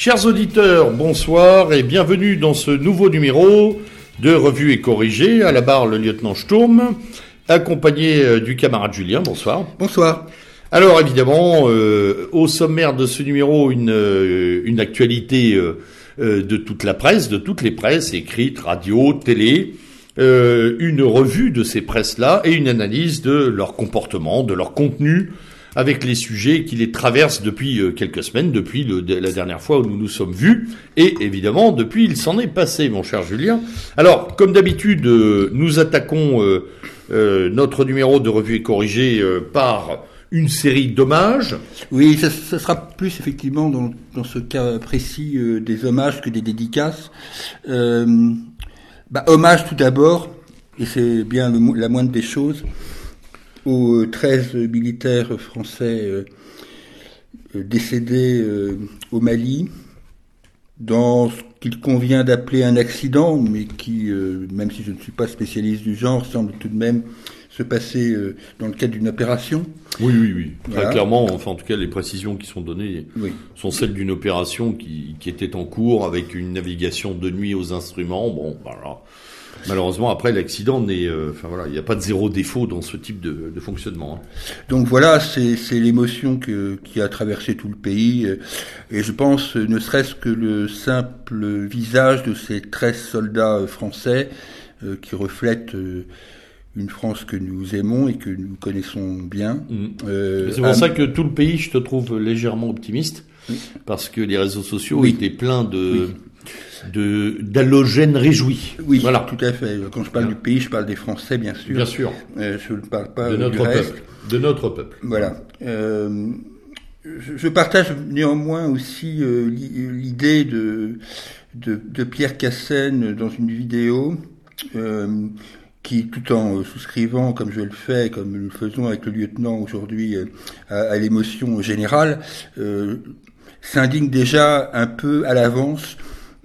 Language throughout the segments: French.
Chers auditeurs, bonsoir et bienvenue dans ce nouveau numéro de Revue et Corrigé. À la barre, le lieutenant Sturm, accompagné euh, du camarade Julien. Bonsoir. Bonsoir. Alors évidemment, euh, au sommaire de ce numéro, une, euh, une actualité de toute la presse, de toutes les presses, écrites, radio, télé, une revue de ces presses-là et une analyse de leur comportement, de leur contenu, avec les sujets qui les traversent depuis euh, quelques semaines, depuis la dernière fois où nous nous sommes vus, et évidemment depuis il s'en est passé, mon cher Julien. Alors, comme d'habitude, euh, nous attaquons euh, notre numéro de revue et corrigé par une série d'hommages. Oui, ça, sera plus effectivement dans, ce cas précis des hommages que des dédicaces. Bah, hommage tout d'abord, et c'est bien la moindre des choses, aux 13 militaires français euh, euh, décédés euh, au Mali dans ce qu'il convient d'appeler un accident, mais qui, même si je ne suis pas spécialiste du genre, semble tout de même se passer dans le cadre d'une opération. Oui, oui, oui. Très clairement, enfin en tout cas, les précisions qui sont données sont celles d'une opération qui, qui, était en cours avec une navigation de nuit aux instruments. Bon, voilà. Malheureusement, après l'accident, n'est, euh, enfin voilà, il n'y a pas de zéro défaut dans ce type de, de fonctionnement. Hein. Donc voilà, c'est, l'émotion qui a traversé tout le pays, euh, et je pense, ne serait-ce que le simple visage de ces 13 soldats euh, français euh, qui reflètent une France que nous aimons et que nous connaissons bien. Mmh. c'est pour ça que tout le pays, je te trouve légèrement optimiste, parce que les réseaux sociaux étaient pleins de de d'allogène réjoui. Oui, voilà. tout à fait. Quand je parle du pays, je parle des Français, bien sûr. Bien sûr. Euh, je ne parle pas de notre peuple. De notre peuple. Voilà. Euh, je, partage néanmoins aussi euh, l'idée de, de, Pierre Cassen dans une vidéo. qui, tout en souscrivant, comme je le fais, comme nous le faisons avec le lieutenant aujourd'hui, à, l'émotion générale, s'indigne déjà un peu à l'avance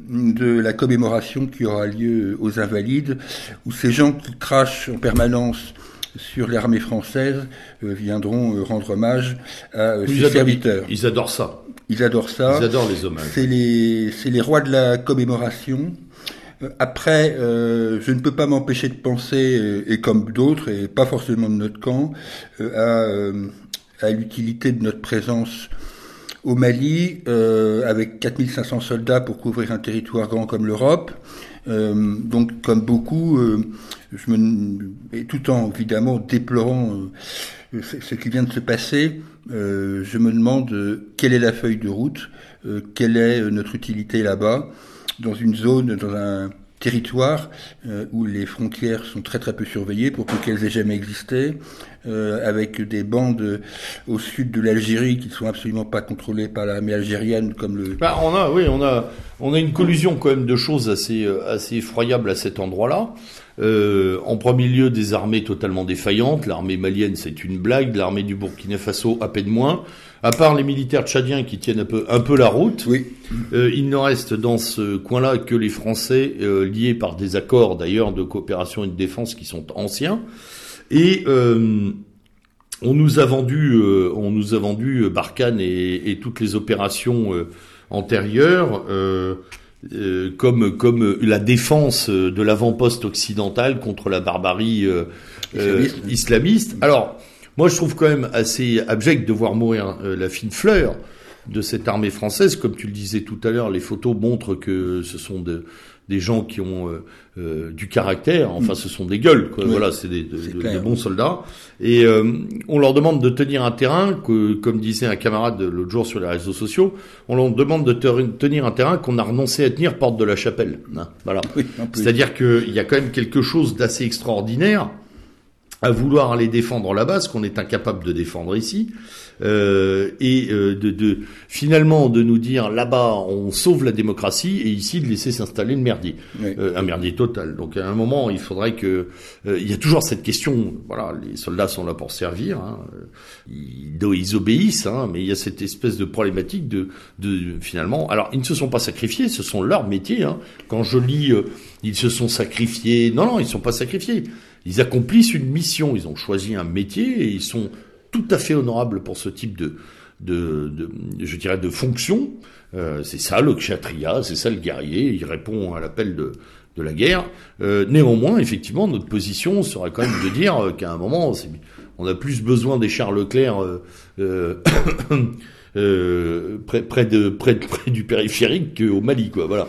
de la commémoration qui aura lieu aux Invalides, où ces gens qui crachent en permanence sur l'armée française euh, viendront euh, rendre hommage à euh, ses serviteurs. Ils adorent ça. Ils adorent ça. Ils adorent les hommages. C'est les, c'est les rois de la commémoration. Après, je ne peux pas m'empêcher de penser, et comme d'autres, et pas forcément de notre camp, à, à l'utilité de notre présence au Mali, euh, avec 4500 soldats pour couvrir un territoire grand comme l'Europe. Euh, donc, comme beaucoup, euh, je me, et tout en évidemment déplorant euh, ce qui vient de se passer, euh, je me demande quelle est la feuille de route, quelle est notre utilité là-bas, dans une zone, dans un territoire où les frontières sont très très peu surveillées pour peu qu'elles aient jamais existé, euh, avec des bandes au sud de l'Algérie qui ne sont absolument pas contrôlées par l'armée algérienne comme le. Bah, on a, oui, on a, on a une collusion quand même de choses assez, euh, assez effroyables à cet endroit-là. Euh, en premier lieu, des armées totalement défaillantes. L'armée malienne, c'est une blague. L'armée du Burkina Faso, à peine moins. À part les militaires tchadiens qui tiennent un peu, un peu la route, oui. euh, il ne reste dans ce coin-là que les Français, euh, liés par des accords d'ailleurs de coopération et de défense qui sont anciens. Et euh, on nous a vendu, on nous a vendu Barkhane et, et toutes les opérations antérieures comme comme la défense de l'avant-poste occidental contre la barbarie islamiste. islamiste. Alors, moi, je trouve quand même assez abject de voir mourir la fine fleur de cette armée française. Comme tu le disais tout à l'heure, les photos montrent que ce sont de, des gens qui ont euh, euh, du caractère. Enfin, mm. ce sont des gueules. Quoi. Voilà, c'est des, des, bons soldats. Et euh, on leur demande de tenir un terrain que, comme disait un camarade l'autre jour sur les réseaux sociaux, on leur demande de tenir un terrain qu'on a renoncé à tenir porte de la chapelle. Hein, voilà. C'est-à-dire qu'il y a quand même quelque chose d'assez extraordinaire à vouloir aller défendre là-bas, ce qu'on est incapable de défendre ici. Euh, et euh, de, de, finalement de nous dire là-bas on sauve la démocratie et ici de laisser s'installer le merdier, euh, un merdier total. Donc à un moment il faudrait que il y a toujours cette question. Voilà, les soldats sont là pour servir, hein, ils, ils, obéissent, hein, mais il y a cette espèce de problématique de, de finalement. Alors ils ne se sont pas sacrifiés, ce sont leurs métiers. Hein. Quand je lis ils se sont sacrifiés, non non ils ne sont pas sacrifiés. Ils accomplissent une mission, ils ont choisi un métier et ils sont tout à fait honorable pour ce type de, de, de, je dirais, de fonction. Euh, c'est ça le kshatriya, c'est ça le guerrier. Il répond à l'appel de, de la guerre. Euh, néanmoins, effectivement, notre position serait quand même de dire qu'à un moment, on a plus besoin des Charles Leclerc euh, près, près, de, près du périphérique qu'au Mali, quoi. Voilà.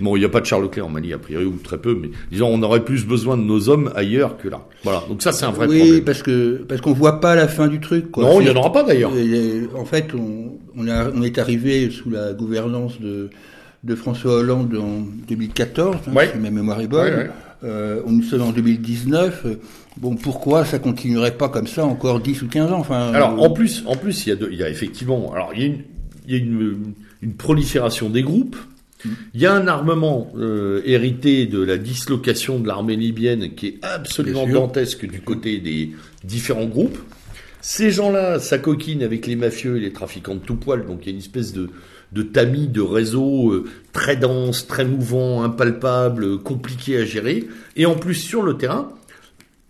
Bon, il n'y a pas de Charles Leclerc en Mali, a priori, ou très peu, mais disons, on aurait plus besoin de nos hommes ailleurs que là. Voilà. Donc ça, c'est un vrai problème. Oui, parce que, parce qu'on voit pas la fin du truc, quoi. Non, il n'y en aura pas d'ailleurs. En fait, on, on, a, on est arrivé sous la gouvernance de, de François Hollande en 2014, hein, si ma mémoire est bonne. Ouais, euh, nous sommes en 2019. Bon, pourquoi ça continuerait pas comme ça encore 10 ou 15 ans enfin, Alors, en plus, en plus, il y a, il y a effectivement, alors il y a une, il y a une, une prolifération des groupes. Il y a un armement euh, hérité de la dislocation de l'armée libyenne qui est absolument dantesque du côté des différents groupes. Ces gens-là s'acoquinent avec les mafieux et les trafiquants de tout poil, donc il y a une espèce de, de tamis, de réseau euh, très dense, très mouvant, impalpable, compliqué à gérer. Et en plus, sur le terrain,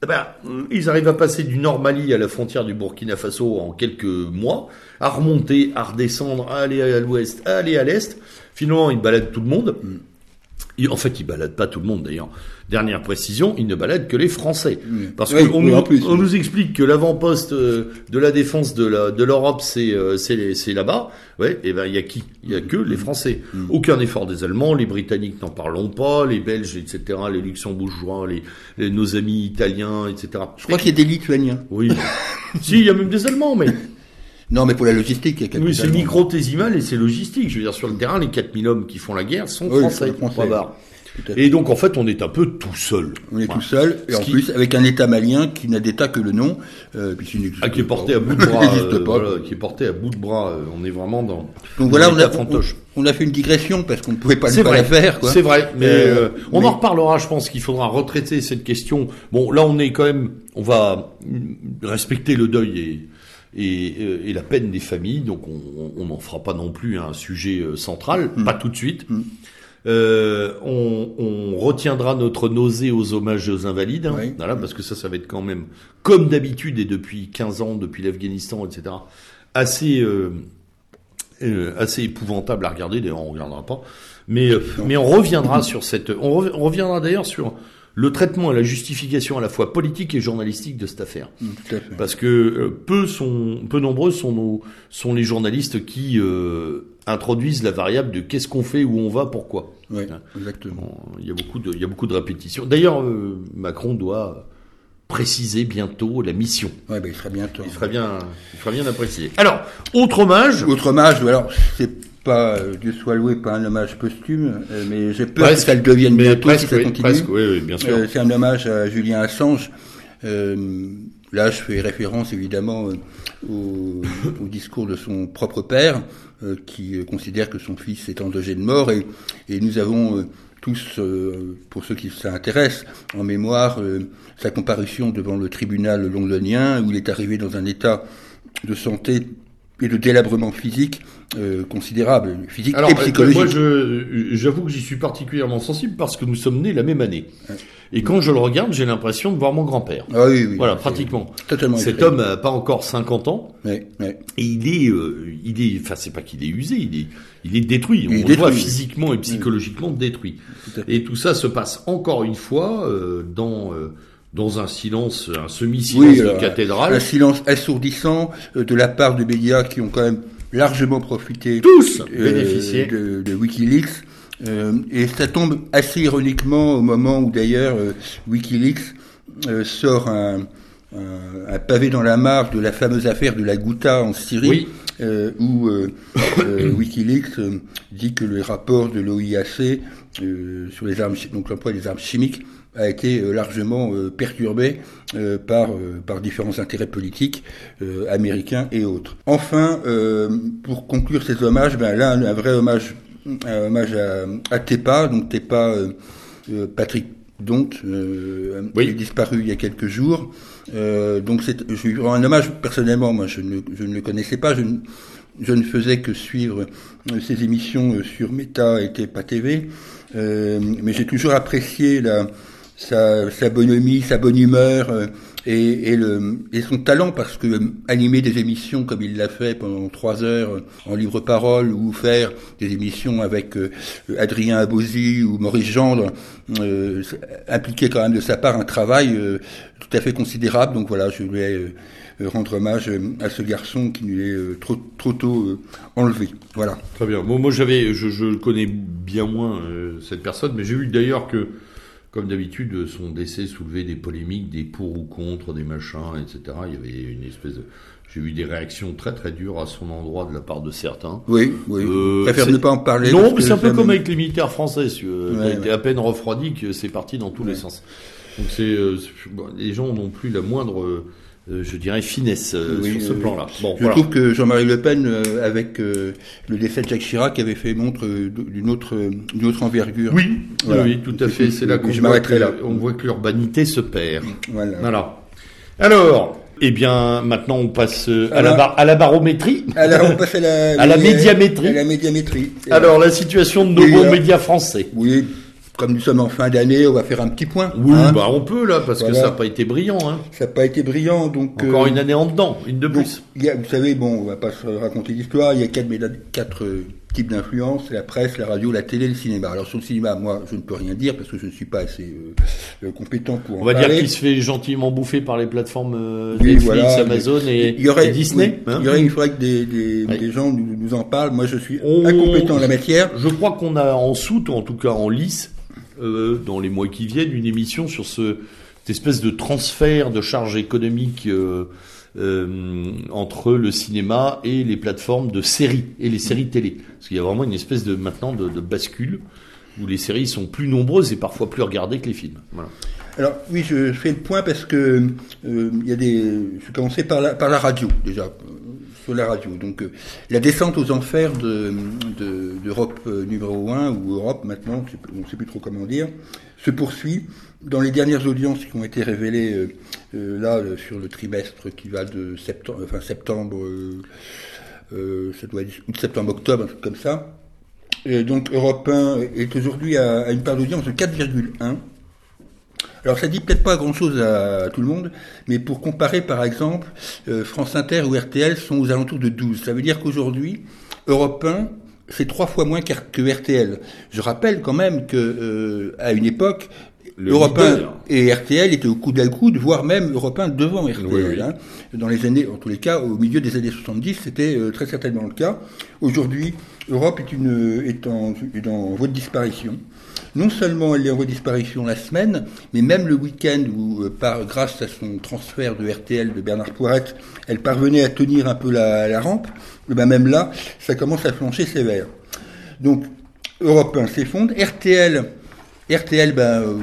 ben, ils arrivent à passer du Nord-Mali à la frontière du Burkina Faso en quelques mois, à remonter, à redescendre, à aller à l'ouest, à aller à l'est. Finalement, ils baladent tout le monde. En fait, ils baladent pas tout le monde d'ailleurs. Dernière précision, ils ne baladent que les Français. Parce qu'on nous, on nous explique que l'avant-poste euh, de la défense de l'Europe, de c'est là-bas. Ouais, et ben il y a qui? Il y a que les Français. Mm. Aucun effort des Allemands, les Britanniques n'en parlons pas, les Belges, etc., les Luxembourgeois, les, nos amis italiens, etc. Je crois qu'il y a des Lituaniens. Oui. si, il y a même des Allemands, mais non, mais pour la logistique, il y a Oui, c'est microtésimal et c'est logistique. Je veux dire, sur le terrain, les 4000 hommes qui font la guerre sont français. français. Et donc, en fait, on est un peu tout seul. On est tout seul, et en plus, avec un État malien qui n'a d'État que le nom, euh, ah, qui est porté à bout de bras. euh, qui est porté à bout de bras. Euh, on est vraiment dans. Donc voilà, on a, on, a fait une digression parce qu'on ne pouvait pas, pas la faire. C'est vrai, mais, euh, on en reparlera. Je pense qu'il faudra retraiter cette question. Bon, là, on est quand même, on va respecter le deuil et euh, et, la peine des familles. Donc on n'en fera pas non plus un sujet euh, central, mm. pas tout de suite. Mm. Euh, on, retiendra notre nausée aux hommages aux invalides, hein, voilà, parce que ça, ça va être quand même, comme d'habitude et depuis 15 ans, depuis l'Afghanistan, etc., assez, assez épouvantable à regarder. D'ailleurs, on regardera pas, mais mais on reviendra sur cette, on reviendra d'ailleurs sur le traitement et la justification à la fois politique et journalistique de cette affaire. Mm, Parce que euh, peu sont, peu nombreux sont nos, sont les journalistes qui euh, introduisent la variable de qu'est-ce qu'on fait, où on va, pourquoi. Oui, hein. exactement. il y a beaucoup de, il y a beaucoup de répétitions. D'ailleurs, euh, Macron doit préciser bientôt la mission. Ouais, ben, il ferait bientôt. Il ferait bien, il ferait bien. Alors, autre hommage. Autre hommage, alors, c'est pas, euh, Dieu soit loué, pas un hommage posthume, euh, mais j'ai peur que ça le devienne bientôt si ça continue. Presque, oui, oui, bien sûr. Euh, c'est un hommage à Julien Assange. là, je fais référence évidemment au, au, discours de son propre père, qui considère que son fils est en danger de mort, et, et nous avons tous, pour ceux qui s'intéressent, en mémoire sa comparution devant le tribunal londonien, où il est arrivé dans un état de santé et de délabrement physique euh, considérable, physique et psychologique. moi, j'avoue que j'y suis particulièrement sensible parce que nous sommes nés la même année. Et quand je le regarde, j'ai l'impression de voir mon grand-père. Ah oui, oui. Voilà, pratiquement. Totalement. Cet homme n'a pas encore 50 ans. Oui, oui. Et il est, euh, il est, enfin, c'est pas qu'il est usé, il est, il est détruit. On le voit physiquement et psychologiquement détruit. et tout ça se passe encore une fois euh, dans euh, dans un silence, un semi-silence de cathédrale. Un silence assourdissant euh, de la part de médias qui ont quand même largement profité tous euh, de, WikiLeaks. Euh, et ça tombe assez ironiquement au moment où d'ailleurs WikiLeaks sort un, un, pavé dans la mare de la fameuse affaire de la Ghouta en Syrie, où WikiLeaks dit que le rapport de l'OIAC sur les armes, donc l'emploi des armes chimiques, a été euh, largement euh, perturbé euh, par, par différents intérêts politiques américains et autres. Enfin, pour conclure ces hommages, ben là, un, vrai hommage, un hommage à, à Tepa, donc Tepa Patrick donc oui. est disparu il y a quelques jours. donc c'est, je lui rends un hommage personnellement. Moi, je ne, je ne le connaissais pas. Je ne, je ne faisais que suivre ses émissions sur Meta et Tepa TV, mais j'ai toujours apprécié la sa, sa bonhomie, sa bonne humeur, euh, et, et, le, et son talent parce que animer des émissions comme il l'a fait pendant trois heures en libre parole ou faire des émissions avec euh, Adrien Abosi ou Maurice Gendre euh, impliquait quand même de sa part un travail euh, tout à fait considérable. Donc voilà, je voulais euh, rendre hommage à ce garçon qui nous est trop, trop tôt enlevé. Voilà. Très bien. Moi, moi j'avais, je, je connais bien moins cette personne, mais j'ai vu d'ailleurs que comme d'habitude, son décès soulevait des polémiques, des pour ou contre, des machins, etc. Il y avait une espèce de... J'ai vu des réactions très très dures à son endroit de la part de certains. Oui, oui. Euh, préfère ne pas en parler. Non, mais c'est un peu comme avec les militaires français. Il a été à peine refroidi que c'est parti dans tous les sens. Donc c'est, euh, les gens n'ont plus la moindre euh, je dirais, finesse euh, sur ce plan-là. Bon, je trouve que Jean-Marie Le Pen, euh, avec le décès de Jacques Chirac, avait fait montre d'une autre, d'une autre envergure. Oui, oui, tout à fait. C'est là qu'on voit, que, là. on voit que l'urbanité se perd. Voilà. voilà. Alors, eh bien, maintenant on passe à, la, bar, à la barométrie. Alors on passe à la, à la médiamétrie. À la médiamétrie. Alors, la situation de nos médias français. Oui, comme nous sommes en fin d'année, on va faire un petit point. Oui, hein. bah on peut là, parce que ça n'a pas été brillant. Hein. Ça n'a pas été brillant, donc... Encore euh, une année en dedans, une de plus. vous savez, bon, on va pas se raconter l'histoire, il y a quatre, quatre euh, types d'influence, la presse, la radio, la télé, le cinéma. Alors sur le cinéma, moi, je ne peux rien dire, parce que je ne suis pas assez euh, compétent pour on va dire qu'il se fait gentiment bouffer par les plateformes Netflix, Amazon et, il y aurait, Disney. Hein. il, y aurait, il faudrait que des, des, gens nous, en parlent. Moi, je suis incompétent en la matière. Je crois qu'on a en soute, en tout cas en lice, euh, dans les mois qui viennent, une émission sur ce, cette espèce de transfert de charges économiques euh, euh, entre le cinéma et les plateformes de séries et les séries télé. Parce qu'il y a vraiment une espèce de maintenant de, bascule où les séries sont plus nombreuses et parfois plus regardées que les films. Alors oui, je fais le point parce que il y a des. Je commencer par par la radio déjà sur la radio. Donc euh, la descente aux enfers de, d'Europe euh, numéro 1 ou Europe maintenant, on ne sait plus trop comment dire, se poursuit. Dans les dernières audiences qui ont été révélées euh, là sur le trimestre qui va de septembre, enfin septembre, ça doit être août, septembre, octobre, un truc comme ça. donc Europe 1 est aujourd'hui à une part d'audience de 4,1 alors ça dit peut-être pas grand-chose à, tout le monde, mais pour comparer par exemple, euh, France Inter ou RTL sont aux alentours de 12. Ça veut dire qu'aujourd'hui, Europe 1, c'est trois fois moins que RTL. Je rappelle quand même que euh, à une époque, Europe 1 et RTL étaient au coude à coude, voire même Europe 1 devant RTL. Hein. Dans les années, en tous les cas, au milieu des années 70, c'était euh, très certainement le cas. Aujourd'hui, Europe est, une, est, en, est en voie de disparition non seulement elle est en disparition la semaine, mais même le week-end où, euh, par, grâce à son transfert de RTL de Bernard Poirette, elle parvenait à tenir un peu la, rampe, et ben même là, ça commence à flancher sévère. Donc, Europe 1 s'effondre, RTL, RTL, ben, euh,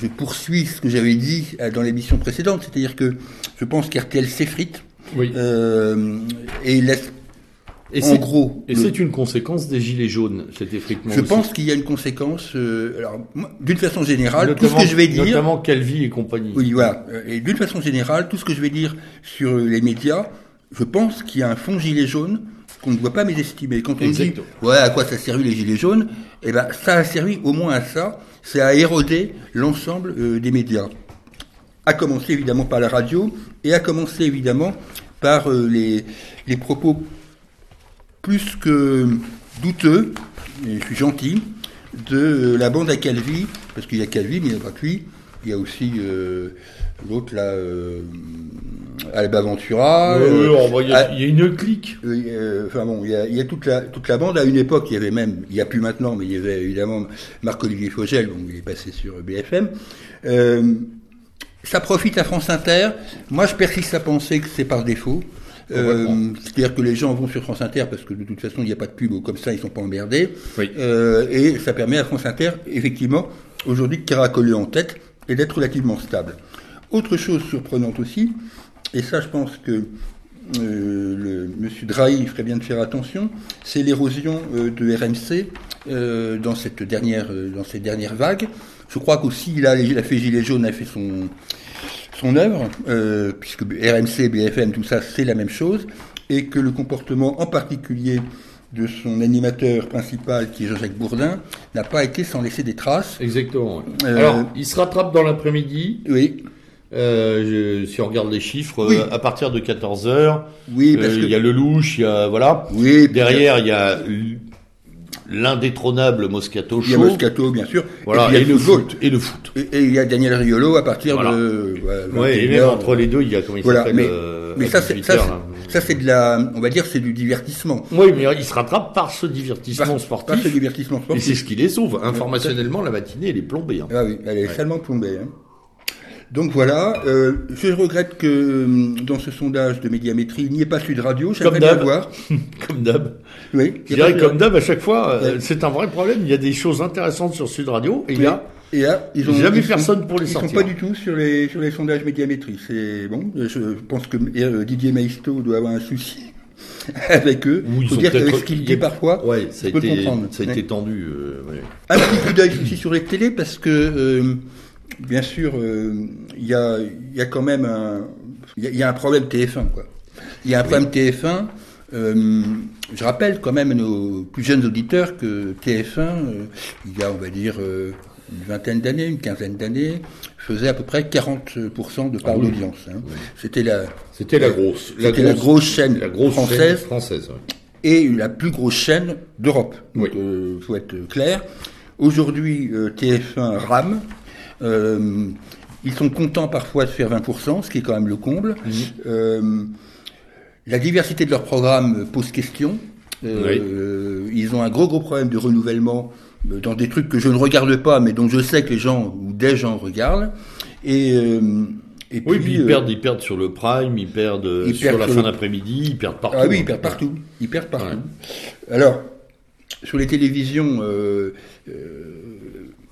je, poursuis ce que j'avais dit euh, dans l'émission précédente, c'est-à-dire que je pense qu'RTL s'effrite oui. et laisse et en gros, et c'est une conséquence des gilets jaunes, cet effritement. Je pense qu'il y a une conséquence. Euh, alors, d'une façon générale, tout ce que je vais dire, notamment Calvi et compagnie. Oui, voilà. Et d'une façon générale, tout ce que je vais dire sur les médias, je pense qu'il y a un fond gilet jaune qu'on ne doit pas mésestimer. Quand on dit, ouais, à quoi ça a servi les gilets jaunes? Eh ben, ça a servi au moins à ça. C'est à éroder l'ensemble euh, des médias. À commencer évidemment par la radio et à commencer évidemment par euh, les, les propos plus que douteux, et je suis gentil, de la bande à Calvi, parce qu'il y a Calvi, mais il n'y a pas lui, il y a aussi euh, l'autre là, euh, Alba Ventura. il, y a, une clique. Euh, enfin bon, il y, a, toute la toute la bande. À une époque, il y avait même, il n'y a plus maintenant, mais il y avait évidemment Marc-Olivier Fogel, donc il est passé sur BFM. ça profite à France Inter. Moi, je persiste à penser que c'est par défaut. Euh, c'est-à-dire que les gens vont sur France Inter parce que de toute façon il n'y a pas de pub comme ça ils sont pas emmerdés. Euh, et ça permet à France Inter effectivement aujourd'hui de caracoler en tête et d'être relativement stable. Autre chose surprenante aussi, et ça je pense que euh, le, Monsieur Drahi ferait bien de faire attention, c'est l'érosion de RMC dans cette dernière dans ces dernières vagues. Je crois qu'aussi il a, il a fait gilet jaune, a fait son son œuvre, euh, puisque RMC, BFM, tout ça, c'est la même chose, et que le comportement en particulier de son animateur principal, qui est Jean-Jacques Bourdin, n'a pas été sans laisser des traces. Exactement. Euh, Alors, il se rattrape dans l'après-midi. Oui. Euh, je- si on regarde les chiffres, Oui. euh, à partir de 14 heures, Oui, euh, parce que il y a le louche, il y a voilà. oui, Derrière, il y a l'indétrônable Moscato il y a Show. Moscato, bien sûr. Voilà, et, y a le foot. Et le foot. Et, et il y a Daniel Riolo à partir Voilà. de. voilà, Ouais, et 21 même heures. entre les deux, il y a comment il Voilà, mais, euh, mais ça, c'est 18 ça, c'est- de la, on va dire, c'est du divertissement. Oui, mais il se rattrape par ce divertissement Par, par sportif. ce divertissement et sportif. c'est ce qui les sauve. Informationnellement, la matinée, elle est plombée. hein. Ah oui, elle est salement plombée. hein. Donc voilà, euh, je regrette que euh, dans ce sondage de médiamétrie, il n'y ait pas Sud Radio. J'aimerais bien d'hab. voir. Comme d'hab. Oui, Je dirais comme d'hab, à chaque fois, euh, c'est un vrai problème. Il y a des choses intéressantes sur Sud Radio et il y a Et là, ils ont Jamais ils sont- personne pour les ils sortir. sont pas du tout sur les sur les sondages médiamétrie. C'est bon. Je pense que euh, Didier Maisto doit avoir un souci avec eux. Ils Faut dire qu'avec ce qu'il il dit parfois, Ouais, ça a été, comprendre. ça a été tendu. euh, ouais. Un petit coup d'œil aussi sur les télés parce que euh, bien sûr euh, il y a il y a quand même un il y a- il y, a un problème TF1 quoi. Il y a un problème TF1. euh, je rappelle quand même à nos plus jeunes auditeurs que TF1 euh, il y a on va dire une vingtaine d'années, une quinzaine d'années, faisait à peu près 40% de part Ah oui. d'audience. hein. C'était la C'était la grosse. c'était la grosse chaîne la grosse française chaîne française. et la plus grosse chaîne d'Europe. Euh, faut être clair. Aujourd'hui, euh, TF1 rame. Euh, ils sont contents parfois de faire 20%, ce qui est quand même le comble. Mhm. Euh, la diversité de leurs programmes pose question. Euh, Ils ont un gros gros problème de renouvellement dans des trucs que je ne regarde pas, mais dont je sais que les gens ou des gens regardent. Et, euh, et Oui, puis, puis ils perdent, ils perdent sur le prime, ils perdent ils sur perdent la sur fin le- d'après-midi, ils perdent partout. Ah oui, ils perdent partout. Ils perdent partout. Ouais. Alors, sur les télévisions, euh,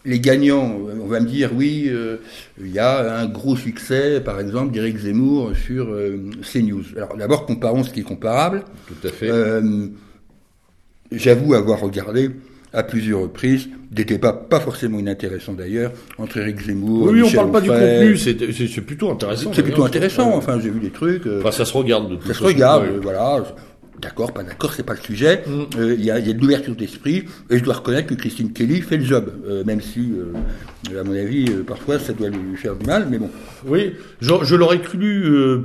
les gagnants, on va me dire, oui, euh, il y a un gros succès, par exemple, d'Éric Zemmour sur euh, CNews. Alors, d'abord, comparons ce qui est comparable. Tout à fait. Euh, J'avoue avoir regardé à plusieurs reprises des débats pas forcément inintéressants d'ailleurs entre Éric Zemmour, oui, oui, on Michel parle pas du contenu, c'est plutôt intéressant. C'est plutôt intéressant. Enfin, j'ai vu des trucs. euh, Enfin, ça se regarde de toute ça se regarde, voilà. D'accord, pas d'accord, c'est pas le sujet. Mm. Euh, Il y, a, il y a de l'ouverture d'esprit, et je dois reconnaître que Christine Kelly fait le job, euh, même si, euh, à mon avis, parfois ça doit lui faire du mal, mais bon. Oui, je, je l'aurais cru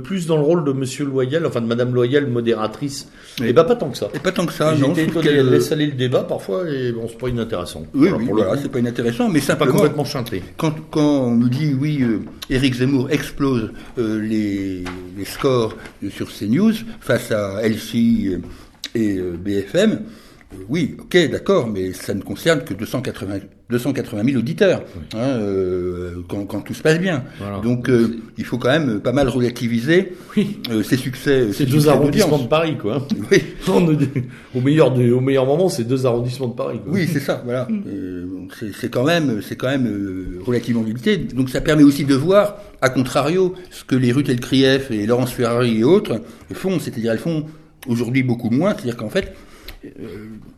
plus dans le rôle de Monsieur Loyal, enfin de Madame Loyal, modératrice. Oui. Et bah pas tant que ça. Et pas tant que ça. J'étais étonné, qu'elle- elle laisse aller le débat parfois et bon, c'est pas inintéressant. Oui, Alors, oui, pour voilà, c'est pas inintéressant, mais c'est pas complètement chanté. quand, quand on nous dit, oui, Éric Zemmour explose les, les scores sur CNews face à LCI euh, et euh, BFM, euh, oui, ok, d'accord, mais ça ne concerne que 280, 280 000 auditeurs, hein, euh, quand, quand tout se passe bien. Voilà. Donc, euh, il faut quand même pas mal relativiser Oui. euh, ces succès. Ces deux succès arrondissements de Paris, quoi. Oui. Au meilleur du- au meilleur moment, c'est deux arrondissements de Paris. Quoi. Oui, c'est ça, voilà. Euh, c'est- quand même, c'est quand même relativement limité. Donc ça permet aussi de voir, à contrario, ce que les Ruth Elkrief et Laurence Ferrari et autres font. C'est-à-dire, elles font aujourd'hui beaucoup moins. C'est-à-dire qu'en fait, euh,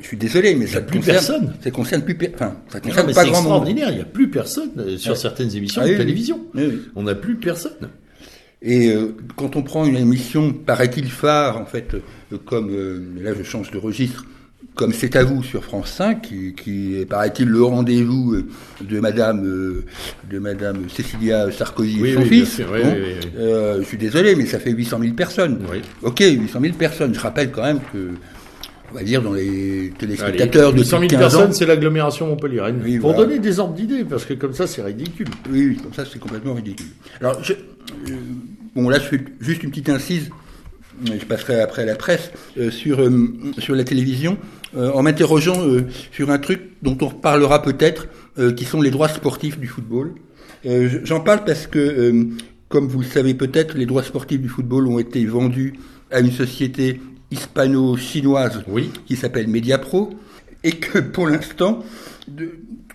je suis désolé, mais ça ne plus concerne, personne. ça concerne plus, per- enfin, ça Non, concerne mais pas grand monde. extraordinaire, il n'y a plus personne euh, sur Ouais. certaines émissions Ah de oui, télévision. Oui, oui. On n'a plus personne. Et euh, quand on prend une émission, paraît-il phare, en fait, euh, comme, euh, là je change de registre, comme C'est à vous sur France 5, qui, qui est, paraît-il, le rendez-vous euh, de Madame, euh, de Madame Cécilia Sarkozy Oui, et son oui, fils. sûr, Bon, oui, euh, je suis désolé, mais ça fait 800 000 personnes. Oui. Ok, 800 000 personnes. Je rappelle quand même que, on va dire, dans les Allez, téléspectateurs de 100 000 plus de 15 personnes, c'est l'agglomération montpelliéraine. Oui, Pour voilà. donner des ordres d'idées, parce que comme ça, c'est ridicule. Oui, oui, comme ça, c'est complètement ridicule. Alors, je, euh, bon, là, je fais juste une petite incise. Je passerai après à la presse euh, sur euh, sur la télévision euh, en m'interrogeant euh, sur un truc dont on reparlera peut-être, euh, qui sont les droits sportifs du football. Je- J'en parle parce que, comme vous le savez peut-être, les droits sportifs du football ont été vendus à une société hispano-chinoise Oui. qui s'appelle Mediapro, et que pour l'instant,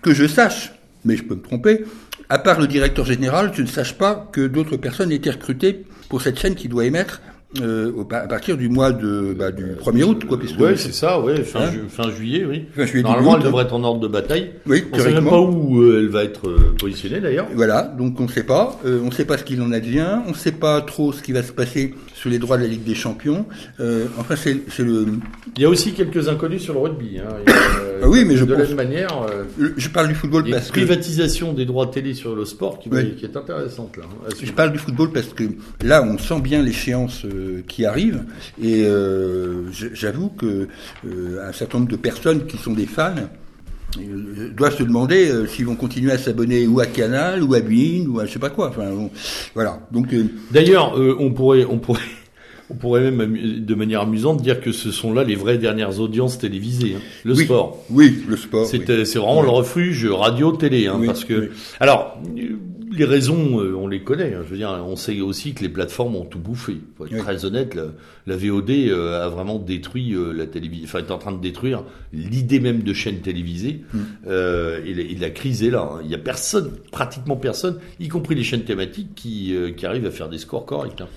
que je sache, mais je peux me tromper, à part le directeur général, je ne sache pas que d'autres personnes aient été recrutées pour cette chaîne qui doit émettre euh, à partir du mois de, bah, du 1er août, quoi, puisque Oui, c'est ça, ouais, fin, Hein ju- fin juillet, oui. Fin juillet, Normalement, elle devrait être en ordre de bataille. Oui, On sait même pas où euh, elle va être euh, positionnée, d'ailleurs. Voilà, donc on ne sait pas, euh, on ne sait pas ce qu'il en advient, on ne sait pas trop ce qui va se passer sur les droits de la Ligue des Champions. Enfin, c'est le. Il y a aussi quelques inconnus sur le rugby. Hein. ah oui, mais je de pense... la même manière. Je parle du football parce que. privatisation des droits télé sur le sport qui, qui est intéressante là. Hein, je parle du football parce que là, on sent bien l'échéance euh, qui arrive et euh, j'avoue que un certain nombre de personnes qui sont des fans doivent se demander s'ils vont continuer à s'abonner ou à Canal ou à Bein ou à je sais pas quoi. Enfin, voilà. Donc. D'ailleurs, on pourrait, on pourrait. On pourrait même, de manière amusante, dire que ce sont là les vraies dernières audiences télévisées. Hein. Le sport. Oui, le sport. C'est vraiment le refuge radio-télé. Hein, parce que, alors, les raisons, euh, on les connaît. Hein. je veux dire, on sait aussi que les plateformes ont tout bouffé. Faut être très honnête, la, VOD euh, a vraiment détruit euh, la télévision. Enfin, est en train de détruire l'idée même de chaîne télévisée. Mm. et, la crise est là. Hein. Il y a personne, pratiquement personne, y compris les chaînes thématiques, qui, qui arrivent à faire des scores corrects. Hein.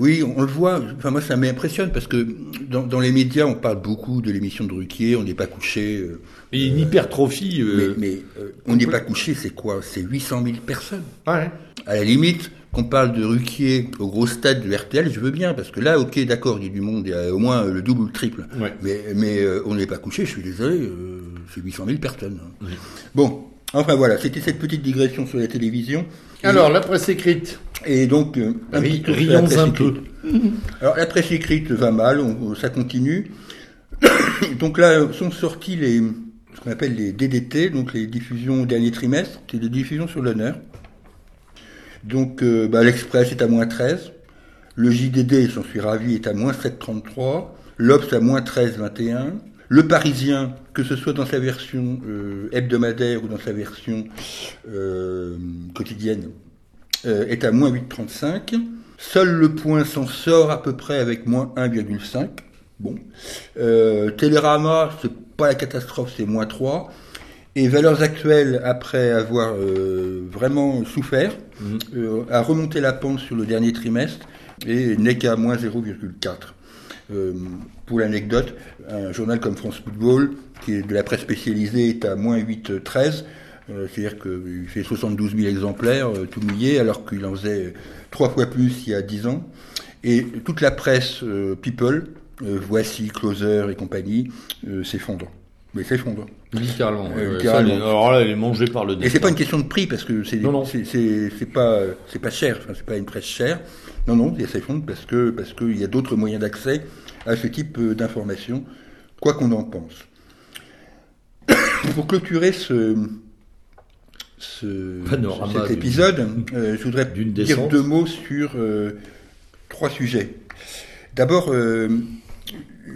Oui, on le voit. Enfin, moi, ça m'impressionne parce que dans, les médias, on parle beaucoup de l'émission de Ruquier, on n'est pas couché. Euh, et une hypertrophie. Euh, mais, euh, on n'est pas couché, c'est quoi? C'est 800 000 personnes. Ouais. À la limite, qu'on parle de Ruquier au gros stade de RTL, je veux bien, parce que là, ok, d'accord, il y a du monde, il y a au moins le double ou le triple. Mais, mais on n'est pas couché, je suis désolé, c'est 800 000 personnes. Bon, enfin voilà, c'était cette petite digression sur la télévision. Alors, la presse écrite. Et donc, euh, un rions un peu. Alors, la presse écrite va mal, ça continue. donc là, sont sortis les, ce qu'on appelle les DDT, donc les diffusions au dernier trimestre, c'est des diffusions sur l'honneur. Donc, euh, bah, l'Express est à moins 13. Le JDD, j'en suis ravi, est à moins 7,33. L'Obs à moins 13,21. Le Parisien, que ce soit dans sa version euh, hebdomadaire ou dans sa version euh, quotidienne, euh, est à moins 8,35. Seul le point s'en sort à peu près avec moins 1,5. Bon. Télérama, c'est pas la catastrophe, c'est moins 3. Et Valeurs Actuelles, après avoir vraiment souffert, mmh. a remonté la pente sur le dernier trimestre et n'est qu'à moins 0,4. Euh, pour l'anecdote, un journal comme France Football, qui est de la presse spécialisée, est à moins 8,13. Euh, c'est-à-dire qu'il fait 72 000 exemplaires, euh, tout mouillé, alors qu'il en faisait trois fois plus il y a 10 ans. Et toute la presse People, Voici, Closer et compagnie, s'effondre. Mais s'effondre. Littéralement. alors là, elle est mangée par le. Et c'est pas une question de prix parce que c'est c'est pas c'est pas cher. Enfin, c'est pas une presse chère. Non, non, il s'effondre parce que parce qu'il y a d'autres moyens d'accès à ce type euh, d'informations, quoi qu'on en pense. Pour clôturer ce, ce cet épisode, euh, je voudrais dire deux mots sur euh, trois sujets. D'abord,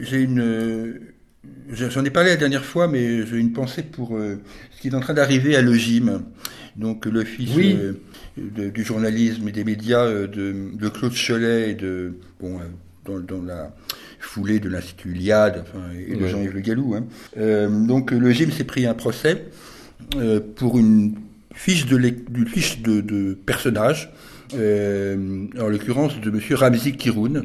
j'ai une J'en ai parlé la dernière fois, mais j'ai une pensée pour ce qui est en train d'arriver à l'OGIM, donc l'Office oui du journalisme et des médias euh, de, Claude Cholet et de bon euh, dans, la foulée de l'Institut Iliade enfin, et de Jean-Yves Le Gallou. Hein. Euh, donc le GIM s'est pris un procès pour une fiche de, fiche de, de personnage, en l'occurrence de Monsieur Ramzi Kiroun.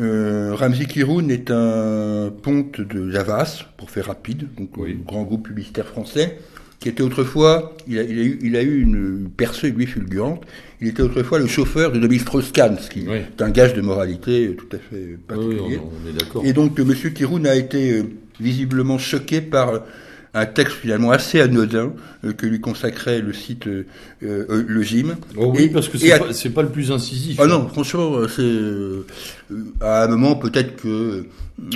Euh, Ramzi Kiroun est un ponte de Javas, pour faire rapide, donc un grand groupe publicitaire français, qui était autrefois, il a, eu, il a eu une percée, lui, fulgurante. Il était autrefois le chauffeur de Dominique Strauss-Kahn, ce qui est un gage de moralité tout à fait particulier. Et donc, M. Kiroun a été euh, visiblement choqué par un texte finalement assez anodin euh, que lui consacrait le site euh, euh le gym. Oh oui, parce que c'est pas, pas, le plus incisif. Ah non, franchement, c'est à un moment peut-être que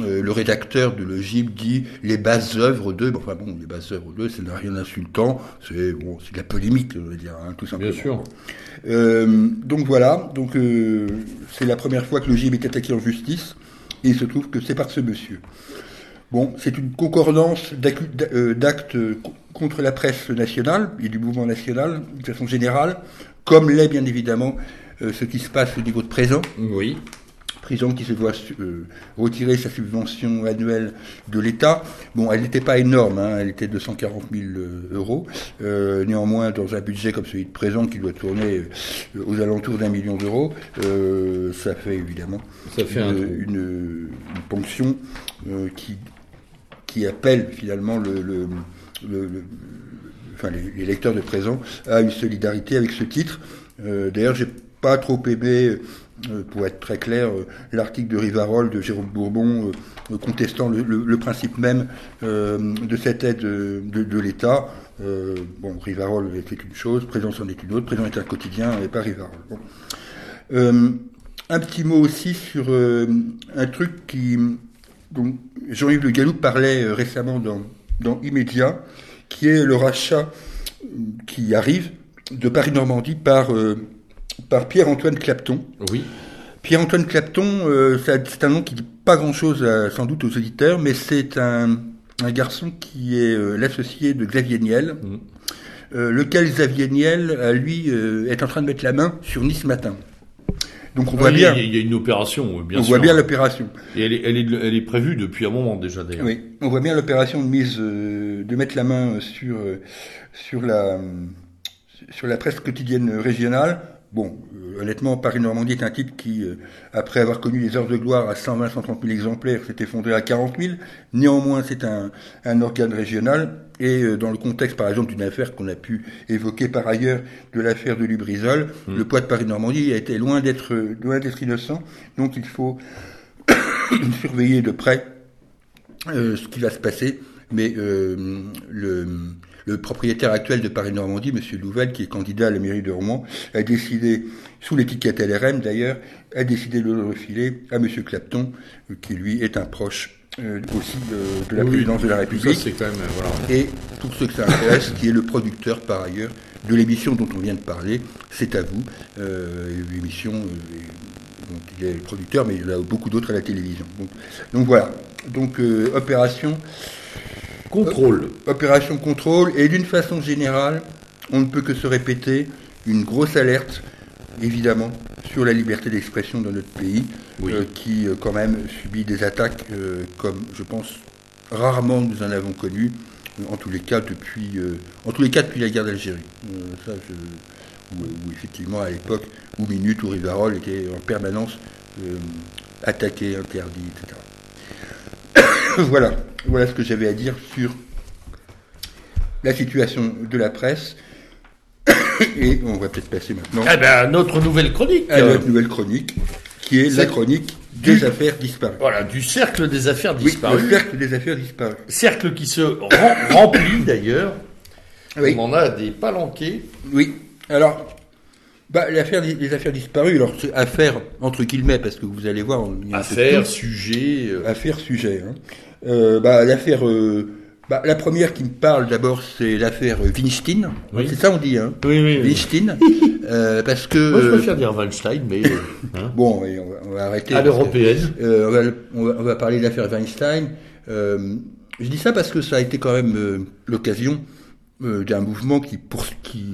le rédacteur de le gym dit les bases œuvres de. Bon, enfin bon, les bases œuvres de, ça n'a rien d'insultant. C'est bon, c'est de la polémique, je veux dire, hein, tout simplement. Bien sûr. donc voilà, donc c'est la première fois que le gym est attaqué en justice, et il se trouve que c'est par ce monsieur. Bon, c'est une concordance euh, d'actes contre la presse nationale et du mouvement national de façon générale, comme l'est bien évidemment euh, ce qui se passe au niveau de présent. Oui. Prison qui se voit euh, retirer sa subvention annuelle de l'État. Bon, elle n'était pas énorme, hein, elle était de 140 000 euros. néanmoins, dans un budget comme celui de présent qui doit tourner aux alentours d'un million d'euros, ça fait évidemment ça fait une, ponction qui qui appelle finalement le, le, les, lecteurs de présent à une solidarité avec ce titre. Euh, D'ailleurs, j'ai pas trop aimé pour être très clair, l'article de Rivarol de Jérôme Bourbon contestant le, principe même de cette aide de, l'État. bon, Rivarol était une chose, Présent en est une autre, Présent est un quotidien et pas Rivarol. un petit mot aussi sur un truc qui, dont Jean-Yves Le Gallou parlait récemment dans, dans Immédiat, qui est le rachat qui arrive de Paris-Normandie par, euh, par Pierre-Antoine Clapton. Oui. Pierre-Antoine Clapton, euh, c'est un nom qui dit pas grand-chose sans doute aux auditeurs, mais c'est un, un, garçon qui est euh, l'associé de Xavier Niel, mmh. lequel Xavier Niel, lui, est en train de mettre la main sur Nice Matin. Donc on voit bien. Il y a une opération, bien on sûr. On voit bien l'opération. Et elle est, elle, est, elle est prévue depuis un moment déjà d'ailleurs. Oui, on voit bien l'opération de mise, de mettre la main sur sur la sur la presse quotidienne régionale, bon, euh, honnêtement, Paris-Normandie est un titre qui, euh, après avoir connu les heures de gloire à 120, 130 000 exemplaires, s'est effondré à 40 000. Néanmoins, c'est un, un, organe régional. Et euh, dans le contexte, par exemple, d'une affaire qu'on a pu évoquer par ailleurs, de l'affaire de Lubrizol, mmh. le poids de Paris-Normandie a été loin d'être loin d'être innocent. Donc, il faut surveiller de près ce qui va se passer. Mais le le propriétaire actuel de Paris-Normandie, M. Louvel, qui est candidat à la mairie de Rouen, a décidé, sous l'étiquette LRM d'ailleurs, a décidé de le refiler à M. Clapton, qui lui est un proche euh, aussi de, la présidence de la République. Ça, quand même, voilà. Et pour ceux que ça intéresse, qui est le producteur par ailleurs de l'émission dont on vient de parler, c'est à vous. Euh, l'émission, euh, il est le producteur, mais il y en a beaucoup d'autres à la télévision. Donc, donc voilà. Donc opération Contrôle. Opération contrôle. Et d'une façon générale, on ne peut que se répéter une grosse alerte, évidemment, sur la liberté d'expression dans notre pays, euh, qui euh, quand même subit des attaques euh, comme, je pense, rarement nous en avons connu, en tous les cas depuis, en tous les cas depuis la guerre d'Algérie. ça, où, effectivement à l'époque, où Minute ou Rivarol étaient en permanence attaqués, interdits, etc. voilà, voilà ce que j'avais à dire sur la situation de la presse. Et on va peut-être passer maintenant eh ben, notre nouvelle chronique. À notre nouvelle chronique, qui est, la chronique des affaires disparues. Voilà, du cercle des affaires disparues. le cercle des affaires disparues. Cercle qui se remplit d'ailleurs. On en a des palanqués. Oui. Alors, bah, l'affaire des affaires disparues, alors c'est affaire entre guillemets parce que vous allez voir. Affaire, sujet. Euh. Affaire, sujet. Hein. Euh, bah, l'affaire. Euh, bah, la première qui me parle d'abord, c'est l'affaire Weinstein. C'est ça on dit, hein? Oui, oui. Weinstein. euh, parce que. Moi, je préfère dire Weinstein, mais. Hein. bon, on va, arrêter. À l'européenne. On va, on, va, on, va, parler de l'affaire Weinstein. je dis ça parce que ça a été quand même l'occasion d'un mouvement qui, pour, qui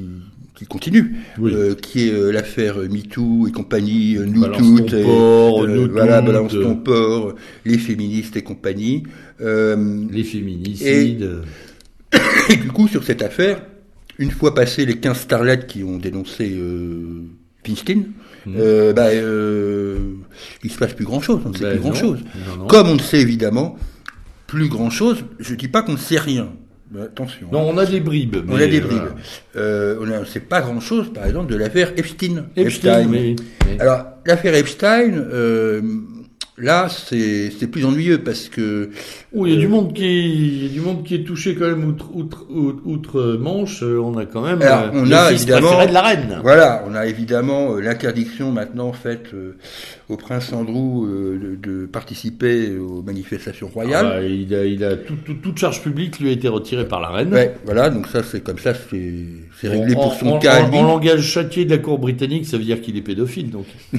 qui continue, euh, qui est euh, l'affaire MeToo et compagnie, euh, nous toutes, voilà, balance ton port, les féministes et compagnie. les féminicides. Et, du coup, sur cette affaire, une fois passés les 15 starlets qui ont dénoncé euh, Weinstein, mmh. bah, il se passe plus grand chose, on ne sait bah, plus grand chose. Comme on ne sait évidemment plus grand chose, je dis pas qu'on ne sait rien, attention. Non, on a des bribes. on a des bribes. Euh, on ne sait pas grand-chose, par exemple, de l'affaire Epstein. Epstein. Alors, l'affaire Epstein, euh, Là, c'est plus ennuyeux parce que. Oui, il y a du monde qui y a du monde qui est touché quand même outre outre outre manche. Euh, on a quand même. Alors, euh, on a évidemment de la reine. Voilà, on a évidemment euh, l'interdiction maintenant faite au prince Andrew de, de, participer aux manifestations royales. Ah, il a, il a tout, toute charge publique lui a été retirée par la reine. Ouais, voilà, donc ça c'est comme ça, c'est réglé pour son cas. En, langage châtié de la cour britannique, ça veut dire qu'il est pédophile, donc.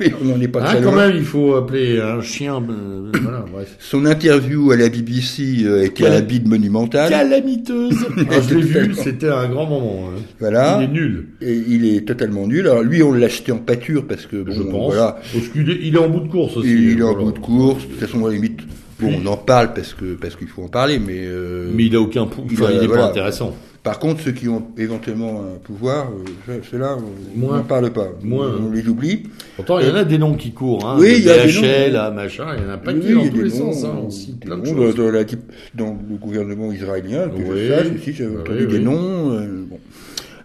oui, on n'en est pas ah, très il faut appeler un chien. Euh, voilà, bref. Son interview à la BBC euh, était un bide monumental. Calamiteuse. Ah, je l'ai vu, c'était un grand moment. Hein. Voilà. Il est nul. Et il est totalement nul. Alors lui, on l'a acheté en pâture parce que je pense. Voilà. Parce qu'il est, il est en bout de course aussi. Il, est en bout de course. De toute façon, à la limite, bon, on en parle parce que parce qu'il faut en parler, mais. Euh, mais il a aucun. Enfin, il, n'est pas intéressant. Par contre, ceux qui ont éventuellement un pouvoir, euh, ceux-là, on n'en parle pas. Moins. On, les oublie. Pourtant, il y en a des noms qui courent. Hein, oui, il y a des noms. là, machin, il y en a pas qui dans tous les sens. Hein, aussi, plein de choses. Dans, la, dans, le gouvernement israélien, que oui, je sache aussi, j'avais entendu des noms. Euh, bon.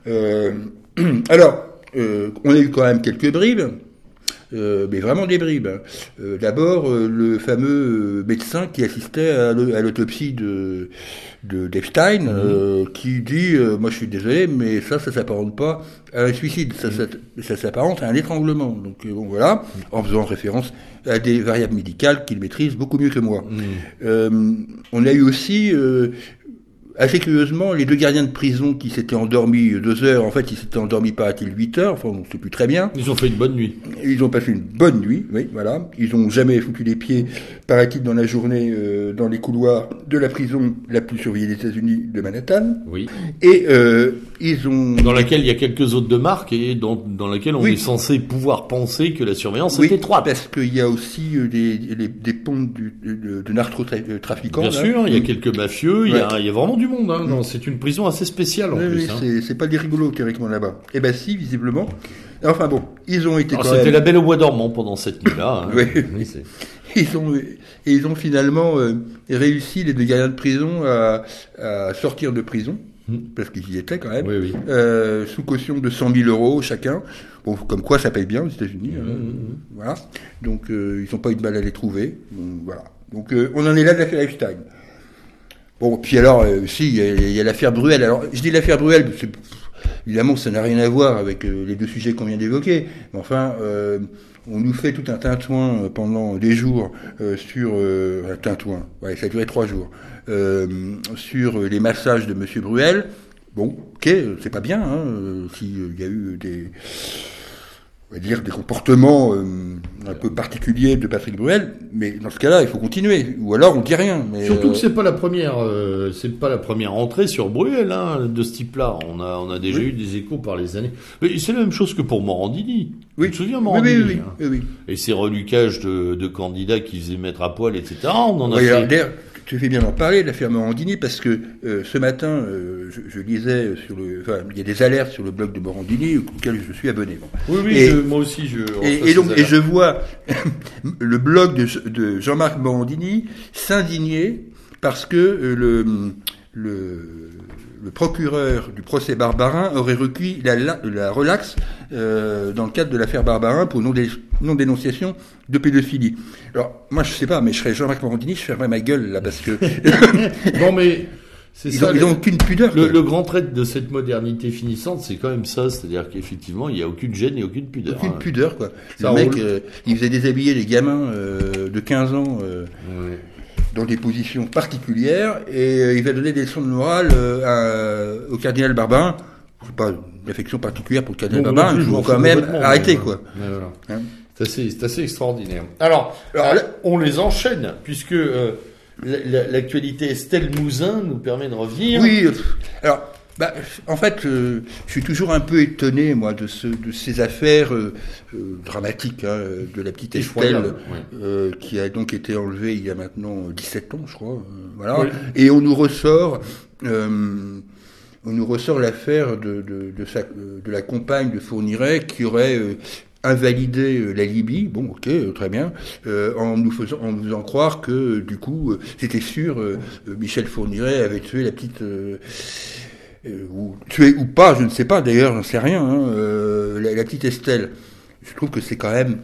euh, alors, euh, on a eu quand même quelques bribes. Euh, mais vraiment des bribes. hein. Euh, D'abord, euh, le fameux euh, médecin qui assistait à l'au- à l'autopsie de de d'Epstein, euh, qui dit, euh, moi je suis désolé, mais ça, ça s'apparente pas à un suicide, ça, ça, ça s'apparente à un étranglement. Donc bon, voilà, en faisant référence à des variables médicales qu'il maîtrise beaucoup mieux que moi. Euh, on a eu aussi euh, assez curieusement, les deux gardiens de prison qui s'étaient endormis deux heures, en fait, ils s'étaient endormis, paraît-il, huit heures, enfin, on ne sait plus très bien. Ils ont fait une bonne nuit. Ils ont passé une bonne nuit, oui, voilà. Ils ont jamais foutu les pieds, paraît-il, dans la journée, euh, dans les couloirs de la prison la plus surveillée des États-Unis de Manhattan. Oui. Et euh, ils ont... Dans laquelle il y a quelques autres de marque et dans, dans laquelle on Oui. est censé pouvoir penser que la surveillance Oui, est étroite. parce qu'il y a aussi euh, des, des, des pontes du, de, de narcotrafiquants. Bien là. sûr, il y a quelques mafieux, il, y a, il y a vraiment du monde. Hein. Non, c'est une prison assez spéciale en Oui, plus. hein. c'est- pas des rigolos théoriquement là-bas. Eh ben si, visiblement. Enfin bon, ils ont été Alors, quand C'était même... la belle au bois dormant pendant cette nuit-là. hein. Oui. Ils ont, et ils ont finalement euh, réussi, les deux gardiens de prison, à, à sortir de prison. Parce qu'ils y étaient quand même, Oui, oui. euh, sous caution de 100 000 euros chacun. Bon, comme quoi ça paye bien aux États-Unis. Hmm, hein. Voilà. Donc euh, ils n'ont pas eu de mal à les trouver. Donc, voilà. Donc euh, on en est là de l'affaire Epstein. Bon, puis alors, si, il y a, l'affaire Bruel. Alors, je dis l'affaire Bruel, parce que, pff, évidemment, ça n'a rien à voir avec les deux sujets qu'on vient d'évoquer. Mais enfin, on nous fait tout un tintouin euh, pendant des jours euh, sur euh, un tintouin. Ouais, ça a duré trois jours sur les massages de Monsieur Bruel. Bon, ok, c'est pas bien. Hein, S'il y a eu des on va dire, des comportements euh, un peu particuliers de Patrick Bruel, mais dans ce cas-là, il faut continuer. Ou alors, on dit rien. Mais, Surtout euh, que c'est pas la première, euh, c'est pas la première entrée sur Bruel hein, de ce type-là. On a, on a déjà eu des échos par les années. Mais c'est la même chose que pour Morandini. Oui. Tu te souviens Morandini oui, oui, hein oui, oui. Et ces relucages de, de candidats qui faisaient mettre à poil, etc. On en a fait. Tu fais bien d'en parler, de l'affaire Morandini, parce que euh, ce matin, euh, je, je lisais sur le, enfin, il y a des alertes sur le blog de Morandini auxquelles je suis abonné. Bon. Oui, oui, Et- je- moi aussi, je. Et, et donc, et je vois le blog de, de Jean-Marc Morandini s'indigner parce que euh, le, le, le procureur du procès Barbarin aurait recueilli la, la, la relaxe euh, dans le cadre de l'affaire Barbarin pour non-dé- non-dénonciation de pédophilie. Alors, moi, je sais pas, mais je serais Jean-Marc Morandini, je fermerais ma gueule là parce que Non, mais c'est ils ça. ont, ils le- ont aucune pudeur. Le, grand trait de cette modernité finissante, c'est quand même ça, c'est-à-dire qu'effectivement, il n'y a aucune gêne et aucune pudeur. Aucune hein. pudeur, quoi. Ça le mec, euh, il faisait déshabiller les gamins euh, de 15 ans euh, Ouais. Dans des positions particulières et euh, il va donner des leçons de morale euh, à- au cardinal Barbarin. Je sais pas, une affection particulière pour le cardinal Bon, plus, il je faut quand même arrêter, quoi. voilà. Hein C'est assez, extraordinaire. Alors, Alors, là, on les enchaîne, puisque euh, la- la- l'actualité Estelle Mouzin nous permet de revenir. Oui, euh, alors, bah, en fait, euh, je suis toujours un peu étonné, moi, de, ce, de ces affaires euh, euh, dramatiques hein, de la petite Estelle, euh, qui a donc été enlevée il y a maintenant 17 ans, je crois. euh, voilà. Oui. Et on nous ressort... euh, on nous ressort l'affaire de, de, de, sa- de la compagne de Fourniret qui aurait euh, invalidé la Libye, bon ok, très bien, euh, en nous faisant, en nous faisant croire que du coup euh, c'était sûr, euh, Michel Fourniret avait tué la petite, ou tué ou pas, je ne sais pas d'ailleurs, j'en sais rien, hein, euh, la, la petite Estelle. Je trouve que c'est quand même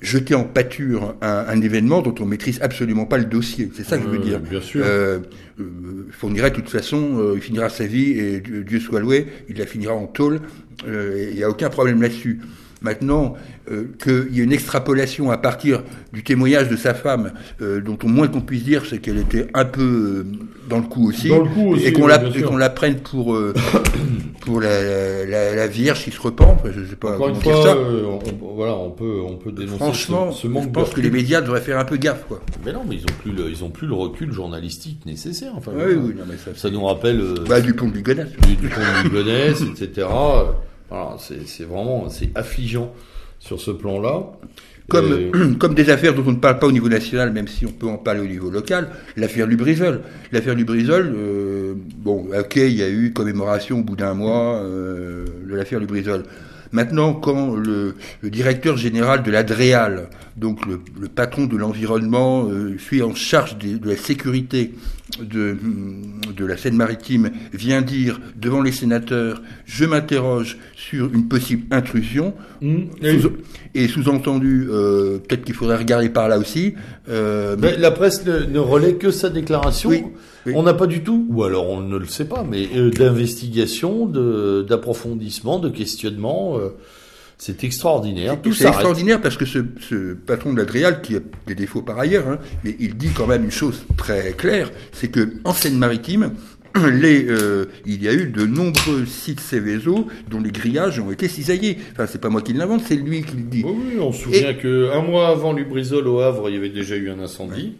jeter en pâture un, un événement dont on maîtrise absolument pas le dossier. C'est ça que je veux Euh, dire. bien sûr. Euh, euh, Fourniret, de toute façon, euh, il finira sa vie et Dieu, soit loué, il la finira en tôle. Euh, Il n'y a aucun problème là-dessus. Maintenant, euh, qu'il y ait une extrapolation à partir du témoignage de sa femme, euh, dont au moins qu'on puisse dire, c'est qu'elle était un peu euh, dans le coup aussi, Dans le coup aussi, et qu'on oui, la, qu'on la prenne pour euh, pour la, la, la Vierge qui se repent. Enfin, je sais pas Encore une fois, ça. euh, on, voilà, on peut, on peut dénoncer Franchement, ce, ce manque je pense de que les médias devraient faire un peu gaffe, quoi. Mais non, mais ils ont plus le, ils ont plus le recul journalistique nécessaire. Enfin, Oui, oui, non, mais ça, Ça nous rappelle euh, bah, du pont de Ligonnès. du, du pont de Ligonnès, etc. Voilà, c'est vraiment, c'est affligeant sur ce plan-là. Comme, comme des affaires dont on ne parle pas au niveau national, même si on peut en parler au niveau local, l'affaire Lubrizol. L'affaire Lubrizol, euh, bon, ok, il y a eu commémoration au bout d'un mois euh, de l'affaire Lubrizol. Maintenant, quand le, directeur général de l'Adréal, donc le, patron de l'environnement, euh, suis en charge de la sécurité de, de la Seine-Maritime, vient dire devant les sénateurs, je m'interroge sur une possible intrusion, mmh, et sous-entendu, euh, peut-être qu'il faudrait regarder par là aussi. Euh, la presse ne, relaie que sa déclaration. On n'a pas du tout, ou alors on ne le sait pas, mais euh, d'investigation, d'approfondissement, de, questionnement. C'est extraordinaire. C'est extraordinaire parce que ce, ce patron de l'Adrial, qui a des défauts par ailleurs, hein, mais il dit quand même une chose très claire, c'est que en Seine-Maritime, les, euh, il y a eu de nombreux sites Céveso dont les grillages ont été cisaillés. Enfin, c'est pas moi qui l'invente, c'est lui qui le dit. Oui, on se souvient que un mois avant Lubrizol au Havre, il y avait déjà eu un incendie.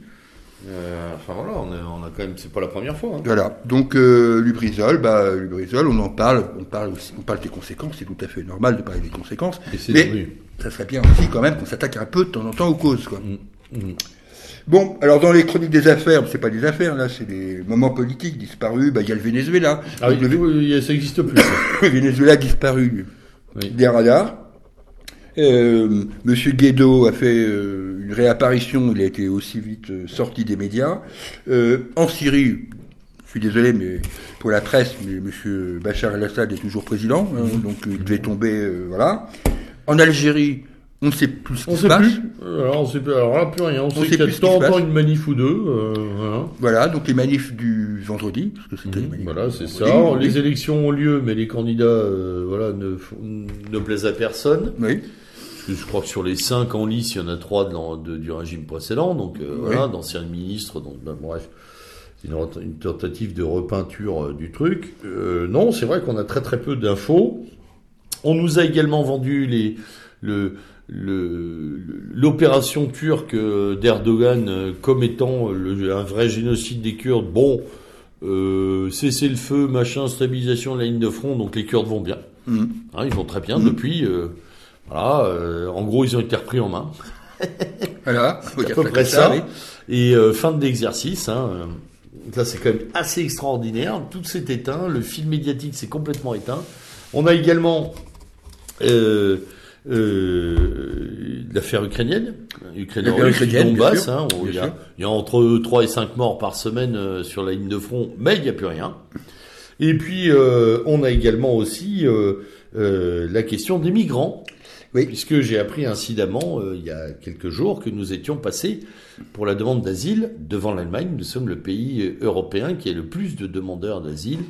Euh, enfin voilà, on, on, a quand même, c'est pas la première fois. Hein. Voilà. Donc euh, Lubrizol, bah Lubrizol, on en parle, on parle aussi, on parle des conséquences. C'est tout à fait normal de parler des conséquences. mais ça serait bien aussi quand même qu'on s'attaque un peu de temps en temps aux causes, quoi. Mm, mm. Bon, alors dans les chroniques des affaires, c'est pas des affaires là, c'est des moments politiques disparus. Bah il y a le Venezuela. Ah oui, ça existe plus. le Venezuela disparu des radars. Euh, Monsieur Guaido a fait euh, une réapparition, il a été aussi vite euh, sorti des médias. En Syrie, je suis désolé, mais pour la presse, mais Monsieur Bachar el-Assad est toujours président, hein, mhm. donc il devait tomber, voilà. En Algérie, on ne sait plus ce qui on se passe. Alors, on sait plus, alors là, plus rien. On, sait qu'il y a de temps en temps une manif ou deux. voilà. voilà. donc les manifs du vendredi, parce que c'était mhm. Voilà, c'est ça. Les élections ont lieu, mais les candidats, voilà, ne, ne plaisent à personne. Oui je crois que sur les cinq en lice, il y en a trois de, du régime précédent, donc euh, voilà, d'anciens ministres, donc ben, bref, une, une, tentative de repeinture euh, du truc. Euh, non, c'est vrai qu'on a très très peu d'infos. On nous a également vendu les, le, l'opération turque d'Erdogan comme étant un vrai génocide des Kurdes. Bon, euh, cessez le feu, machin, stabilisation de la ligne de front, donc les Kurdes vont bien. Mmh. Hein, ils vont très bien mmh. depuis. Voilà, euh, en gros, ils ont été repris en main. voilà, à peu près ça. Et euh, fin de l'exercice. Hein, euh, ça, c'est quand même assez extraordinaire. Tout s'est éteint. Le fil médiatique s'est complètement éteint. On a également euh, l'affaire ukrainienne. Ukrainienne, Donbass. Hein, il, y a, il, y a, entre 3 et 5 morts par semaine sur la ligne de front, mais il n'y a plus rien. Et puis, on a également aussi la question des migrants. Oui. Puisque j'ai appris incidemment, euh, il y a quelques jours, que nous étions passés pour la demande d'asile devant l'Allemagne. Nous sommes le pays euh, européen qui a le plus de demandeurs d'asile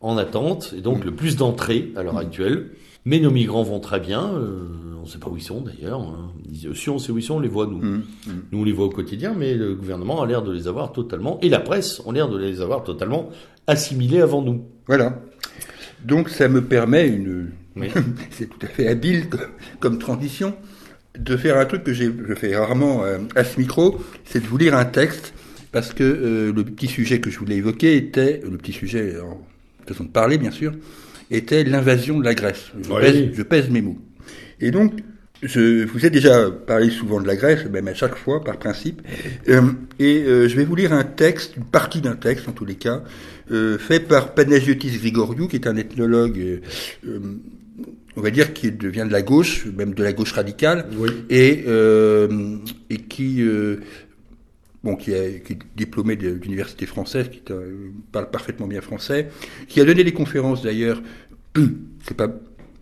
en attente, et donc le plus d'entrées à l'heure mm. actuelle. Mais nos migrants vont très bien. Euh, on ne sait pas où ils sont d'ailleurs. Hein. Si on sait où ils sont, on les voit nous. Mm. Mm. Nous on les voit au quotidien, mais le gouvernement a l'air de les avoir totalement, et la presse a l'air de les avoir totalement assimilés avant nous. Voilà. Donc ça me permet une c'est tout à fait habile comme, transition de faire un truc que je fais rarement euh, à ce micro, c'est de vous lire un texte, parce que euh, le petit sujet que je voulais évoquer était, le petit sujet en façon de parler bien sûr, était l'invasion de la Grèce. Je, pèse, mes mots. Et donc, je vous ai déjà parlé souvent de la Grèce, même à chaque fois, par principe. Euh, et je vais vous lire un texte, une partie d'un texte en tous les cas, fait par Panagiotis Grigoriou, qui est un ethnologue on va dire, qui devient de la gauche, même de la gauche radicale, et, euh, et qui, euh, bon, qui, est diplômé d'université française, qui parle parfaitement bien français, qui a donné des conférences d'ailleurs, c'est pas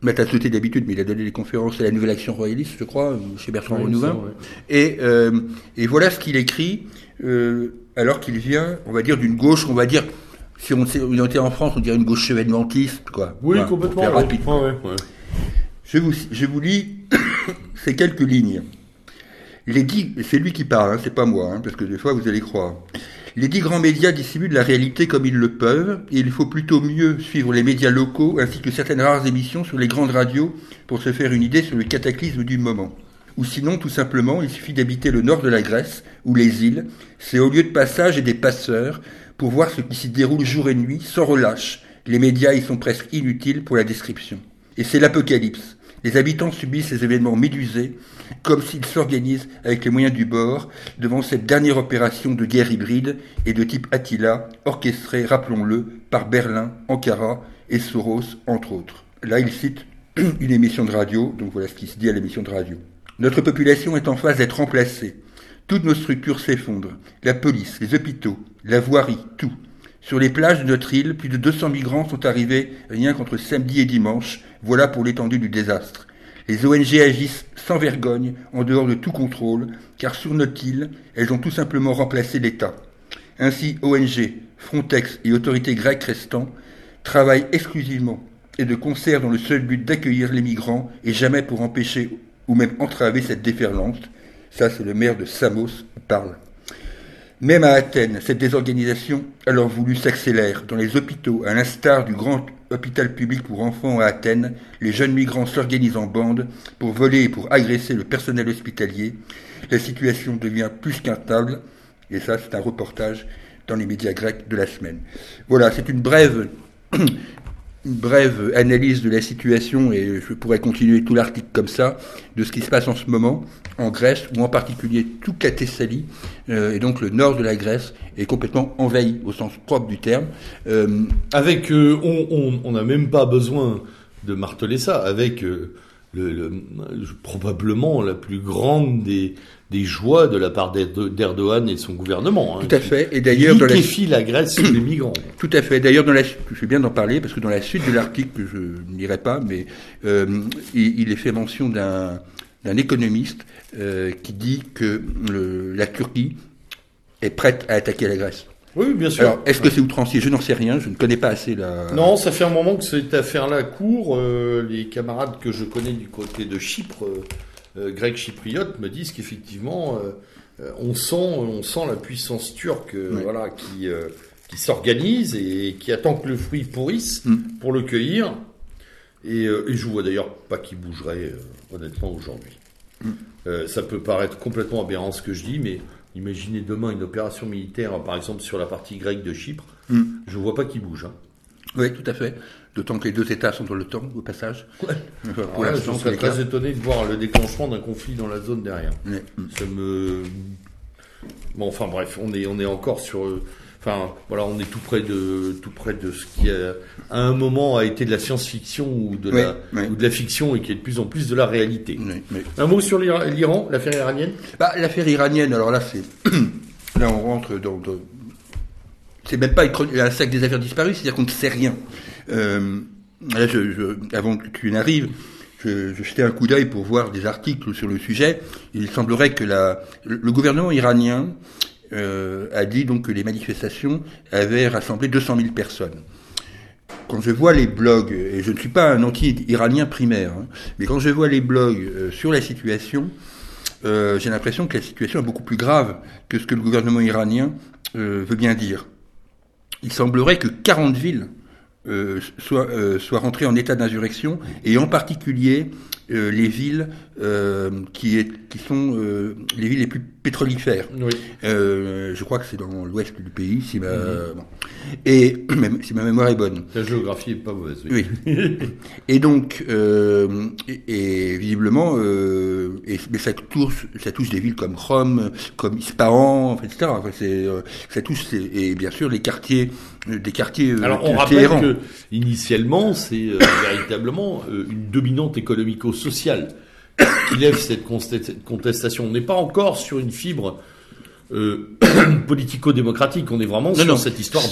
mettre à sauter d'habitude, mais il a donné des conférences à la Nouvelle Action Royaliste, je crois, chez Bertrand Renouvin. Et, euh, et voilà ce qu'il écrit, alors qu'il vient, on va dire, d'une gauche, on va dire, si on, était en France, on dirait une gauche chevènementiste, quoi. Oui, complètement. Je vous, lis ces quelques lignes. Les dix, c'est lui qui parle, hein, c'est pas moi, hein, parce que des fois vous allez croire. Les dix grands médias dissimulent la réalité comme ils le peuvent, et il faut plutôt mieux suivre les médias locaux ainsi que certaines rares émissions sur les grandes radios pour se faire une idée sur le cataclysme du moment. Ou sinon, tout simplement, il suffit d'habiter le nord de la Grèce, ou les îles, c'est au lieu de passage et des passeurs, pour voir ce qui s'y déroule jour et nuit, sans relâche. Les médias y sont presque inutiles pour la description. Et c'est l'apocalypse. Les habitants subissent ces événements médusés, comme s'ils s'organisent avec les moyens du bord devant cette dernière opération de guerre hybride et de type Attila, orchestrée, rappelons-le, par Berlin, Ankara et Soros, entre autres. Là, il cite une émission de radio, donc voilà ce qui se dit à l'émission de radio. Notre population est en phase d'être remplacée. Toutes nos structures s'effondrent. La police, les hôpitaux, la voirie, tout. Sur les plages de notre île, plus de 200 migrants sont arrivés rien qu'entre samedi et dimanche. Voilà pour l'étendue du désastre. Les ONG agissent sans vergogne, en dehors de tout contrôle, car sur notre île, elles ont tout simplement remplacé l'État. Ainsi, ONG, Frontex et autorités grecques restants travaillent exclusivement et de concert dans le seul but d'accueillir les migrants et jamais pour empêcher ou même entraver cette déferlante. Ça, c'est le maire de Samos qui parle. Même à Athènes, cette désorganisation alors voulu s'accélère. Dans les hôpitaux, à l'instar du grand hôpital public pour enfants à Athènes, les jeunes migrants s'organisent en bande pour voler et pour agresser le personnel hospitalier. La situation devient plus qu'intable, et ça c'est un reportage dans les médias grecs de la semaine. Voilà, c'est une brève une brève analyse de la situation, et je pourrais continuer tout l'article comme ça, de ce qui se passe en ce moment en Grèce, ou en particulier toute la Thessalie, euh, et donc le nord de la Grèce est complètement envahi au sens propre du terme. Euh, avec, euh, on n'a même pas besoin de marteler ça, avec le, probablement la plus grande des, des joies de la part d'Erdogan et de son gouvernement. Hein, Tout à fait. Et d'ailleurs, dans la la Grèce sur les migrants. Tout à fait. D'ailleurs, dans la, je fais bien d'en parler parce que dans la suite de l'article que je ne lirai pas, mais euh, il, est fait mention d'un d'un économiste euh, qui dit que le, la Turquie est prête à attaquer la Grèce. Oui, bien sûr. Alors, est-ce que c'est outrancier? Je n'en sais rien, je ne connais pas assez la... Non, ça fait un moment que cette affaire-là court. Euh, les camarades que je connais du côté de Chypre, euh grecs chypriotes, me disent qu'effectivement, euh, on, sent, on sent la puissance turque voilà, qui, qui s'organise et qui attend que le fruit pourrisse mm. pour le cueillir. Et, et je vois d'ailleurs pas qui bougerait, honnêtement, aujourd'hui. Mm. ça peut paraître complètement aberrant ce que je dis, mais Imaginez demain une opération militaire, par exemple sur la partie grecque de Chypre. Hmm. Je ne vois pas qui bouge. Hein. Oui, tout à fait. D'autant que les deux États sont dans le temps, au passage. Ouais. je serais très étonné de voir le déclenchement d'un conflit dans la zone derrière. Ça me. Bon, enfin bref, on est, on est encore sur. Euh, Enfin, voilà, on est tout près de tout près de ce qui a, à un moment a été de la science-fiction ou de la ou de la fiction et qui est de plus en plus de la réalité. Un mot sur l'Iran, l'affaire iranienne? Bah, l'affaire iranienne. Alors là, c'est là on rentre dans, c'est même pas un sac des affaires disparues, c'est-à-dire qu'on ne sait rien. Euh, là, je, avant que tu n'arrives, je, je, jetais un coup d'œil pour voir des articles sur le sujet. Il semblerait que la, le gouvernement iranien euh, a dit donc que les manifestations avaient rassemblé 200 000 personnes. Quand je vois les blogs, et je ne suis pas un anti-iranien primaire, hein, mais quand je vois les blogs euh, sur la situation, euh, j'ai l'impression que la situation est beaucoup plus grave que ce que le gouvernement iranien euh, veut bien dire. Il semblerait que 40 villes euh, soient, euh, soient rentrées en état d'insurrection, et en particulier euh, les villes qui, est, qui sont les villes les plus pétrolifères. Oui. je crois que c'est dans l'ouest du pays, si ma, mhm. bon. et même, si ma mémoire est bonne. La géographie est pas mauvaise. Oui. oui. et donc, et, et, visiblement, et, mais ça touche, ça touche des villes comme Rome, comme Ispahan, etc. Enfin, ça touche, et bien sûr les quartiers, des quartiers. Alors on rappelle que initialement, c'est véritablement une dominante économico social qui lève cette contestation. On n'est pas encore sur une fibre euh, politico-démocratique. On est vraiment sur cette histoire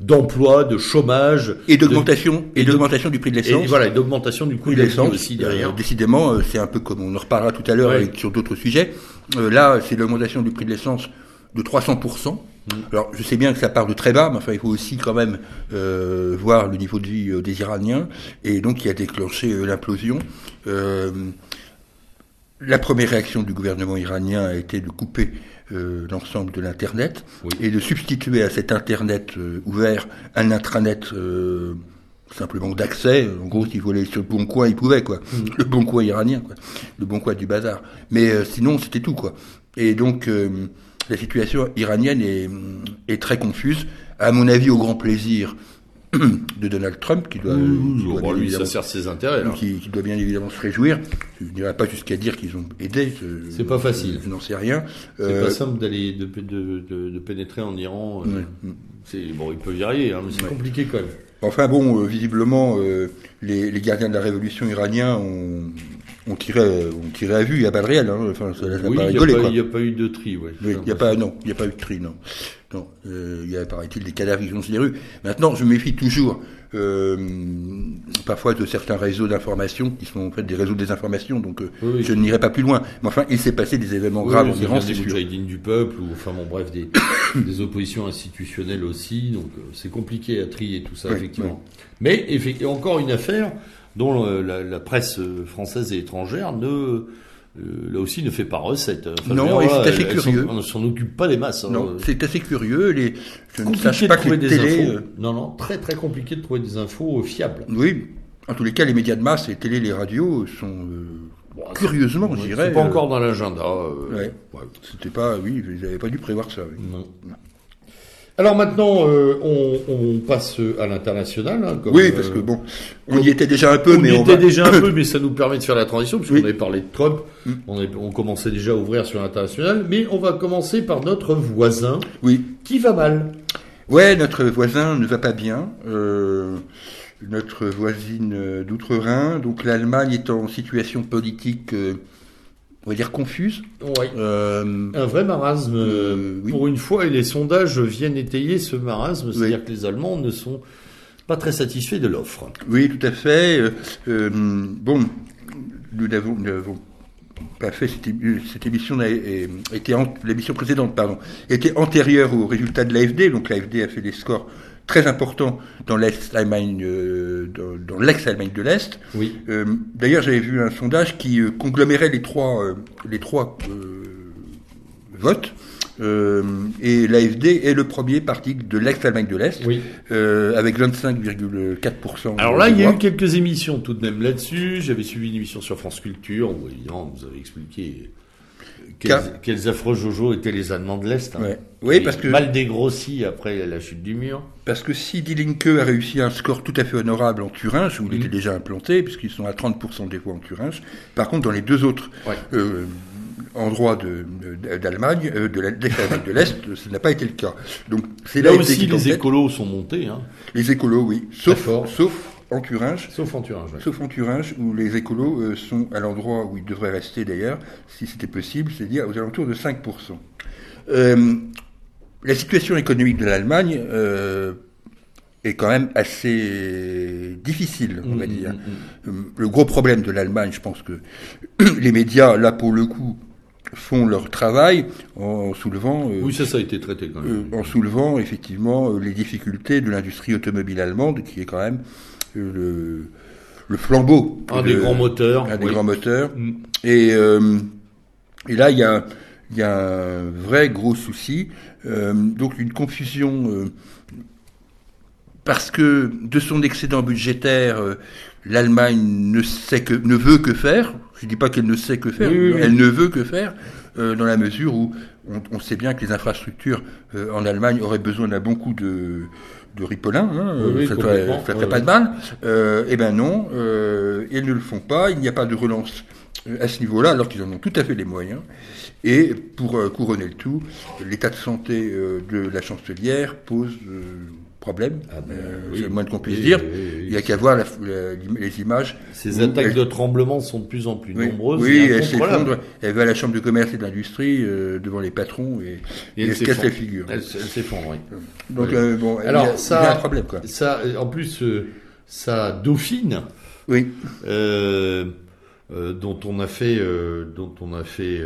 d'emploi, de chômage et d'augmentation et d'augmentation du prix de l'essence. Et voilà, d'augmentation du coût de l'essence aussi derrière. Euh, décidément, euh, c'est un peu comme on en reparlera tout à l'heure sur d'autres sujets. là, c'est l'augmentation du prix de l'essence de 300 mm. Alors, je sais bien que ça part de très bas, mais enfin, il faut aussi quand même voir le niveau de vie des Iraniens, et donc qui a déclenché l'implosion. Euh, la première réaction du gouvernement iranien a été de couper euh, l'ensemble de l'Internet et de substituer à cet Internet euh, ouvert un intranet simplement d'accès. En gros, s'il voulait sur le bon coin, il pouvait, quoi. Mm. Le bon coin iranien, quoi. Le bon coin du bazar. Mais sinon, c'était tout, quoi. Et donc, la situation iranienne est, est, très confuse. À mon avis, au grand plaisir de Donald Trump, qui doit, lui, ça sert ses intérêts. Qui, qui, doit bien évidemment se réjouir. Je ne dirais pas jusqu'à dire qu'ils ont aidé. C'est pas facile. Je, n'en sais rien. C'est pas euh, simple d'aller de, de, de, de, pénétrer en Iran. Euh, c'est bon, ils peuvent y arriver, hein, mais c'est compliqué quand même. Enfin bon, visiblement, les, les, gardiens de la révolution iranien ont, ont tiré, on tirait à vue, il y a pas de réel. Hein. Enfin, ça, oui, il n'y a, pas eu de tri. Ouais, oui, il y a pas, non, il n'y a pas eu de tri, non. Non, euh, il y a, paraît-il, des cadavres qui sont sur les rues. Maintenant, je méfie toujours, euh, parfois, de certains réseaux d'information qui sont en fait des réseaux de désinformation, donc euh, je n'irai pas plus loin. Mais enfin, il s'est passé des événements graves en Iran, c'est sûr. du peuple, ou enfin bon, bref, des, des oppositions institutionnelles aussi, donc euh, c'est compliqué à trier tout ça, effectivement. Mais effectivement, encore une affaire dont la, la presse française et étrangère ne euh, là aussi ne fait pas recette. non, et c'est assez curieux. on ne s'en occupe pas des masses. Hein. Non, c'est assez curieux. Les, je ne sache pas que des infos. Euh, non, non, très très compliqué de trouver des infos fiables. Oui, en tous les cas, les médias de masse, les télé, les radios sont euh, curieusement, je dirais. C'est pas encore dans l'agenda. ouais. C'était pas, oui, vous n'avez pas dû prévoir ça. Non. Alors maintenant, euh, on, passe à l'international. Hein, oui, parce que bon, on y était déjà un peu, on mais y on était déjà un peu, mais ça nous permet de faire la transition puisqu'on avait parlé de Trump. Mm. On, on, commençait déjà à ouvrir sur l'international, mais on va commencer par notre voisin. Oui. Qui va mal Ouais, notre voisin ne va pas bien. Euh, notre voisine d'outre-Rhin, donc l'Allemagne est en situation politique. Euh, on va dire confuse. Euh, un vrai marasme euh, pour une fois, et les sondages viennent étayer ce marasme, c'est-à-dire que les Allemands ne sont pas très satisfaits de l'offre. Oui, tout à fait. Euh, bon, nous n'avons pas fait cette, émission était l'émission précédente pardon était antérieure au résultat de l'AFD donc l'AFD a fait des scores très important dans l'ex-Allemagne, euh, dans, l'ex-Allemagne de l'Est. Oui. Euh, d'ailleurs, j'avais vu un sondage qui euh, conglomérait les trois, les trois votes. et l'AFD est le premier parti de l'ex-Allemagne de l'Est, oui. avec 25,4%. Alors là, il y a eu quelques émissions tout de même là-dessus. J'avais suivi une émission sur France Culture où, évidemment, vous avez expliqué quels, affreux Jojo étaient les Allemands de l'Est. Hein. Oui, parce que mal dégrossi après la chute du mur. Parce que si Die Linke a réussi un score tout à fait honorable en Thuringe, où il était mm. déjà implanté, puisqu'ils sont à 30% des voix en Thuringe, par contre dans les deux autres euh, endroits d'Allemagne, de, de, de l'Est, ça n'a pas été le cas. Donc c'est là, aussi les écolos sont montés. Hein. Les écolos, oui, sauf, sauf en Thuringe. Sauf en Thuringe. Sauf en Thuringe, où les écolos euh, sont à l'endroit où ils devraient rester d'ailleurs, si c'était possible, c'est-à-dire aux alentours de 5%. Euh, la situation économique de l'Allemagne euh, est quand même assez difficile, on va mmh, dire. Mmh, mmh. Le gros problème de l'Allemagne, je pense que les médias, là pour le coup, font leur travail en soulevant. oui, ça, ça a été traité quand même. en soulevant effectivement les difficultés de l'industrie automobile allemande, qui est quand même le, le flambeau. Un des grands moteurs. Un des grands moteurs. Mm. Et, euh, et là, il y a, y a un vrai gros souci. Euh, donc une confusion euh, parce que de son excédent budgétaire, l'Allemagne ne sait que ne veut que faire. Je dis pas qu'elle ne sait que faire, elle ne veut que faire dans la mesure où on, on, sait bien que les infrastructures en Allemagne auraient besoin d'un bon coup de de Ripolin, hein, ça ne ferait pas de mal. Euh, eh ben non, euh, ils ne le font pas, il n'y a pas de relance euh, à ce niveau-là, alors qu'ils en ont tout à fait les moyens. Et pour euh, couronner le tout, l'état de santé de la chancelière pose problème, ah ben, c'est le moins qu'on puisse dire. il n'y a qu'à voir les images. Ces attaques de tremblement sont de plus en plus nombreuses. Oui, elle s'effondre. Elle va à la chambre de commerce et d'industrie devant les patrons et, elle se casse la figure. Elle, s'effondre, oui. Donc euh, bon, alors il y a, ça, il y a un problème quoi. Ça, en plus, euh, ça dauphine. Oui. Euh, dont on a fait, dont on a fait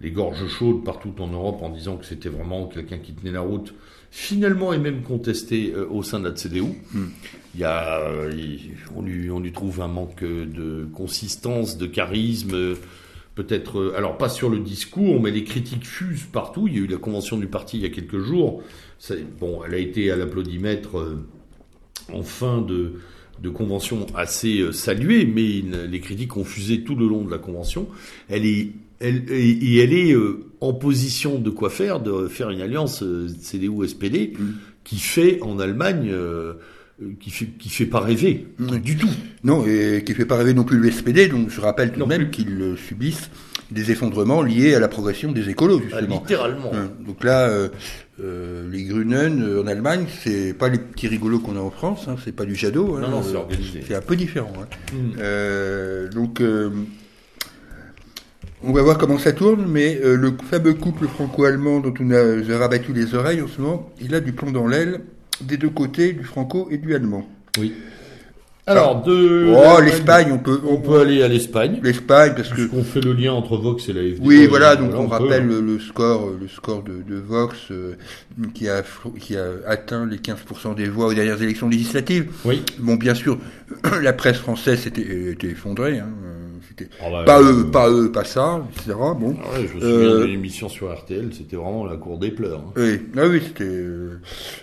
les gorges chaudes partout en Europe en disant que c'était vraiment quelqu'un qui tenait la route finalement est même contesté euh, au sein de la CDU. Hmm. Il y a, euh, on, lui, on lui trouve un manque de consistance, de charisme. Peut-être, euh, alors pas sur le discours, mais les critiques fusent partout. Il y a eu la convention du parti il y a quelques jours. Bon, elle a été à l'applaudimètre en fin de, de convention assez saluée, mais les critiques ont fusé tout le long de la convention. Elle est elle, et, elle est euh, en position de quoi faire, de faire une alliance euh, CDU-SPD mm. qui fait en Allemagne euh, qui fait qui fait pas rêver du tout. Non, et qui fait pas rêver non plus le SPD. Donc je rappelle tout de même qu'ils subissent des effondrements liés à la progression des écolos Ah, justement. littéralement. Hein, Donc là, euh, euh, les Grünen euh, en Allemagne, c'est pas les petits rigolos qu'on a en France, hein, c'est pas du Jadot. hein, Non, non, c'est euh, organisé. C'est un peu différent. hein. Mm. Euh, donc, euh, on va voir comment ça tourne, mais euh, le fameux couple franco-allemand dont on a j'ai rabattu les oreilles en ce moment, il a du plomb dans l'aile des deux côtés, du franco et du allemand. Oui. Alors de oh, l'Espagne, on peut, on peut aller à l'Espagne. l'Espagne parce que Puisqu'on fait le lien entre Vox et la FDP. Oui, voilà, donc on, rappelle le, le score, le score de, de Vox euh, qui a qui a atteint les 15% des voix aux dernières élections législatives. Oui. Bon, bien sûr, la presse française était, était effondrée. Hein, euh, c'était Ah bah, pas euh, eux, pas eux, pas ça, etc. Bon. Ah ouais, je me souviens Euh, de l'émission sur RTL, c'était vraiment la cour des pleurs. hein. Oui, ah oui, c'était euh,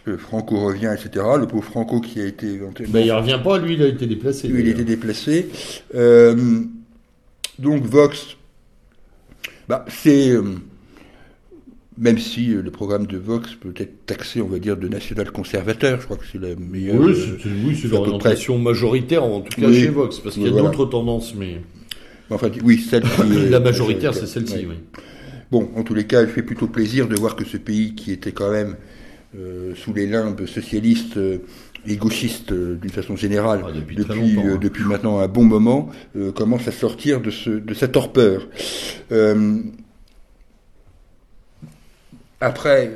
euh, Franco revient, etc. Le pauvre Franco qui a été Ben, il revient pas, lui, il a été déplacé. lui, il d'ailleurs. était déplacé. Euh, donc Vox, bah, c'est euh, même si euh, le programme de Vox peut être taxé, on va dire, de national-conservateur, je crois que c'est la meilleure. Oui, euh, c'est oui, l'orientation majoritaire, en tout cas Oui. chez Vox, parce qu'il y a Voilà. d'autres tendances, mais enfin, oui, celle qui la majoritaire, c'est celle-ci. Oui. Bon, en tous les cas, il fait plutôt plaisir de voir que ce pays qui était quand même euh, sous les limbes socialistes euh, et gauchistes euh, d'une façon générale Ah, depuis hein. depuis maintenant un bon moment, commence à sortir de, ce, de sa torpeur. Après,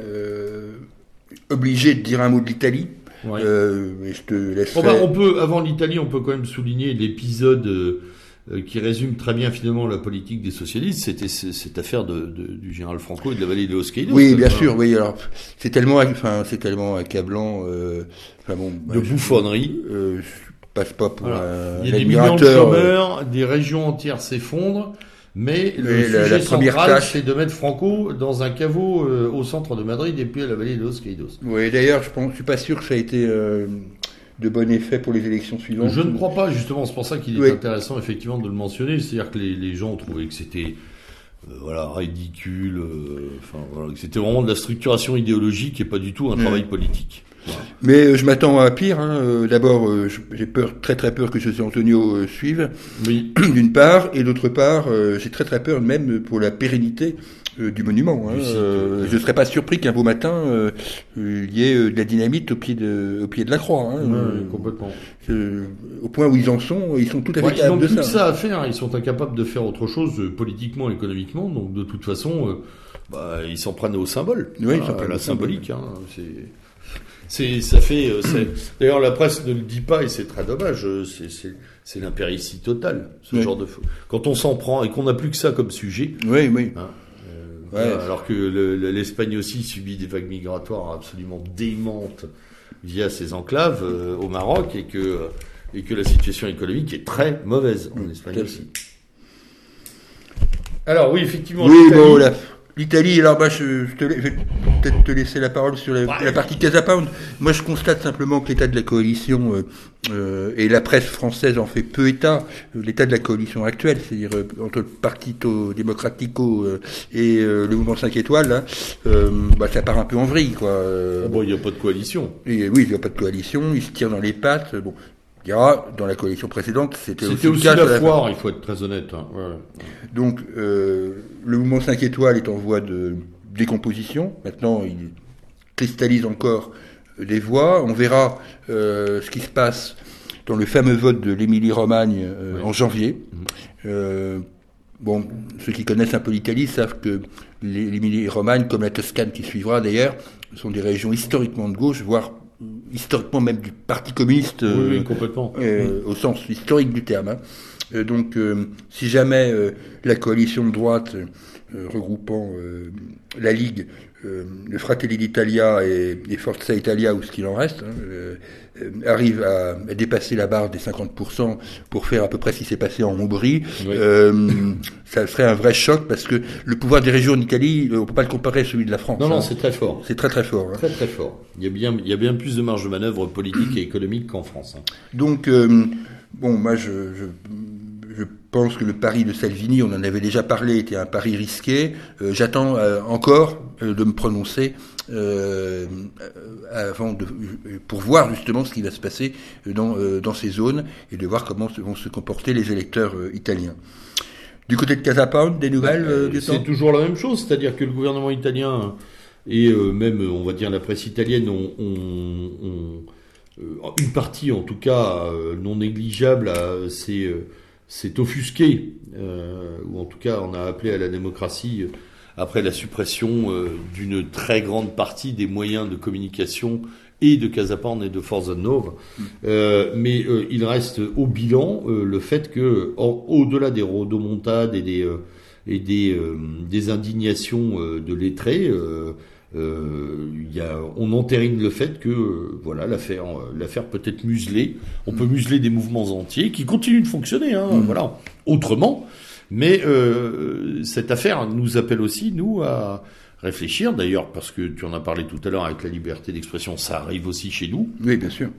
obligé de dire un mot de l'Italie, Ouais. et je te ben, on peut, avant l'Italie, on peut quand même souligner l'épisode qui résume très bien finalement la politique des socialistes. C'était ce- cette affaire de, de- du général Franco et de la vallée de Osqueidos. Oui, bien sûr, oui. Alors, c'est tellement, enfin, c'est tellement accablant. Euh, enfin bon, bah, De je- bouffonnerie. Euh, je passe pas pour Voilà. un, Il y a des millions de euh, chômeurs, des régions entières s'effondrent, mais le la- sujet la central, c'est de mettre Franco dans un caveau euh, au centre de Madrid et puis à la vallée de Los Caídos. Oui, d'ailleurs, je je suis pas sûr que ça a été euh, de bon effet pour les élections suivantes. Je ne crois pas, justement, c'est pour ça qu'il est Oui. intéressant effectivement de le mentionner, c'est-à-dire que les, les gens trouvaient que c'était euh, voilà ridicule, euh, enfin voilà, que c'était vraiment de la structuration idéologique et pas du tout un Mm. travail politique. Voilà. Mais euh, je m'attends à pire. hein. Euh, D'abord, j'ai peur, très très peur que José Antonio suive, Oui, d'une part, et d'autre part, j'ai très très peur même pour la pérennité du monument. hein. Du Euh, je ne serais pas surpris qu'un beau matin, euh, euh, il y ait de la dynamite au pied de, au pied de la croix. hein. Euh, complètement. au point où ils en sont, ils sont tout à fait Ouais, ils n'ont capables de plus ça. à faire, ils sont incapables de faire autre chose politiquement, économiquement, donc de toute façon, bah, ils s'en prennent au symbole, Oui, ils s'en prennent la symbolique. Hein, c'est, c'est, ça fait. D'ailleurs, la presse ne le dit pas et c'est très dommage. C'est, l'impéritie totale, ce Oui. genre de. Quand on s'en prend et qu'on n'a plus que ça comme sujet. Oui, oui. Hein, Ouais. alors que le- le- l'Espagne aussi subit des vagues migratoires absolument démentes via ses enclaves euh, au Maroc et que euh, et que la situation économique est très mauvaise en Mm, Espagne aussi. Alors oui, effectivement. Oui, bon, l'Italie, alors bah, je, je te je vais peut-être te laisser la parole sur la, Ouais. la partie Casa Pound. Moi, je constate simplement que l'état de la coalition, euh, euh, et la presse française en fait peu état, euh, l'état de la coalition actuelle, c'est-à-dire euh, entre le Partito Democratico et le mouvement 5 étoiles, là, euh, bah, ça part un peu en vrille, quoi. Euh, Bon, il n'y a pas de coalition. et oui, il n'y a pas de coalition, ils se tirent dans les pattes. Bon, dira, dans la coalition précédente, c'était aussi, aussi cas la la- foire, il faut être très honnête. hein. Ouais. donc, euh, le mouvement 5 étoiles est en voie de décomposition. Maintenant, il cristallise encore des voix. On verra euh, ce qui se passe dans le fameux vote de l'Émilie-Romagne euh, en janvier. Mhm. Bon, ceux qui connaissent un peu l'Italie savent que l'É- l'Émilie-Romagne, comme la Toscane qui suivra d'ailleurs, sont des régions historiquement de gauche, voire historiquement même du Parti communiste. Oui, euh, oui, complètement. euh, au sens historique du terme. hein. Euh, donc, euh, si jamais euh, la coalition de droite regroupant la Ligue, le Fratelli d'Italia et, et Forza Italia, ou ce qu'il en reste, hein, arrive à, à dépasser la barre des 50% pour faire à peu près ce qui s'est passé en Hongrie, Oui. ça serait un vrai choc parce que le pouvoir des régions en Italie, on peut pas le comparer à celui de la France. Non, hein. non, c'est très fort. c'est très très fort. hein. Très très fort. Il y a bien, il y a bien plus de marge de manœuvre politique et économique qu'en France. hein. Donc, euh, bon, moi, je pense que le pari de Salvini, on en avait déjà parlé, était un pari risqué. Euh, j'attends euh, encore de me prononcer avant de, pour voir justement ce qui va se passer dans, dans ces zones et de voir comment vont se comporter les électeurs italiens. Du côté de Casa des nouvelles C'est toujours la même chose, c'est-à-dire que le gouvernement italien et même, on va dire, la presse italienne ont, ont une partie, en tout cas, non négligeable, c'est s'est offusqué, euh, ou en tout cas on a appelé à la démocratie euh, après la suppression euh, d'une très grande partie des moyens de communication et de Casapan et de Forza Nova. Mm. mais il reste au bilan le fait que, au-delà des rodomontades et des, et des, des indignations de lettrés, euh, y a, on entérine le fait que euh, voilà l'affaire euh, l'affaire peut être muselée. On peut museler des mouvements entiers qui continuent de fonctionner, hein, mmh. voilà, autrement. Mais euh, cette affaire nous appelle aussi nous à réfléchir. D'ailleurs, parce que tu en as parlé tout à l'heure avec la liberté d'expression, ça arrive aussi chez nous. Oui, bien sûr.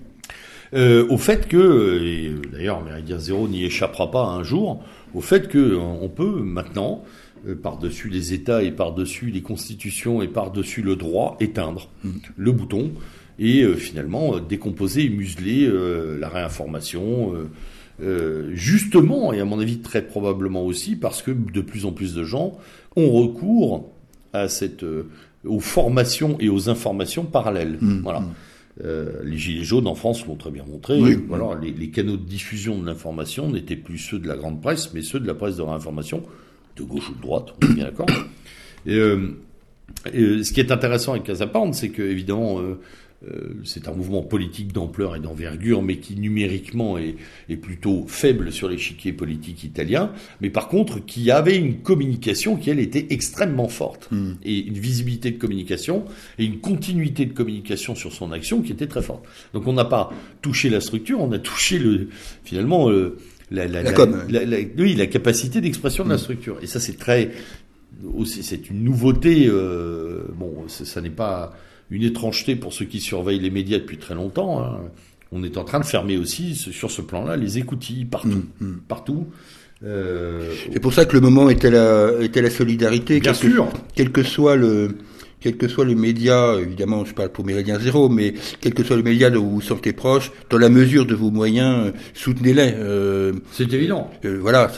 Au fait que, et d'ailleurs Méridien Zéro n'y échappera pas un jour, au fait que on peut maintenant par-dessus les États et par-dessus les constitutions et par-dessus le droit, éteindre mm. le bouton et euh, finalement euh, décomposer et museler la réinformation. justement, et à mon avis très probablement aussi, parce que de plus en plus de gens ont recours à cette, aux formations et aux informations parallèles. Mm. Voilà. Mm. les gilets jaunes en France l'ont très bien montré. Voilà, les, les, canaux de diffusion de l'information n'étaient plus ceux de la grande presse, mais ceux de la presse de réinformation de gauche ou de droite, on est bien d'accord. Et, euh, euh, ce qui est intéressant avec Casapound, c'est que évidemment, euh, c'est un mouvement politique d'ampleur et d'envergure, mais qui numériquement est, est plutôt faible sur l'échiquier politique italien, mais par contre qui avait une communication qui, elle, était extrêmement forte, hmm. et une visibilité de communication, et une continuité de communication sur son action qui était très forte. Donc on n'a pas touché la structure, on a touché le, finalement, la, la, la, oui, la capacité d'expression de la mm. structure. Et ça, c'est très aussi, c'est une nouveauté. Euh, bon, ça n'est pas une étrangeté pour ceux qui surveillent les médias depuis très longtemps. Hein. On est en train de fermer aussi sur ce plan-là les écoutilles partout, mm, mm. partout. Euh, c'est pour ça que le moment était la, était la solidarité. Bien sûr. quel que soit le, quel que soit le média, évidemment, je parle pour Méridien Zéro, mais quel que soit le média dont vous vous sentez proche, dans la mesure de vos moyens, euh, soutenez-les. Euh, c'est évident. Euh, voilà,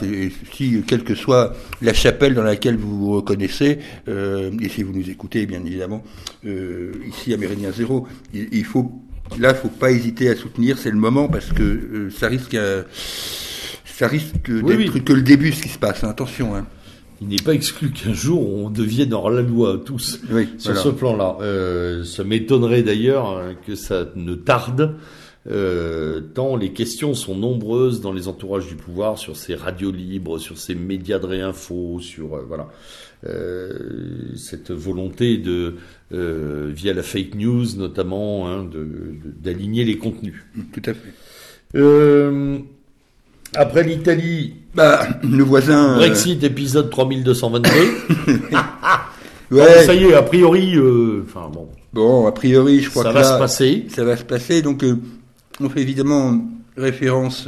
si quelle que soit la chapelle dans laquelle vous vous reconnaissez, et si vous nous écoutez, bien évidemment, ici à Méridien Zéro, il, faut, là, il faut pas hésiter à soutenir. C'est le moment parce que ça risque, ça risque d'être que le début ce qui se passe. Hein, attention. Hein il n'est pas exclu qu'un jour on devienne hors la loi tous sur ce plan-là. Euh, ça m'étonnerait d'ailleurs hein, que ça ne tarde, euh, tant les questions sont nombreuses dans les entourages du pouvoir sur ces radios libres, sur ces médias de réinfo, sur euh, voilà cette volonté de via la fake news notamment hein, d'aligner les contenus. Tout à fait. Après l'Italie, bah, le voisin. Euh, Brexit, épisode 3222. ouais. ça y est, a priori, euh, enfin bon. Bon, a priori, je crois ça que va se passer. Ça va se passer. Donc, euh, on fait évidemment référence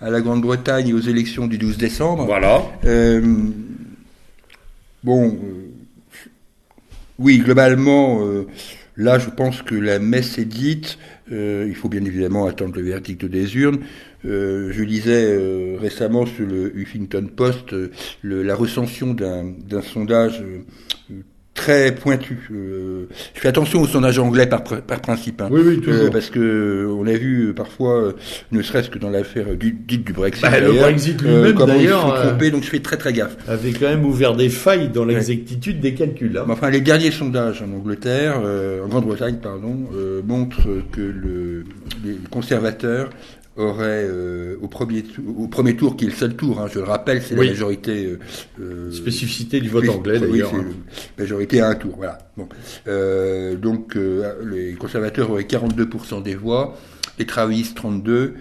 à la Grande-Bretagne et aux élections du 12 décembre. Voilà. bon, oui, globalement, là, je pense que la messe est dite. il faut bien évidemment attendre le verdict des urnes. Euh, je lisais euh, récemment sur le Huffington Post euh, la recension d'un sondage très pointu. je fais attention au sondage anglais par, par principe, hein, oui, oui, toujours. parce que on a vu parfois, ne serait-ce que dans l'affaire du, dite du Brexit, bah, le Brexit lui-même d'ailleurs, trompé, donc je fais très très gaffe. Avait quand même ouvert des failles dans l'exactitude des calculs. Hein. enfin, les derniers sondages en Angleterre, en Grande-Bretagne, pardon, montrent que le, les conservateurs aurait euh, au premier au premier tour qui est le seul tour hein, je le rappelle c'est la majorité euh, euh, spécificité du vote anglais d'ailleurs oui, hein. majorité à un tour voilà. Bon. Donc les conservateurs auraient 42% des voix les travaillistes 32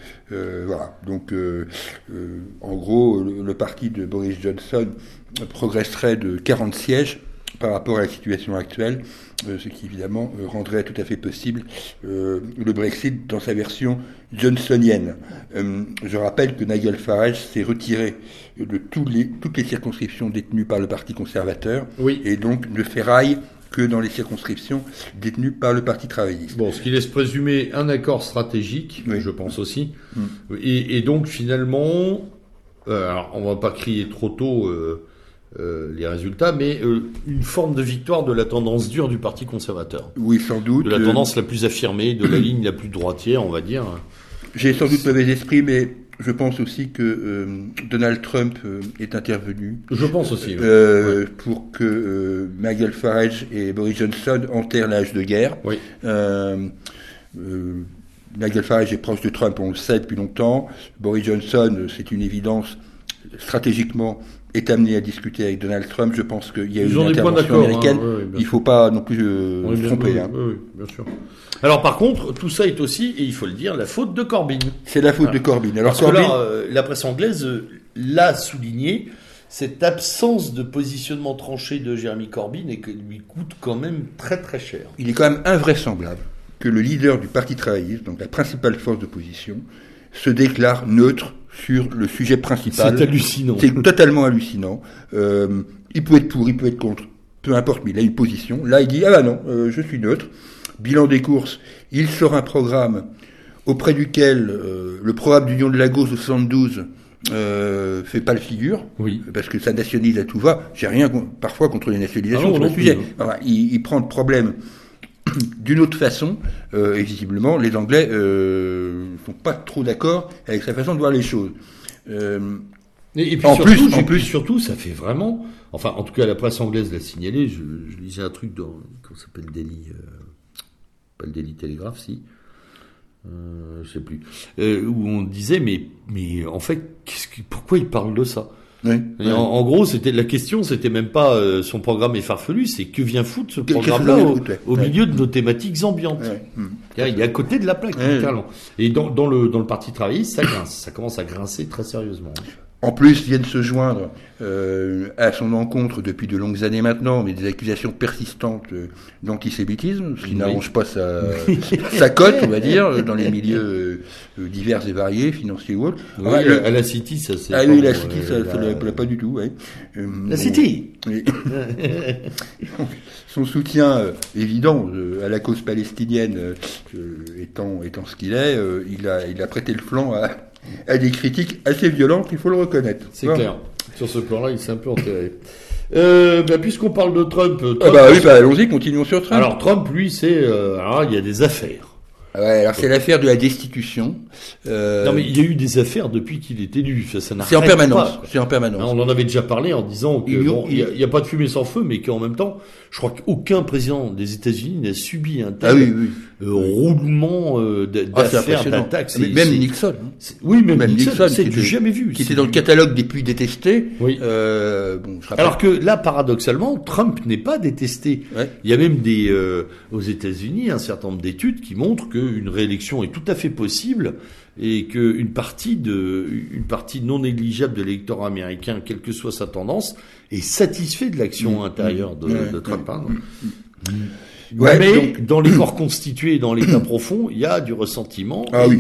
voilà. Donc en gros le, le, parti de Boris Johnson progresserait de 40 sièges par rapport à la situation actuelle, ce qui évidemment rendrait tout à fait possible le Brexit dans sa version johnsonienne. je rappelle que Nigel Farage s'est retiré de tous les, toutes les circonscriptions détenues par le Parti conservateur oui. et donc ne ferraille que dans les circonscriptions détenues par le Parti travailliste. Bon, ce qui laisse présumer un accord stratégique, je pense aussi. Mm. Et, donc finalement, euh, alors on va pas crier trop tôt euh, euh, les résultats, mais une forme de victoire de la tendance dure du Parti conservateur. Oui, sans doute. De la tendance la plus affirmée, de la ligne la plus droitière, on va dire. J'ai sans doute mauvais esprit, mais je pense aussi que euh, Donald Trump euh, est intervenu. Je pense aussi. Euh, pour que Nigel Farage et Boris Johnson enterrent l'âge de guerre. Oui. Nigel Farage est proche de Trump, on le sait depuis longtemps. Boris Johnson, c'est une évidence, stratégiquement, est amené à discuter avec Donald Trump. Je pense qu'il y a une intervention hein. américaine. il ne faut pas non plus se tromper. Hein. Oui, bien sûr. Alors par contre, tout ça est aussi, et il faut le dire, la faute de Corbyn. C'est la faute de Corbyn. Alors Parce que là, euh, la presse anglaise euh, l'a souligné, cette absence de positionnement tranché de Jeremy Corbyn et que lui coûte quand même très très cher. Il est quand même invraisemblable que le leader du Parti travailliste, donc la principale force d'opposition, se déclare neutre sur le sujet principal. C'est hallucinant. C'est totalement hallucinant. Euh, il peut être pour, il peut être contre, peu importe, mais il a une position. Là, il dit ah bah non, je suis neutre bilan des courses, il sort un programme auprès duquel euh, le programme d'Union de Lagos au 72 euh, fait pas le figure, oui. parce que ça nationalise à tout va. J'ai rien parfois contre les nationalisations ah sujet. Hein. il, prend le problème d'une autre façon, euh, et visiblement les Anglais euh, sont pas trop d'accord avec sa façon de voir les choses. Euh, et, puis en plus, en plus, surtout, ça fait vraiment. Enfin, en tout cas, la presse anglaise l'a signalé. Je, lisais un truc dans comment s'appelle Daily pas le Daily Telegraph, si, je sais plus, où on disait mais mais en fait pourquoi il parle de ça? Oui, En, gros, c'était la question, c'était même pas euh, son programme est farfelu, c'est que vient foutre ce programme-là au, milieu de nos thématiques ambiantes. Il est à côté de la plaque, Et dans, dans, le dans le parti travailliste, ça grince, ça commence à grincer très sérieusement. En plus, viennent se joindre euh, à son encontre depuis de longues années maintenant, mais des accusations persistantes euh, d'antisémitisme, ce qui n'arrange pas sa, sa cote, on va dire, dans les milieux euh, divers et variés, financiers ou autres. Oui, à la City, ça c'est. Ah oui, la City, ça ne la... plaît pas du tout. Ouais. la City Son soutien évident à la cause palestinienne étant, étant ce qu'il est, il, a, il a prêté le flanc à a des critiques assez violentes, il faut le reconnaître. C'est clair. Sur ce plan-là, il s'est un peu enterré. Euh, bah, puisqu'on parle de Trump, ah bah oui, bah, allons-y, continuons sur Trump. Alors Trump, lui, c'est, euh, alors il y a des affaires. Ah ouais, alors c'est l'affaire de la destitution. Euh... Non mais il y a eu des affaires depuis qu'il est élu. Ça, ça c'est en permanence. C'est en permanence. on en avait déjà parlé en disant qu'il n'y a, pas de fumée sans feu, mais qu'en même temps, je crois qu'aucun président des États-Unis n'a subi un tel ah oui, oui. Euh, roulement euh, ah, d'affaires, d'attaques. Même Nixon. Hein. Oui, même, Nixon, c'est du jamais vu. Qui était dans le catalogue des plus détestés. Oui. Euh, bon, Alors que là, paradoxalement, Trump n'est pas détesté. Il y a même des aux États-Unis un certain nombre d'études qui montrent qu'une réélection est tout à fait possible et qu'une partie de une partie non négligeable de l'électorat américain, quelle que soit sa tendance, est satisfait de l'action mmh. intérieure de, de Trump. Hein. Ouais, mais dans les corps constitués, dans l'état profond, il y a du ressentiment. Ah oui,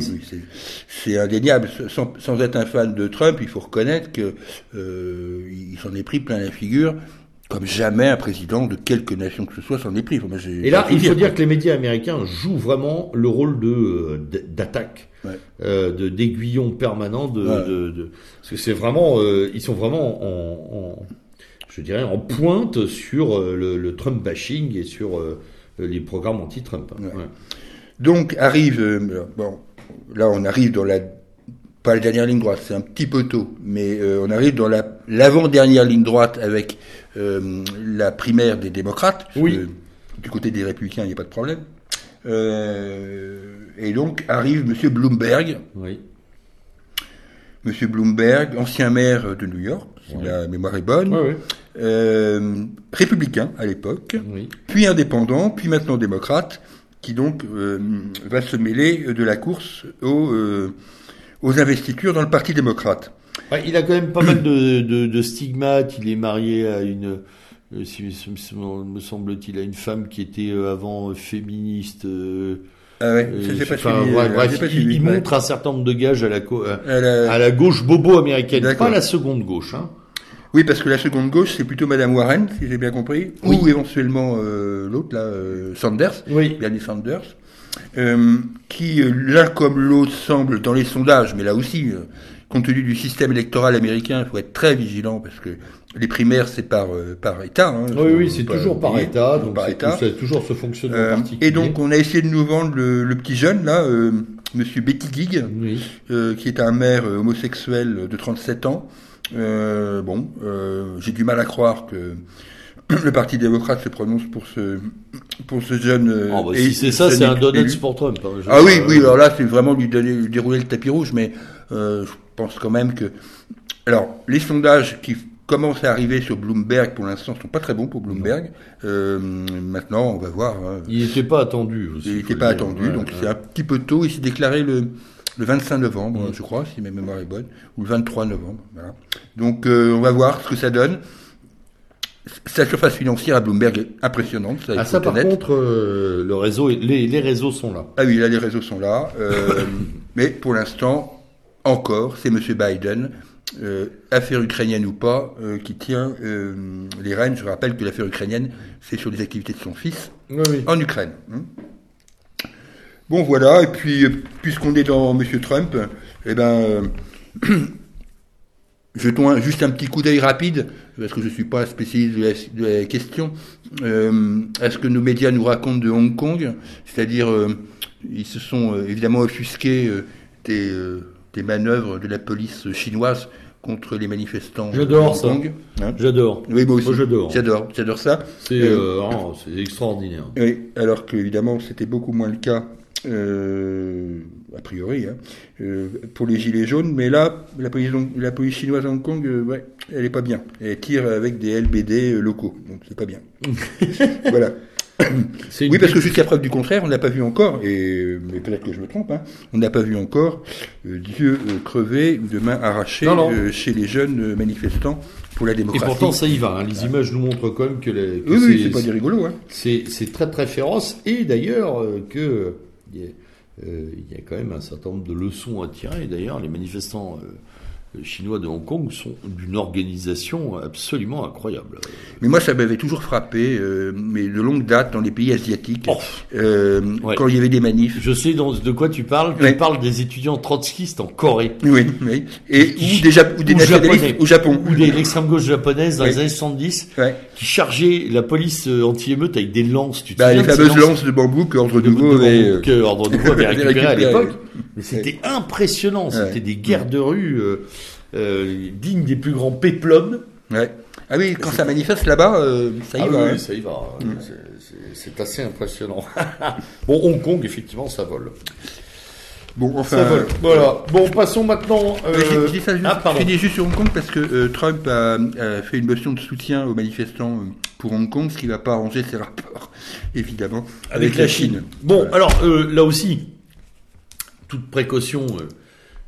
c'est indéniable. Sans, sans, être un fan de Trump, il faut reconnaître que euh, il s'en est pris plein la figure comme jamais un président de quelque nation que ce soit s'en est pris. Et là, il faut dire, que les médias américains jouent vraiment le rôle de euh, d'attaque, euh, de d'aiguillon permanent, de, de, de, parce que c'est vraiment, euh, ils sont vraiment en, en, je dirais, en pointe sur le, le, Trump bashing et sur les programmes anti-Trump. Donc arrive, bon, là on arrive dans la pas la dernière ligne droite, c'est un petit peu tôt, mais on arrive dans la l'avant-dernière ligne droite avec euh, la primaire des démocrates. Oui. Du côté des républicains, il n'y a pas de problème. Euh, et donc arrive M. Bloomberg. Oui. Monsieur Bloomberg, ancien maire de New York, si la mémoire est bonne, euh, républicain à l'époque, puis indépendant, puis maintenant démocrate, qui donc va se mêler de la course aux, aux investitures dans le Parti démocrate il a quand même pas mal de, de, de, stigmates. Il est marié à une, euh, si me semble-t-il, à une femme qui était euh, avant féministe. Ah ouais, euh, pas bref, il, montre un certain nombre de gages à la, à la gauche bobo américaine, pas la seconde gauche. Hein. Oui, parce que la seconde gauche, c'est plutôt Madame Warren, si j'ai bien compris, ou éventuellement l'autre, là, Sanders, oui. Bernie Sanders, qui l'un comme l'autre semble dans les sondages, mais là aussi, compte tenu du système électoral américain, il faut être très vigilant parce que les primaires, c'est par, euh, par État. Hein, oui, oui, c'est toujours par État. Donc par État. Toujours ce fonctionnement euh, particulier. Et donc, on a essayé de nous vendre le, le petit jeune, là, euh, Monsieur Betty Gig, euh, qui est un maire homosexuel de 37 ans. bon, j'ai du mal à croire que le Parti démocrate se prononce pour ce pour ce jeune. Oh, bah, si c'est ça, c'est un donut pour Trump. Hein, ah oui, oui. Alors là, c'est vraiment lui donner, lui dérouler le tapis rouge, mais je pense quand même que. Alors, les sondages qui commencent à arriver sur Bloomberg, pour l'instant, sont pas très bons pour Bloomberg. Euh, maintenant, on va voir. Hein. Il n'était pas attendu aussi. Il n'était pas attendu, donc c'est un petit peu tôt. Il s'est déclaré le, le 25 novembre, je crois, si ma mémoire est bonne, ou le 23 novembre. Voilà. Donc, euh, on va voir ce que ça donne. Sa surface financière à Bloomberg est impressionnante. Ça, ah, ça par contre, euh, le réseau, les, les, réseaux sont là. Ah oui, là, les réseaux sont là. mais pour l'instant, encore, c'est M. Biden, euh, affaire ukrainienne ou pas, euh, qui tient euh, les rênes. Je rappelle que l'affaire ukrainienne, c'est sur les activités de son fils en Ukraine. Hein. Bon, voilà. Et puis, puisqu'on est dans M. Trump, eh ben, jetons juste un petit coup d'œil rapide, parce que je ne suis pas spécialiste de la, question, à ce que nos médias nous racontent de Hong Kong. C'est-à-dire, ils se sont évidemment offusqués des des manœuvres de la police chinoise contre les manifestants. J'adore ça. Hein j'adore. Oui, moi aussi. j'adore. J'adore, j'adore ça. C'est euh, euh oh, extraordinaire. Oui, alors qu'évidemment, c'était beaucoup moins le cas, euh, a priori, hein, euh, pour les Gilets jaunes. Mais là, la police, la police chinoise à Hong Kong, euh, ouais, elle est pas bien. Elle tire avec des LBD locaux, donc c'est pas bien. voilà oui, parce que jusqu'à preuve du contraire, on n'a pas vu encore, et mais peut-être que je me trompe, hein, on n'a pas vu encore euh, Dieu euh, crever ou de main arrachée euh, chez les jeunes manifestants pour la démocratie. Et pourtant, ça y va. Hein. Les images nous montrent quand même que, les, oui, c'est pas des rigolos. Hein. C'est très très féroce, et d'ailleurs que il y, a quand même un certain nombre de leçons à tirer. D'ailleurs, les manifestants chinois de Hong Kong sont d'une organisation absolument incroyable. Mais moi, ça m'avait toujours frappé, euh, mais de longue date dans les pays asiatiques, oh. euh, quand il y avait des manifs. Je sais de quoi tu parles. Tu parles des étudiants trotskistes en Corée. Oui, oui. Et ou des, ou des nationalistes au Japon. Ou des l'extrême gauche japonaise dans les années 70, qui chargeaient la police euh, anti-émeute avec des lances. Tu bah, les fameuses lances, de bambou que Ordre Nouveau avait, avait récupéré à l'époque. Mais c'était impressionnant. C'était des guerres de rue. Euh, digne des plus grands péplums. Ouais. Ah oui, quand ça manifeste là-bas, euh, ça y ah va. Oui, hein. ça y va. Mm. C'est assez impressionnant. bon, Hong Kong, effectivement, ça vole. Bon, enfin, ça vole. Voilà. Bon, passons maintenant. Euh... Je, dis ça juste, ah, je juste sur Hong Kong parce que euh, Trump a, fait une motion de soutien aux manifestants pour Hong Kong, ce qui ne va pas arranger ses rapports, évidemment, avec, la Chine. Bon, alors là aussi, toute précaution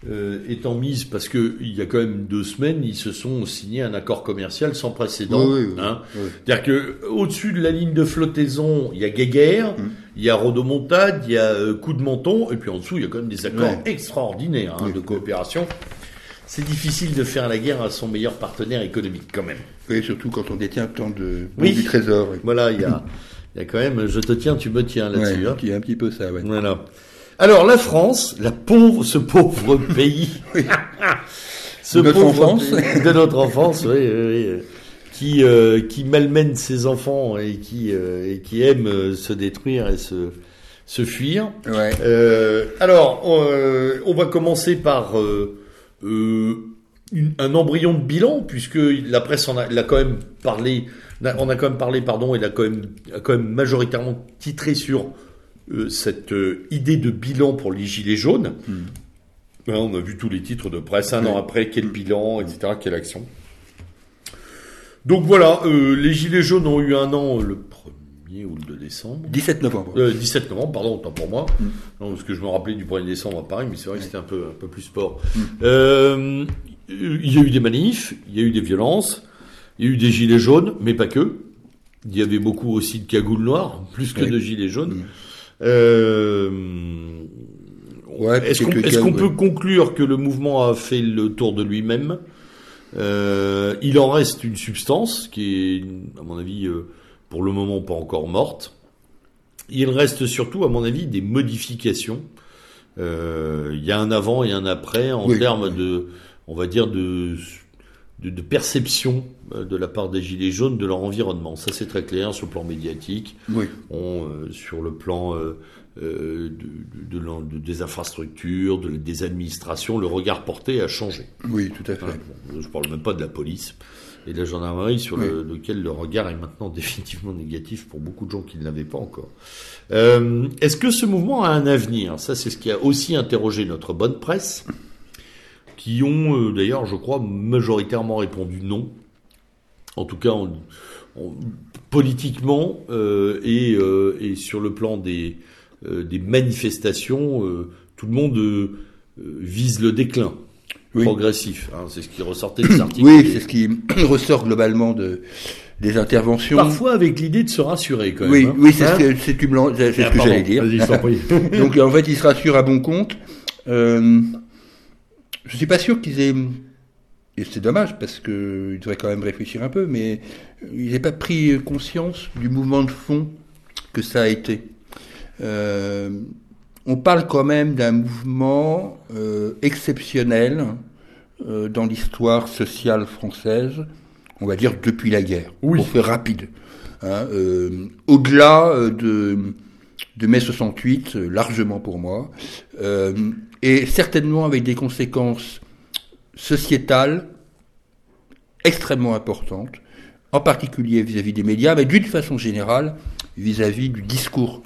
euh, étant mise parce que il y a quand même deux semaines, ils se sont signés un accord commercial sans précédent. hein. C'est-à-dire que au-dessus de la ligne de flottaison, il y a Guéguerre, mm. il y a Rodomontade, il y a euh, Coup de Menton, et puis en dessous, il y a quand même des accords extraordinaires hein, de coopération. C'est difficile de faire la guerre à son meilleur partenaire économique quand même. Oui, surtout quand on détient tant de oui. du trésor. Voilà, il y a, y a quand même, je te tiens, tu me tiens là-dessus. Hein. Il y a un petit peu ça. Ouais. Voilà. Alors la France, la pauvre, ce pauvre pays, ce de notre enfance, de notre enfance, oui, oui, qui euh, qui malmène ses enfants et qui euh, et qui aime euh, se détruire et se se fuir. Ouais. alors on va commencer par un embryon de bilan puisque la presse en a, a quand même parlé, on a quand même parlé, pardon, il a quand même a quand même majoritairement titré sur cette euh, idée de bilan pour les gilets jaunes. Hmm. Hein, on a vu tous les titres de presse un an après, quel bilan, etc., quelle action. Donc voilà, euh, les gilets jaunes ont eu un an le 1er ou le 2 décembre. 17 novembre. 17 novembre, pardon, autant pour moi. Hmm. Non, parce que je me rappelais du 1er décembre à Paris, mais c'est vrai que c'était un peu, un peu plus sport. Hmm. il y a eu des manifs, il y a eu des violences, il y a eu des gilets jaunes, mais pas que. Il y avait beaucoup aussi de cagoules noires, plus que Oui. de gilets jaunes. Euh, Ouais, est-ce qu'on ouais. peut conclure que le mouvement a fait le tour de lui-même? Euh, Il en reste une substance qui est, à mon avis, euh, pour le moment pas encore morte. Il reste surtout, à mon avis, des modifications. Euh, Il y a un avant et un après en Oui. termes de, on va dire, de, de, de perception euh, de la part des Gilets jaunes de leur environnement. Ça, c'est très clair sur le plan médiatique Oui. on, euh, sur le plan euh, euh, de, des infrastructures, de- des administrations, le regard porté a changé. Oui, tout à fait. Voilà. Bon, je parle même pas de la police et de la gendarmerie sur le- lequel le regard est maintenant définitivement négatif pour beaucoup de gens qui ne l'avaient pas encore. Est-ce que ce mouvement a un avenir? Ça, c'est ce qui a aussi interrogé notre bonne presse, qui ont euh, d'ailleurs, je crois, majoritairement répondu non. En tout cas, on- on- politiquement euh, et, euh, et sur le plan des, des manifestations, tout le monde vise le déclin Oui. progressif. hein, c'est ce qui ressortait de cet article. Oui, c'est ce qui ressort globalement de, des interventions. Parfois avec l'idée de se rassurer quand même. oui, hein. oui, c'est Hein ce que, Ah, que pardon. j'allais dire. Donc en fait, ils se rassurent à bon compte. Euh, je suis pas sûr qu'ils aient. Et c'est dommage parce que ils devraient quand même réfléchir un peu, mais ils n'aient pas pris conscience du mouvement de fond que ça a été. Euh, on parle quand même d'un mouvement euh, exceptionnel euh, dans l'histoire sociale française, on va dire depuis la guerre, Oui. pour faire rapide. Hein, Au-delà de, de mai 68, euh, largement pour moi, et certainement avec des conséquences sociétales extrêmement importantes, en particulier vis-à-vis des médias, mais d'une façon générale vis-à-vis du discours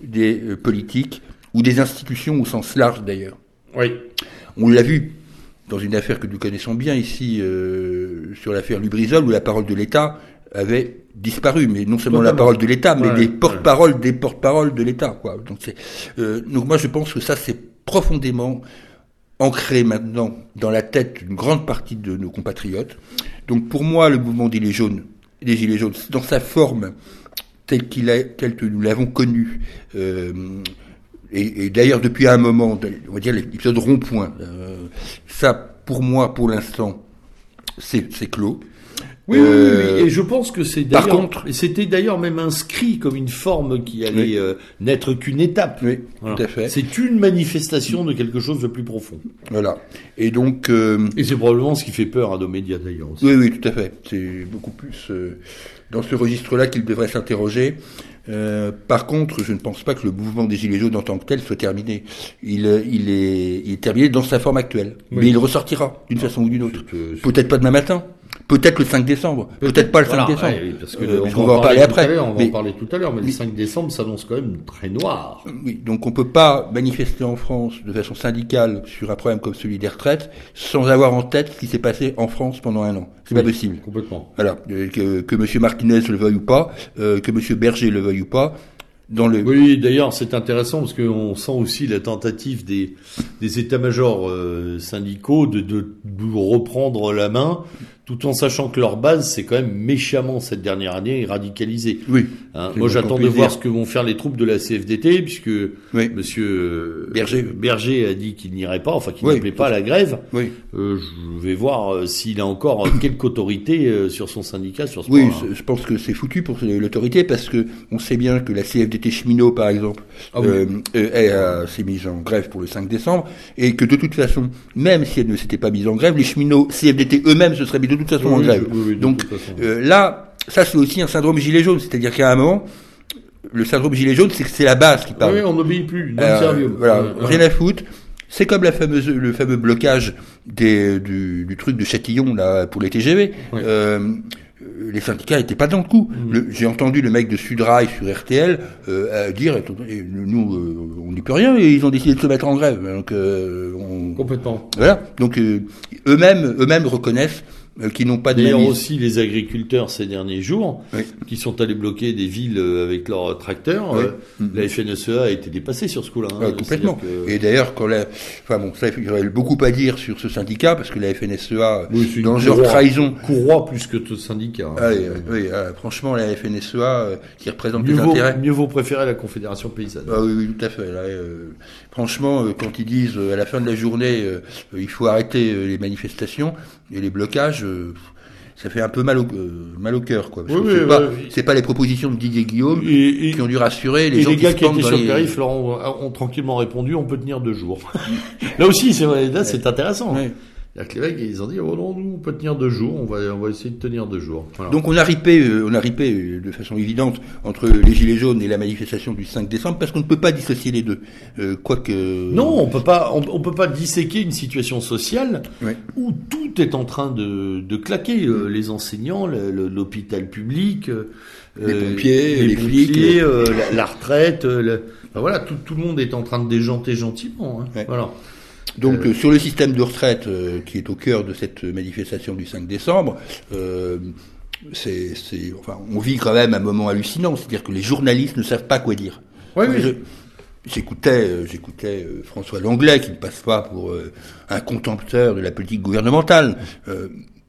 des euh, politiques ou des institutions au sens large d'ailleurs. Oui. On l'a vu dans une affaire que nous connaissons bien ici, euh, sur l'affaire Lubrizol, où la parole de l'État avait disparu, mais non seulement la parole de l'État, mais Ouais, des porte-paroles des porte-paroles de l'État. Quoi. Donc, c'est, euh, donc moi je pense que ça c'est profondément ancré maintenant dans la tête d'une grande partie de nos compatriotes. Donc pour moi le mouvement des Gilets jaunes, dans sa forme telle que nous l'avons connu, euh, et, d'ailleurs depuis un moment, on va dire l'épisode rond-point, euh, ça pour moi pour l'instant c'est clos. Oui, oui, oui, Euh, oui, et je pense que c'est par d'ailleurs, contre- et c'était d'ailleurs même inscrit comme une forme qui allait Oui. euh, n'être qu'une étape. Oui, Voilà. tout à fait. C'est une manifestation de quelque chose de plus profond. Voilà. Et donc euh, Et c'est probablement ce qui fait peur à nos médias d'ailleurs aussi. Oui, oui, tout à fait. C'est beaucoup plus euh, dans ce registre-là qu'il devrait s'interroger. Euh, par contre, je ne pense pas que le mouvement des Gilets jaunes en tant que tel soit terminé. Il, euh, il, est, il est terminé dans sa forme actuelle. Oui. Mais il ressortira d'une façon ou d'une autre. Peut-être pas demain matin. Peut-être le 5 décembre. Peut-être pas le 5 Voilà, décembre. ouais, oui, parce que Euh, on va en parler après. On va Mais- en parler tout à l'heure, mais, mais- le 5 décembre s'annonce quand même très noir. Oui, donc on peut pas manifester en France de façon syndicale sur un problème comme celui des retraites sans avoir en tête ce qui s'est passé en France pendant un an. C'est Oui. pas possible. Complètement. Voilà, euh, que, que M. Martinez le veuille ou pas, euh, que M. Berger le veuille ou pas, dans le... Oui, d'ailleurs, c'est intéressant parce qu'on sent aussi la tentative des, des états-majors euh, syndicaux de, de, de reprendre la main, tout en sachant que leur base, c'est quand même méchamment cette dernière année radicalisée. Oui, Hein, moi, j'attends de voir ce que vont faire les troupes de la CFDT, puisque oui, Monsieur euh, Berger. Berger a dit qu'il n'irait pas, enfin qu'il Oui. n'appelait pas à la grève. oui. Euh, je vais voir euh, s'il a encore euh, quelque autorité euh, sur son syndicat sur ce Oui, je pense que c'est foutu pour l'autorité parce que on sait bien que la CFDT cheminot, par exemple, Ah oui. euh, s'est mise en grève pour le 5 décembre et que de toute façon, même si elle ne s'était pas mise en grève, les cheminots CFDT eux-mêmes se seraient mis de toute façon en grève. oui, oui, de Donc euh, là, ça c'est aussi un syndrome gilet jaune, c'est-à-dire qu'à un moment, le syndrome gilet jaune, c'est que c'est la base qui parle. Oui, on n'obéit plus, non Euh, servium. voilà, ouais. rien à foutre. C'est comme la fameuse, le fameux blocage des, du, du truc de Châtillon là pour les TGV. Euh, les syndicats n'étaient pas dans le coup. J'ai entendu le mec de Sudrail sur RTL euh, dire attendez, nous euh, on n'y peut rien et ils ont décidé de se mettre en grève. Donc euh, on- Complètement. voilà. Donc euh, eux-mêmes eux-mêmes reconnaissent euh, qui n'ont pas de D'ailleurs aussi les agriculteurs ces derniers jours, Oui. qui sont allés bloquer des villes euh, avec leurs tracteurs. Oui. euh. La FNSEA a été dépassée sur ce coup-là. hein. Ouais, complètement. Que- Et d'ailleurs, quand la, enfin bon, ça, il y aurait beaucoup à dire sur ce syndicat parce que la FNSEA, Oui, c'est une dans leur courroie. trahison, Courroie plus que tout syndicat. hein. Ah oui, oui, ah, franchement, la FNSEA euh, qui représente mieux, les vaut, intérêts. mieux vaut préférer la Confédération paysanne. Ah oui, oui, tout à fait. Là, euh, franchement, euh, quand ils disent euh, à la fin de la journée, euh, il faut arrêter les manifestations et les blocages, ça fait un peu mal au, euh, mal au cœur, quoi. Parce Oui, que oui, c'est pas, oui, oui. c'est pas les propositions de Didier Guillaume Et, et- qui ont dû rassurer les et gens les qui gars se qui étaient sur les- le périph' leur ont, ont tranquillement répondu on peut tenir deux jours. là aussi, c'est intéressant. Ouais. C'est-à-dire que les mecs, ils ont dit oh non, nous on peut tenir deux jours, on va, on va essayer de tenir deux jours. Voilà. Donc on a ripé, euh, on a ripé euh, de façon évidente entre les gilets jaunes et la manifestation du 5 décembre parce qu'on ne peut pas dissocier les deux. Euh, quoique Non, on peut pas, on, on peut pas disséquer une situation sociale Ouais. où tout est en train de, de claquer. Euh, les enseignants, l'hôpital public, Les euh, pompiers, les flics. euh, la, la retraite. le- enfin, voilà, tout, tout le monde est en train de déjanter gentiment. hein. Ouais. Voilà. Donc Euh, sur le système de retraite euh, qui est au cœur de cette manifestation du 5 décembre, euh, c'est, enfin, on vit quand même un moment hallucinant, c'est-à-dire que les journalistes ne savent pas quoi dire. Ouais, oui. J'écoutais, j'écoutais François Langlais, qui ne passe pas pour un contempteur de la politique gouvernementale.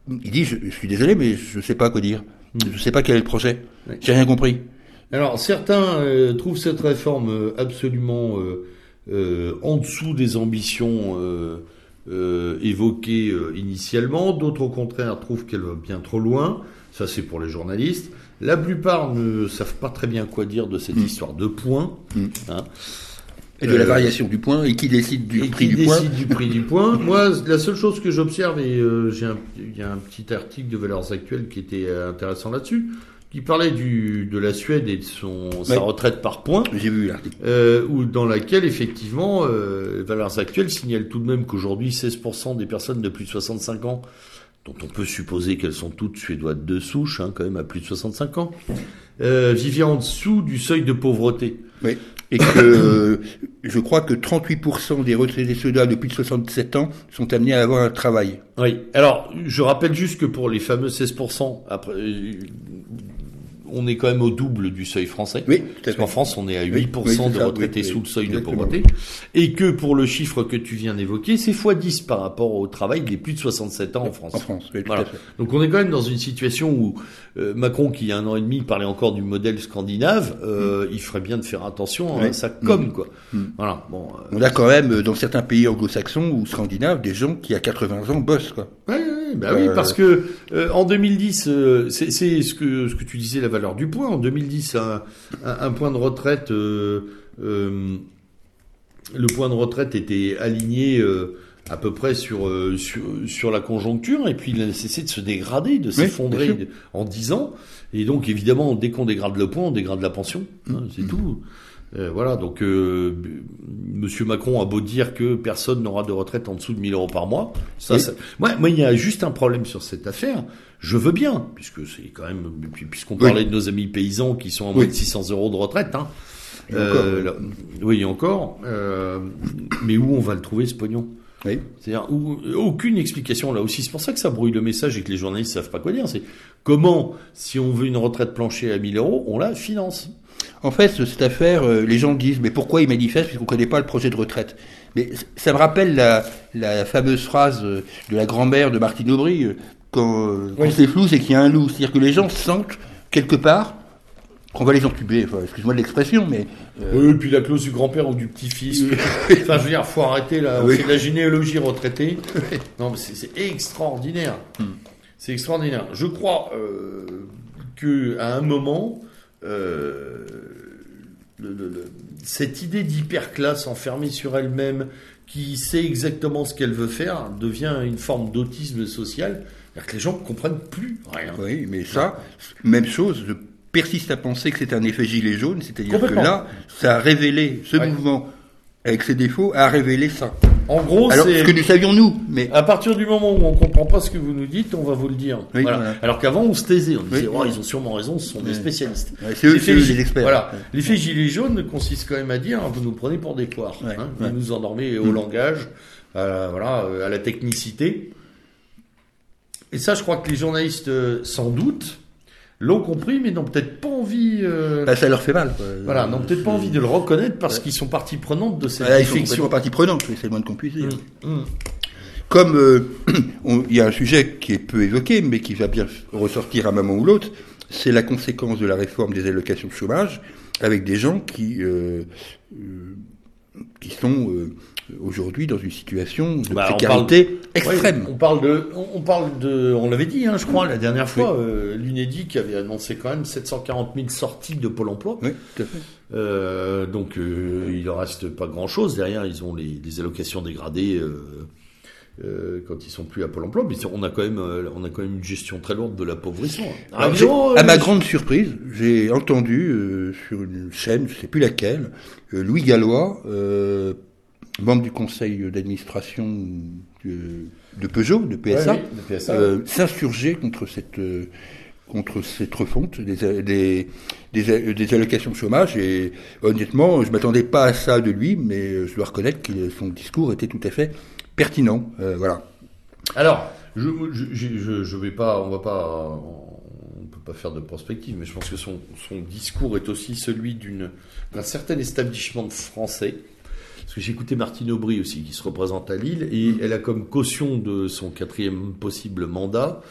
Il dit, je, je suis désolé, mais je ne sais pas quoi dire. Je ne sais pas quel est le projet. J'ai rien compris. Alors certains trouvent cette réforme absolument en dessous des ambitions euh, euh, évoquées euh, initialement. D'autres au contraire trouvent qu'elle va bien trop loin. Ça c'est pour les journalistes. La plupart ne savent pas très bien quoi dire de cette Mm. histoire de points. Mm. hein. Et de la Euh, variation du point, et qui décide du et prix qui du point. décide du prix du point. Moi, la seule chose que j'observe, et euh, j'ai un, il y a un petit article de Valeurs Actuelles qui était euh, intéressant là-dessus, qui parlait du, de la Suède et de son, sa retraite par points. J'ai vu l'article. Euh, dans laquelle effectivement euh, Valeurs Actuelles signale tout de même qu'aujourd'hui 16% des personnes de plus de 65 ans, dont on peut supposer qu'elles sont toutes suédoises de souche, hein, quand même à plus de 65 ans, euh, vivaient en dessous du seuil de pauvreté. Oui. Et que euh, je crois que 38% des retraités suédois de plus de 67 ans sont amenés à avoir un travail. Oui. Alors, je rappelle juste que pour les fameux 16%, après, euh, on est quand même au double du seuil français. Oui, Parce qu'en France, on est à 8% Oui, de retraités sous le seuil de pauvreté. Et que pour le chiffre que tu viens d'évoquer, c'est x10 par rapport au travail des plus de 67 ans en France. En France, Voilà. Donc on est quand même dans une situation où euh, Macron, qui il y a un an et demi parlait encore du modèle scandinave, euh, il ferait bien de faire attention à sa com, quoi. Mm. Voilà. Bon. euh, On a quand même, dans certains pays anglo-saxons ou scandinaves, des gens qui, à 80 ans, bossent, quoi. Ouais, ouais, bah oui, parce que en 2010, euh, c'est c'est ce que ce que tu disais, la valeur du point. En 2010, un, un, un point de retraite, euh, euh, le point de retraite était aligné euh, à peu près sur, sur sur la conjoncture, et puis il a cessé de se dégrader, de s'effondrer en 10 ans. Et donc évidemment, dès qu'on dégrade le point, on dégrade la pension. hein, c'est Mmh. tout. Euh, voilà, donc euh, Monsieur Macron a beau dire que personne n'aura de retraite en dessous de 1000 euros par mois. Ça, ça- moi, moi, il y a juste un problème sur cette affaire. Je veux bien, puisque c'est quand même, puis- puisqu'on Oui. parlait de nos amis paysans qui sont à moins Oui. de 600 euros de retraite. Hein. Et encore, oui. là- oui, encore. euh, mais où on va le trouver ce pognon? Oui. c'est-à-dire aucune explication là aussi. C'est pour ça que ça brouille le message et que les journalistes savent pas quoi dire. C'est comment, si on veut une retraite planchée à 1000 euros, on la finance. En fait, cette affaire, euh, les gens disent, mais pourquoi ils manifestent puisqu'on ne connaît pas le projet de retraite Mais ça me rappelle la, la fameuse phrase euh, de la grand-mère de Martine Aubry, euh, quand, quand Oui. c'est flou, c'est qu'il y a un loup. C'est-à-dire que les gens sentent, quelque part, qu'on va les entuber. Enfin, excuse-moi de l'expression, mais... euh, Oui, puis la clause du grand-père ou du petit-fils. enfin, je veux dire, faut arrêter Oui. de la généalogie retraitée. non, mais c'est- extraordinaire. C'est extraordinaire. Je crois euh, que à un moment, euh, le- le- le- cette idée d'hyperclasse enfermée sur elle-même, qui sait exactement ce qu'elle veut faire, devient une forme d'autisme social. C'est-à-dire que les gens ne comprennent plus rien. Oui, mais ça, même chose, je persiste à penser que c'est un effet gilet jaune, c'est-à-dire que là, ça a révélé, ce Ouais. mouvement, avec ses défauts, a révélé ça. En gros, Alors, c'est ce que nous savions nous, mais... À partir du moment où on comprend pas ce que vous nous dites, on va vous le dire. Oui, Voilà. voilà. Alors qu'avant, on se taisait. On disait, Oui. oh, ils ont sûrement raison, ce sont des spécialistes. C'est eux, gi- les experts. Voilà. L'effet gilet jaune consiste quand même à dire, vous nous prenez pour des poires. Hein. Vous nous endormez au Mm. langage, à, voilà, euh, à la technicité. Et ça, je crois que les journalistes, euh, sans doute, l'ont compris, mais n'ont peut-être pas envie. euh, Bah, ça leur fait mal. quoi. voilà, n'ont peut-être pas envie de le reconnaître parce qu'ils sont partie prenante de cette Voilà, ils sont partie prenante, c'est le moins qu'on puisse dire. Mmh, mmh. Comme euh, il y a un sujet qui est peu évoqué, mais qui va bien ressortir à un moment ou l'autre, c'est la conséquence de la réforme des allocations de chômage, avec des gens qui euh, euh, qui sont euh, aujourd'hui dans une situation de Bah, on précarité extrême. Ouais, on parle de, on, parle de, on l'avait dit, hein, je crois, la dernière fois, euh, l'UNEDIC avait annoncé quand même 740 000 sorties de Pôle Emploi. Oui, tout à fait. Euh, donc euh, il en reste pas grand chose derrière ils ont les, les allocations dégradées euh, euh, quand ils sont plus à Pôle Emploi mais on a quand même euh, on a quand même une gestion très lourde de l'appauvrissement Ah, à euh, ma grande surprise, j'ai entendu euh, sur une chaîne, je sais plus laquelle, euh, Louis Gallois, euh, membre du conseil d'administration de, de Peugeot, de PSA, oui, PSA. euh, s'insurger contre cette euh, contre cette refonte des, des, des, des allocations de chômage et honnêtement je m'attendais pas à ça de lui mais je dois reconnaître que son discours était tout à fait pertinent Euh, voilà Alors, je, je, je, je- je vais pas, on va pas, on peut pas faire de prospective, mais je pense que son, son discours est aussi celui d'une, d'un certain establishment français. Que j'ai écouté Martine Aubry aussi, qui se représente à Lille, et elle a comme caution de son quatrième possible mandat,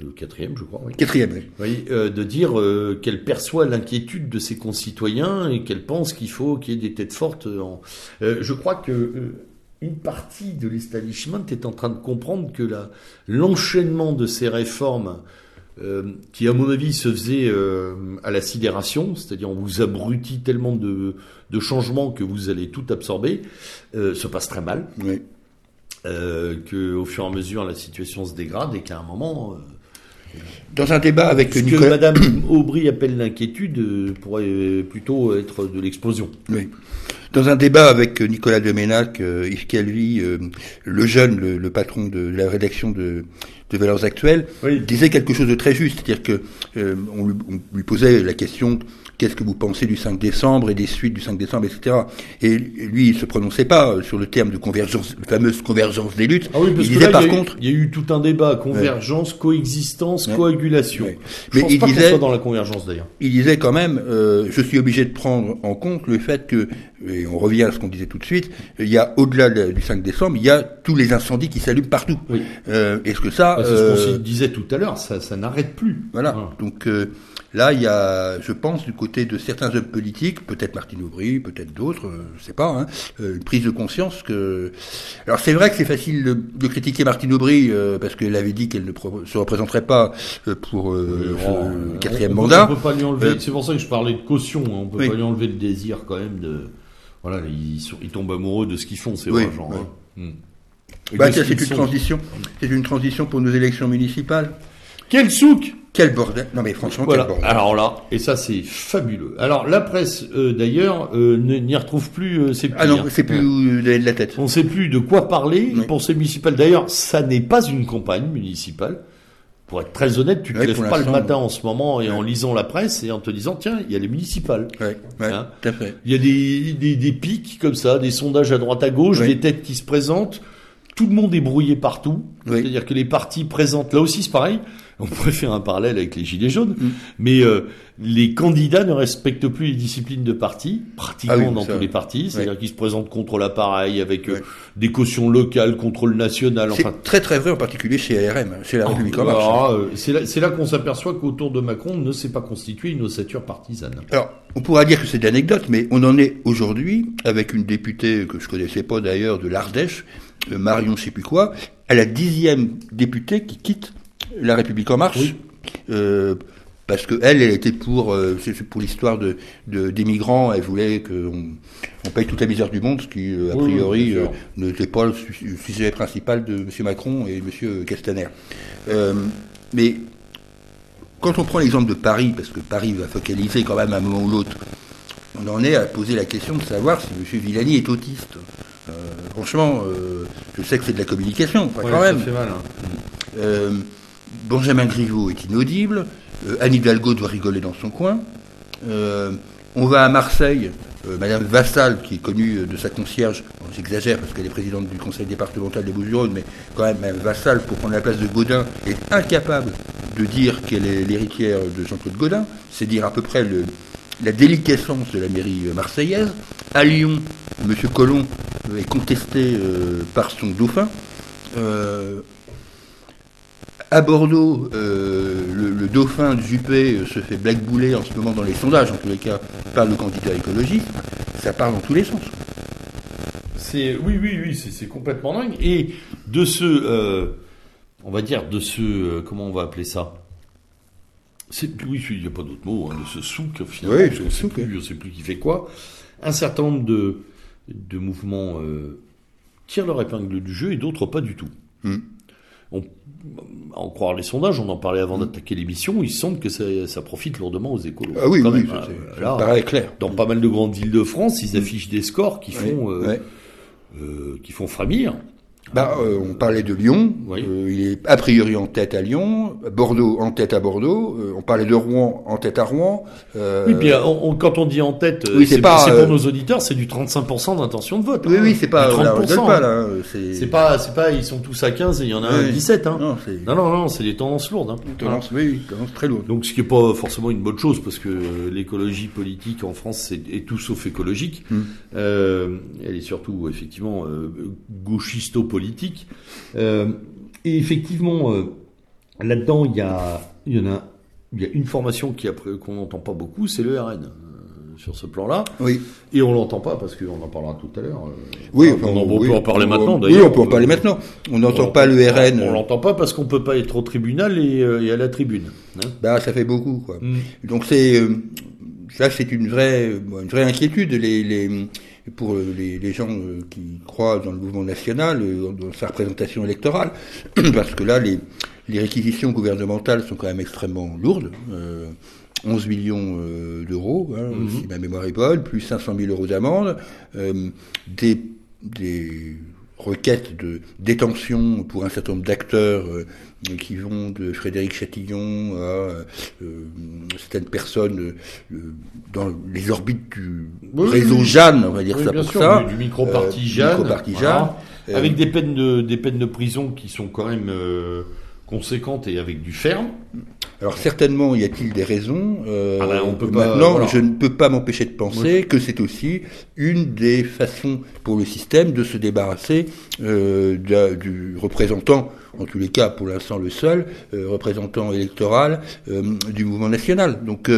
le quatrième, je crois, oui. quatrième oui. Oui, euh, de dire euh, qu'elle perçoit l'inquiétude de ses concitoyens et qu'elle pense qu'il faut qu'il y ait des têtes fortes. En... Euh, je crois que euh, une partie de l'establishment est en train de comprendre que l'enchaînement de ces réformes, euh, qui à mon avis se faisait euh, à la sidération, c'est-à-dire on vous abrutit tellement de, de changements que vous allez tout absorber, euh, se passe très mal. oui. Que au fur et à mesure la situation se dégrade et qu'à un moment dans un débat avec ce que Nicolas Madame Aubry appelle l'inquiétude euh, pourrait euh, plutôt être de l'explosion? Oui. Dans un débat avec Nicolas Deménac, euh, Yves Calvi, euh, le jeune, le, le patron de la rédaction de, de Valeurs Actuelles, Oui. disait quelque chose de très juste, c'est-à-dire que euh, on, lui, on lui posait la question qu'est-ce que vous pensez du 5 décembre et des suites du 5 décembre, etc. Et lui, il se prononçait pas sur le terme de convergence, la fameuse convergence des luttes. Ah oui, parce il que disait là, par il contre, il y a eu tout un débat convergence, coexistence, Ouais. coagulation. Ouais. Je Mais pense il pas disait- soit dans la convergence d'ailleurs. il disait quand même, euh, je suis obligé de prendre en compte le fait que, et on revient à ce qu'on disait tout de suite, il y a au-delà de- du 5 décembre, il y a tous les incendies qui s'allument partout. Oui. Euh, Est-ce que ça, Bah, c'est ce qu'on euh, disait tout à l'heure, ça, ça n'arrête plus. voilà. Donc euh, là, il y a, je pense, du côté de certains hommes politiques, peut-être Martine Aubry, peut-être d'autres, euh, je sais pas, hein, euh, une prise de conscience que. Alors c'est vrai que c'est facile de, de critiquer Martine Aubry euh, parce qu'elle avait dit qu'elle ne se représenterait pas pour euh, ce quatrième on mandat. On peut pas lui enlever. C'est pour ça que je parlais de caution. hein, On peut Oui. pas lui enlever le désir quand même de. Voilà, ils, tombent amoureux de ce qu'ils font, Oui, hein. Hmm. Bah, c'est une sont. transition. C'est une transition pour nos élections municipales. Quel souk Quel bordel Non mais franchement, Voilà. quel bordel. Alors là, et ça c'est fabuleux. Alors la presse euh, d'ailleurs euh, ne- n'y retrouve plus euh, ses ah non, c'est plus de la tête. On ne sait plus de quoi parler Oui. pour ces municipales. D'ailleurs, ça n'est pas une campagne municipale. Pour être très honnête, tu te Ouais, lèves pas le matin en ce moment et en lisant la presse et en te disant tiens, il y a les municipales. Hein. Il y a des, des, des pics comme ça, des sondages à droite à gauche, des têtes qui se présentent. Tout le monde est brouillé partout. Oui. C'est-à-dire que les partis présentent, là aussi c'est pareil, on pourrait faire un parallèle avec les Gilets jaunes, Mm. mais euh, les candidats ne respectent plus les disciplines de parti, pratiquement Ah oui, dans ça, tous les partis, c'est-à-dire qu'ils se présentent contre l'appareil, avec euh, des cautions locales, contre le national, C'est enfin... très très vrai en particulier chez ARM, chez la République en Alors, marche. euh, c'est là, qu'on s'aperçoit qu'autour de Macron ne s'est pas constitué une ossature partisane. Alors, on pourra dire que c'est de l'anecdote, mais on en est aujourd'hui avec une députée que je connaissais pas d'ailleurs de l'Ardèche, euh, Marion je sais plus quoi, à la dixième députée qui quitte la République en marche. Oui. Euh, parce que elle, était pour, euh, pour l'histoire de, de- des migrants. Elle voulait qu'on on paye toute la misère du monde, ce qui euh, a Oui, priori euh, n'était pas le sujet principal de M. Macron et M. Castaner. Euh, mais quand on prend l'exemple de Paris, parce que Paris va focaliser quand même à un moment ou l'autre, on en est à poser la question de savoir si M. Villani est autiste. Euh, franchement, euh, je sais que c'est de la communication, pas quand même. mal. hein. Euh, Benjamin Griveaux est inaudible. Euh, Anne Hidalgo doit rigoler dans son coin. Euh, on va à Marseille. euh, Madame Vassal, qui est connue de sa concierge, j'exagère parce qu'elle est présidente du conseil départemental des Bouches-du-Rhône, mais quand même, Madame Vassal, pour prendre la place de Gaudin, est incapable de dire qu'elle est l'héritière de Jean-Claude Gaudin, c'est dire à peu près le, la déliquescence de la mairie marseillaise. À Lyon, M. Colomb est contesté par son dauphin. À Bordeaux, euh, le, dauphin de Juppé euh, se fait blackbouler en ce moment dans les sondages, en tous les cas, par le candidat écologiste. Ça part dans tous les sens. C'est oui, oui, oui, c'est complètement dingue. Et de ce, euh, on va dire, de ce, comment on va appeler ça? Oui, il n'y a pas d'autre mot, hein, de ce souk, finalement, oui, je ne sais, sais, plus qui fait quoi. Un certain nombre de, de mouvements tirent leur épingle du jeu et d'autres pas du tout. Hmm. On en croire les sondages, on en parlait avant mm. d'attaquer l'émission, il semble que ça, profite lourdement aux écolos. Ah oui, oui, ça, paraît clair. Dans pas mal de grandes villes de France, ils mm. affichent des scores qui font, euh, euh, qui font frémir. Bah, euh, on parlait de Lyon. Euh, il est a priori en tête à Lyon. Bordeaux en tête à Bordeaux. Euh, on parlait de Rouen en tête à Rouen. oui, puis quand on dit en tête, oui, c'est pour nos auditeurs, c'est du 35% d'intention de vote. Oui, oui, c'est pas. 30%, pas, c'est pas, c'est pas, ils sont tous à 15 et il y en a un 17. Hein. Non, non, non, c'est des tendances lourdes. Hein. Tendances, oui, tendances très lourdes. Donc, ce qui est pas forcément une bonne chose parce que l'écologie politique en France est, tout sauf écologique. Hmm. elle est surtout effectivement gauchisto-politique politique. Euh, et effectivement, euh, là-dedans, il y, a, il y en a, il y a une formation qui qu'on n'entend pas beaucoup, c'est le RN euh, sur ce plan-là. Oui. Et on l'entend pas parce qu'on en parlera tout à l'heure. Oui, on, peut en parler maintenant. Oui, on peut en parler maintenant. On n'entend pas le RN. On, l'entend pas parce qu'on peut pas être au tribunal et, à la tribune. Hein. bah, ça fait beaucoup, quoi. Mm. Donc c'est ça, c'est une vraie, une vraie inquiétude. Les, les pour les, gens euh, qui croient dans le mouvement national, euh, dans sa représentation électorale, parce que là, les, réquisitions gouvernementales sont quand même extrêmement lourdes. 11 euh, millions d'euros, hein, mhm. si ma mémoire est bonne, plus 500 000 euros d'amende, des, des requêtes de détention pour un certain nombre d'acteurs euh, qui vont de Frédéric Chatillon à euh, certaines personnes euh, dans les orbites du réseau Jeanne, on va dire ça pour ça. Du, micro-parti Jeanne. avec des peines, de, des peines de prison qui sont quand même conséquentes et avec du ferme. Alors certainement, y a-t-il des raisons euh, ah ben, on peut Maintenant, je ne peux pas m'empêcher de penser que c'est aussi une des façons pour le système de se débarrasser euh, du représentant, en tous les cas pour l'instant le seul, euh, représentant électoral du mouvement national. Donc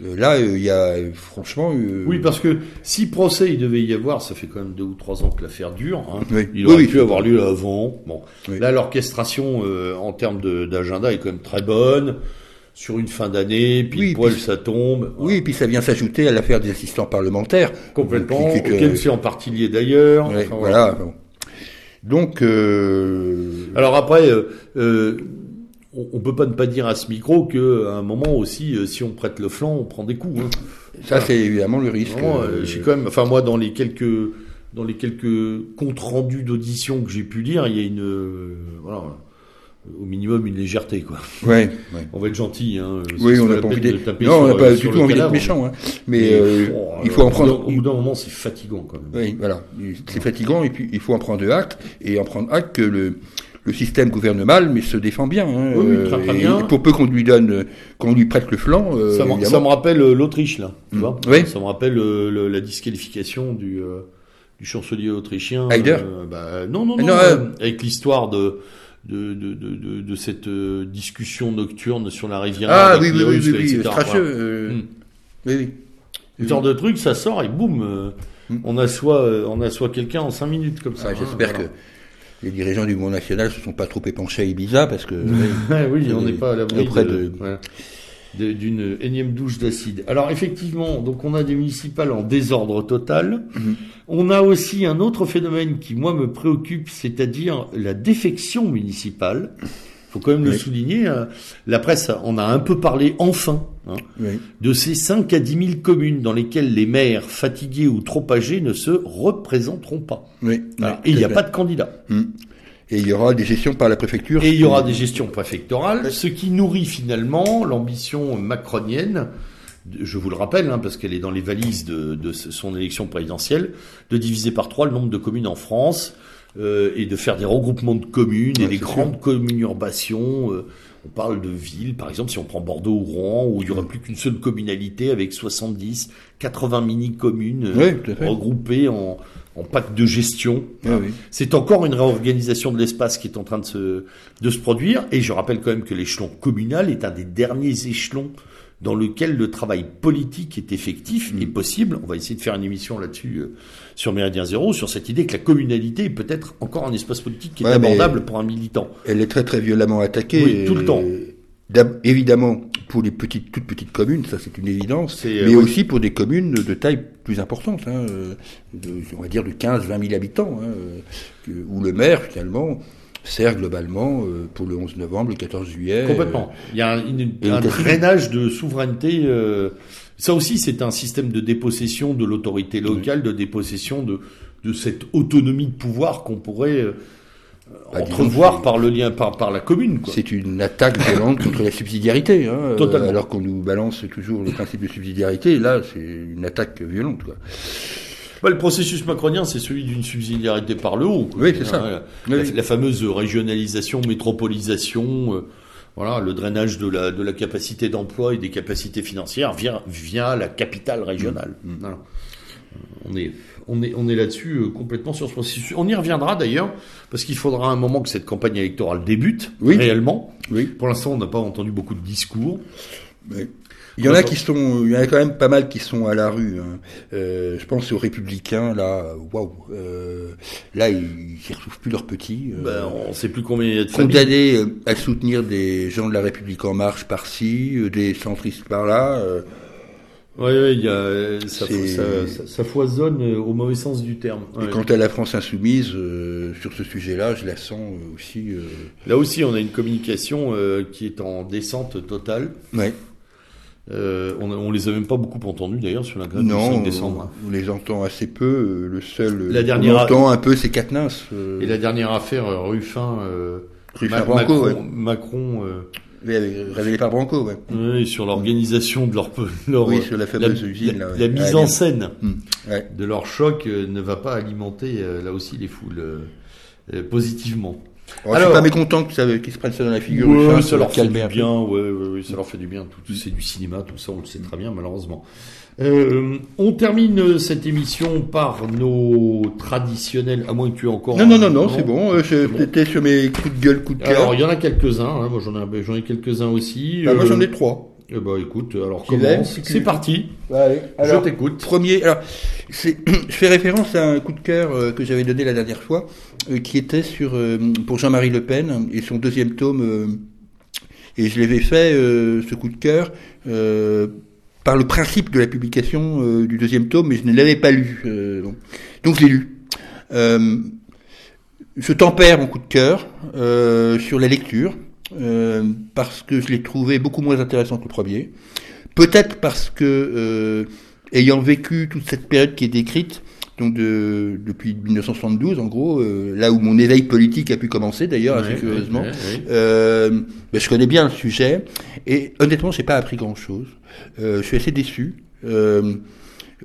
Là, il y a franchement. Oui, parce que si procès il devait y avoir, ça fait quand même deux ou trois ans que l'affaire dure. Hein. Il aurait pu avoir lieu avant. Bon, là, l'orchestration en termes d'agenda est quand même très bonne sur une fin d'année, puis oui, poil ça tombe. Oui, et puis ça vient s'ajouter à l'affaire des assistants parlementaires. Complètement, auquel c'est en partie lié d'ailleurs. voilà. Donc... Euh... Alors après, euh, euh on, on, peut pas ne pas dire à ce micro que à un moment aussi, euh, si on prête le flanc, on prend des coups. Hein. Ça, c'est évidemment le risque. Euh, j'ai quand même, enfin moi, dans les quelques dans les quelques comptes rendus d'audition que j'ai pu lire, il y a une voilà au minimum une légèreté quoi. Ouais, On va être gentil hein. Oui, on n'a pas envie d'être Non, on n'a pas du tout envie d'être méchant hein. Mais, euh, il faut en prendre au bout d'un moment c'est fatigant quand même. Oui, voilà, c'est fatigant et puis il faut en prendre acte et en prendre acte que le le système gouverne mal, mais se défend bien. Hein, oui, très, très bien. pour peu qu'on lui donne, qu'on lui prête le flanc. Euh, ça, me, ça, me rappelle euh, l'Autriche là. Tu mm. vois oui. Ça me rappelle euh, la disqualification du du chancelier autrichien. Heider. Bah, non, non, non. avec l'histoire de de, de, de, de, cette discussion nocturne sur la rivière. Ah oui, oui, oui, oui, oui, mm. oui, oui. Ce genre de truc, ça sort et boum, mm. on assoit, on assoit quelqu'un en cinq minutes comme ça. Ah, J'espère que les dirigeants du Mouvement National se sont pas trop épanchés à Ibiza parce que oui, on n'est pas à l'abri d'une énième douche d'acide. Alors effectivement, donc on a des municipales en désordre total. Mhm. On a aussi un autre phénomène qui moi me préoccupe, c'est-à-dire la défection municipale faut quand même le souligner. Hein. La presse en a un peu parlé enfin hein, de ces 5 à 10 000 communes dans lesquelles les maires fatigués ou trop âgés ne se représenteront pas. Oui. Et il n'y a pas de candidat. Hum. Et il y aura des gestions par la préfecture. Et il y aura des gestions préfectorales, ce qui nourrit finalement l'ambition macronienne je vous le rappelle, hein, parce qu'elle est dans les valises de, de, son élection présidentielle, de diviser par trois le nombre de communes en France euh, et de faire des regroupements de communes et des grandes communurbations. Euh, on parle de villes, par exemple, si on prend Bordeaux ou Rouen, où il n'y aurait plus qu'une seule communalité avec 70, 80 mini-communes euh, regroupées en, en pacte de gestion. C'est encore une réorganisation de l'espace qui est en train de se, de se produire. Et je rappelle quand même que l'échelon communal est un des derniers échelons dans lequel le travail politique est effectif et possible. On va essayer de faire une émission là-dessus euh, sur Méridien Zéro, sur cette idée que la communalité est peut-être encore un espace politique qui est abordable pour un militant. Elle est très très violemment attaquée. Oui, tout le temps. Évidemment, pour les petites, toutes petites communes, ça c'est une évidence, euh, mais aussi pour des communes de taille plus importante, hein, de, on va dire de 15-20 000 habitants, hein, où le maire finalement sert globalement euh, pour le 11 novembre, le 14 juillet. Complètement. Il y a un, drainage de souveraineté. Euh, ça aussi, c'est un système de dépossession de l'autorité locale, de dépossession de, de cette autonomie de pouvoir qu'on pourrait euh, bah, entrevoir par le lien, par, par la commune. C'est une attaque violente contre la subsidiarité. Hein, Totalement. alors qu'on nous balance toujours le principe de subsidiarité, là, c'est une attaque violente. Quoi le processus macronien, c'est celui d'une subsidiarité par le haut. Oui, c'est ça. La, fameuse régionalisation, métropolisation, euh, voilà, le drainage de la, de la capacité d'emploi et des capacités financières via, via la capitale régionale. Mm. Mm. On est, on est, on est là-dessus euh, complètement sur ce processus. On y reviendra d'ailleurs, parce qu'il faudra un moment que cette campagne électorale débute réellement. Oui. Pour l'instant, on n'a pas entendu beaucoup de discours. Oui. Il y en a qui sont, il y en a quand même pas mal qui sont à la rue. Hein. Euh, je pense aux républicains là, waouh, euh, là ils, ne retrouvent plus leurs petits. Euh, ben, on sait plus combien il y a de condamnés à soutenir des gens de la République en marche par-ci, des centristes par-là. Oui, ouais, y a, ça, ça, ça, foisonne au mauvais sens du terme. Et quant à la France insoumise, sur ce sujet-là, je la sens aussi. Là aussi, on a une communication qui est en descente totale. Ouais. Euh, on, on les a même pas beaucoup entendus d'ailleurs sur la grève non, du 5 décembre. On, les entend assez peu. Euh, le seul la dernière on entend un peu c'est. Euh. Et la dernière affaire Ruffin, euh, Ruffin Branco, Macron, Macron révélé par Branco, ouais. Oui, sur l'organisation de leur, leur oui, sur la fameuse la, usine. La, là, la mise en scène mmh. de leur choc ne va pas alimenter là aussi les foules positivement. Alors, je suis pas mécontent qu'ils se prennent ça dans la figure. Ouais, ça, leur fait du bien. Ouais, ouais, ça leur fait du bien. Tout, c'est du cinéma, tout ça, on le sait très bien, malheureusement. Euh, on termine cette émission par nos traditionnels, à moins que tu aies encore. Non, non, non, non, c'est bon. Euh, J'étais sur mes coups de gueule, coups de cœur. Alors, il y en a quelques-uns. Hein, moi, j'en ai, j'en ai quelques-uns aussi. Bah, moi, j'en ai trois. Eh ben, écoute, alors commence. C'est parti. Allez, je t'écoute. Premier, alors, je fais référence à un coup de cœur euh, que j'avais donné la dernière fois, euh, qui était sur euh, pour Jean-Marie Le Pen et son deuxième tome. et je l'avais fait ce coup de cœur par le principe de la publication du deuxième tome, mais je ne l'avais pas lu. donc, donc je l'ai lu. je tempère mon coup de cœur sur la lecture. Euh, parce que je l'ai trouvé beaucoup moins intéressant que le premier. Peut-être parce que, euh, ayant vécu toute cette période qui est décrite, donc de, depuis 1972 en gros, euh, là où mon éveil politique a pu commencer d'ailleurs, assez curieusement, ben, je connais bien le sujet, et honnêtement, j'ai pas appris grand-chose. je suis assez déçu.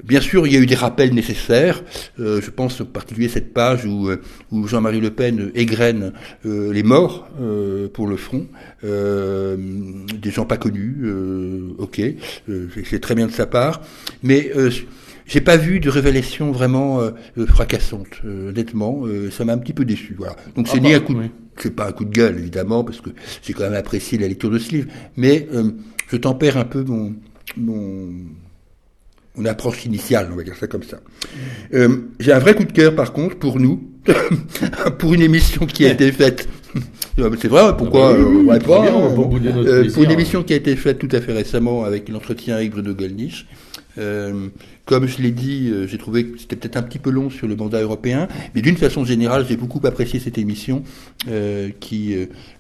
Bien sûr, il y a eu des rappels nécessaires. Euh, je pense en particulier cette page où, euh, où Jean-Marie Le Pen égrène euh, les morts pour le front, des gens pas connus. ok, c'est très bien de sa part, mais j'ai pas vu de révélation vraiment fracassante. honnêtement, ça m'a un petit peu déçu. Voilà. Donc c'est ah ni bah, un coup, de, c'est pas un coup de gueule évidemment parce que j'ai quand même apprécié la lecture de ce livre, mais je tempère un peu mon mon mon approche initiale, on va dire ça comme ça. Euh, j'ai un vrai coup de cœur par contre pour nous, pour une émission qui a été faite. C'est vrai, pourquoi euh, pas, euh, Pour une émission qui a été faite tout à fait récemment avec l'entretien avec Bruno Gollnisch. Euh, comme je l'ai dit, euh, j'ai trouvé que c'était peut-être un petit peu long sur le mandat européen, mais d'une façon générale, j'ai beaucoup apprécié cette émission euh, qui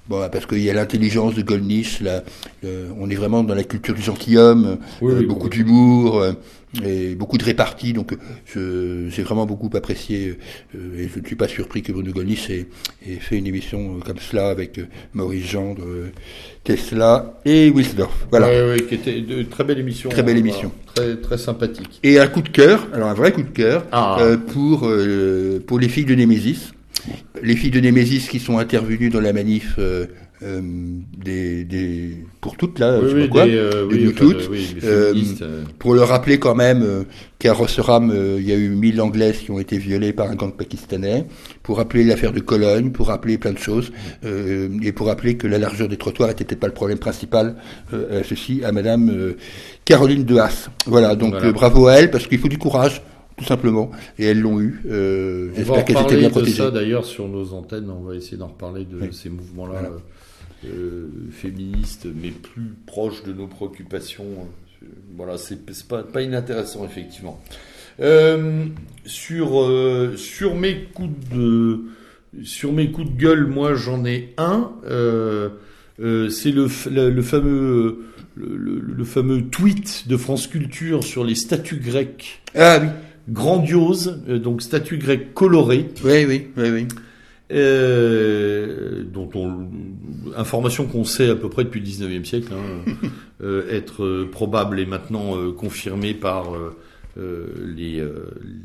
Bon, parce qu'il y a l'intelligence de Goldnisch, là, on est vraiment dans la culture du gentilhomme, beaucoup d'humour et beaucoup de répartie. Donc, j'ai vraiment beaucoup apprécié et je ne suis pas surpris que Bruno Goldnisch ait, fait une émission comme cela avec Maurice Gendre, Tesla et Wilsdorf. Voilà. Oui, oui, qui était une très belle émission. Très belle émission. très, très sympathique. Et un coup de cœur, alors un vrai coup de cœur, ah. pour, pour les filles de Némésis les filles de Némésis qui sont intervenues dans la manif euh, euh, des, des, pour toutes là, je sais pas quoi, euh, oui, toutes, pour leur rappeler quand même qu'à Rosseram, il y a eu 1000 Anglaises qui ont été violées par un gang pakistanais, pour rappeler l'affaire de Cologne, pour rappeler plein de choses, et pour rappeler que la largeur des trottoirs n'était pas le problème principal, ceci à Madame Caroline de Haas. Voilà, donc bravo à elle, parce qu'il faut du courage tout simplement. Et elles l'ont eu. Euh, J'espère qu'elles étaient bien protégées. ça d'ailleurs sur nos antennes. On va essayer d'en reparler de ces mouvements-là euh, euh, féministes, mais plus proches de nos préoccupations. Voilà, c'est pas, pas inintéressant effectivement. Euh, sur euh, sur mes coups de sur mes coups de gueule, moi j'en ai un. Euh, c'est le, le, fameux le, le, fameux tweet de France Culture sur les statues grecques. Ah oui grandiose, euh, donc statue grecque colorée. Oui, oui, oui, oui. Euh, dont on, information qu'on sait à peu près depuis le 19e siècle, hein, euh, être euh, probable et maintenant confirmée par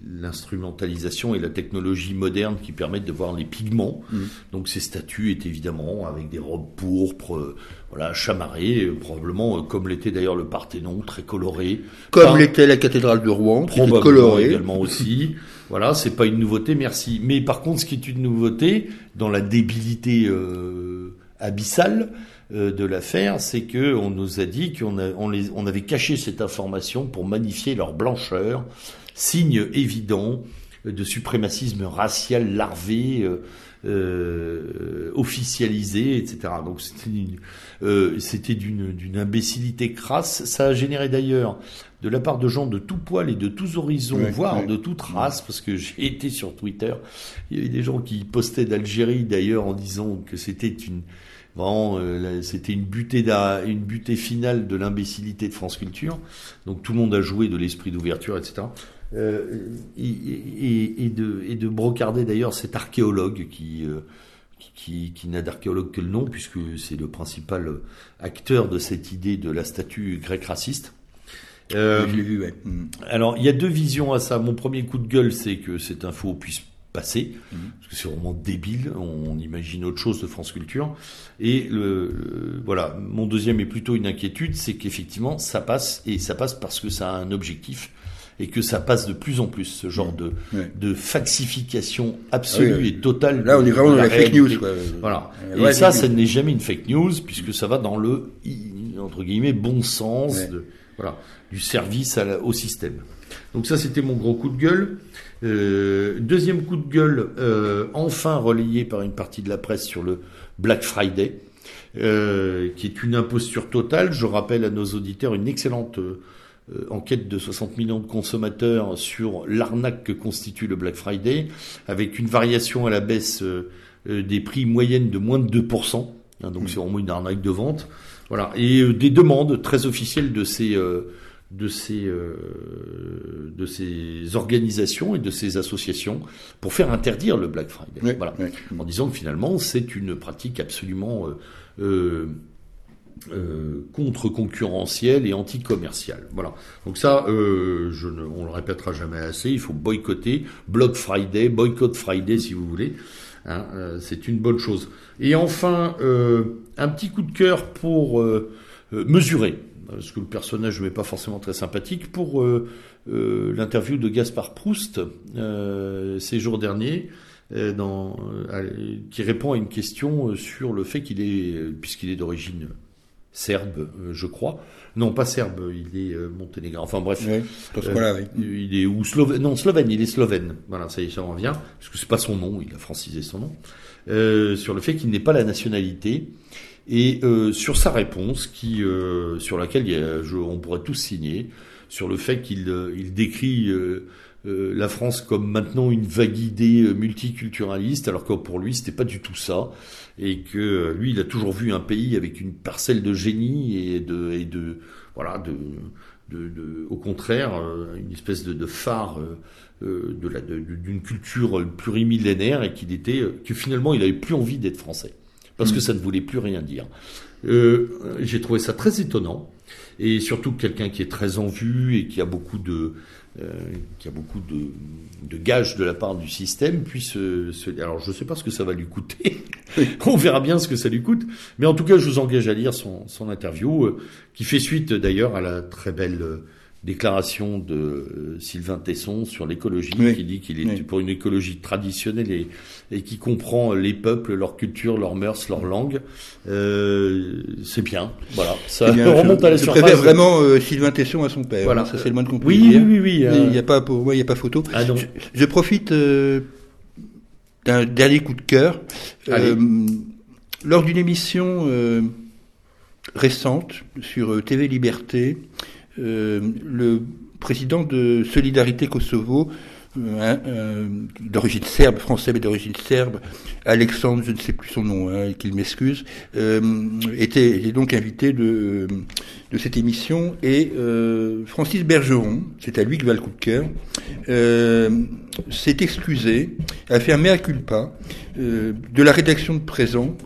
l'instrumentalisation et la technologie moderne qui permettent de voir les pigments. Mm. Donc ces statues est évidemment avec des robes pourpres, euh, voilà, chamarrées, probablement comme l'était d'ailleurs le Parthénon, très coloré. Comme l'était la cathédrale de Rouen, probablement colorée. également aussi. voilà, c'est pas une nouveauté, merci. Mais par contre, ce qui est une nouveauté dans la débilité abyssale, euh, de l'affaire, c'est que on nous a dit qu'on on on avait caché cette information pour magnifier leur blancheur, signe évident de suprémacisme racial larvé, euh, euh officialisé, etc. Donc c'était euh, d'une imbécilité crasse. Ça a généré d'ailleurs de la part de gens de tout poil et de tous horizons, voire de toute race, parce que j'ai été sur Twitter, il y avait des gens qui postaient d'Algérie d'ailleurs en disant que c'était une Vraiment, euh, c'était une butée, une butée finale de l'imbécilité de France Culture. Donc tout le monde a joué de l'esprit d'ouverture, etc. Euh, et, et, de, et de brocarder d'ailleurs cet archéologue qui, euh, qui, qui n'a d'archéologue que le nom, puisque c'est le principal acteur de cette idée de la statue grecque raciste. Euh, ouais. Alors, il y a deux visions à ça. Mon premier coup de gueule, c'est que cette info puisse passé, mhm. parce que c'est vraiment débile, on, imagine autre chose de France Culture. Et le, voilà, mon deuxième est plutôt une inquiétude, c'est qu'effectivement ça passe, et ça passe parce que ça a un objectif, et que ça passe de plus en plus, ce genre de, de falsification absolue et totale. Là, on est vraiment dans la, fake news. Voilà. Et ça, ça n'est jamais une fake news, puisque ça va dans le, entre guillemets, bon sens de, voilà, du service au système. Donc ça, c'était mon gros coup de gueule. Euh, deuxième coup de gueule, euh, enfin relayé par une partie de la presse sur le Black Friday, euh, qui est une imposture totale. Je rappelle à nos auditeurs une excellente enquête de 60 millions de consommateurs sur l'arnaque que constitue le Black Friday, avec une variation à la baisse des prix moyennes de moins de 2%. Hein, donc mmh. c'est vraiment une arnaque de vente. Voilà. Et des demandes très officielles de ces de ces, euh, de ces organisations et de ces associations pour faire interdire le Black Friday. voilà. En disant que finalement c'est une pratique absolument euh, euh, contre-concurrentielle et anti-commerciale. Voilà. Donc ça, je ne, on le répétera jamais assez. Il faut boycotter Black Friday, boycott Friday si vous voulez. Hein, c'est une bonne chose. Et enfin, un petit coup de cœur pour mesurer parce que le personnage n'est pas forcément très sympathique, pour euh, euh, l'interview de Gaspard Proust euh, ces jours derniers, dans, qui répond à une question sur le fait qu'il est, puisqu'il est d'origine serbe, je crois. Non, pas serbe, il est monténégrin. Enfin bref, il est ou slovène. Non, slovène, il est slovène. Voilà, ça y est, ça en vient, parce que c'est pas son nom, il a francisé son nom. sur le fait qu'il n'ait pas la nationalité et euh, sur sa réponse, qui, euh, sur laquelle je, on pourrait tous signer, sur le fait qu'il euh, décrit la France comme maintenant une vague idée multiculturaliste, alors que pour lui, c'était pas du tout ça, et que lui, il a toujours vu un pays avec une parcelle de génie et de, voilà, de, au contraire, une espèce de, de phare euh, d'une culture plurimillénaire et qu'il était, que finalement, il avait plus envie d'être français parce que mm. ça ne voulait plus rien dire. Euh, j'ai trouvé ça très étonnant et surtout quelqu'un qui est très en vue et qui a beaucoup de euh, qui a beaucoup de, de, gages de la part du système puisse se, alors je ne sais pas ce que ça va lui coûter on verra bien ce que ça lui coûte mais en tout cas je vous engage à lire son, son interview euh, qui fait suite d'ailleurs à la très belle déclaration de euh, Sylvain Tesson sur l'écologie, qui dit qu'il est pour une écologie traditionnelle et, et, qui comprend les peuples, leur culture, leurs mœurs, leur langue. Euh, c'est bien, voilà. Ça remonte à la je surface. préfère vraiment euh, Sylvain Tesson à son père. Voilà, ça c'est le moins de Oui, oui, oui, oui. Il n'y a pas pour moi, il n'y a pas photo. Ah, je, je, profite d'un dernier coup de cœur. lors d'une émission récente sur TV Liberté. Euh, le président de Solidarité Kosovo, euh, euh, d'origine serbe, français mais d'origine serbe, Alexandre, je ne sais plus son nom, hein, qu'il m'excuse, était, donc invité de, de cette émission et Francis Bergeron, c'est à lui que va le coup de cœur, s'est excusé, a fait un mea culpa de la rédaction de présent,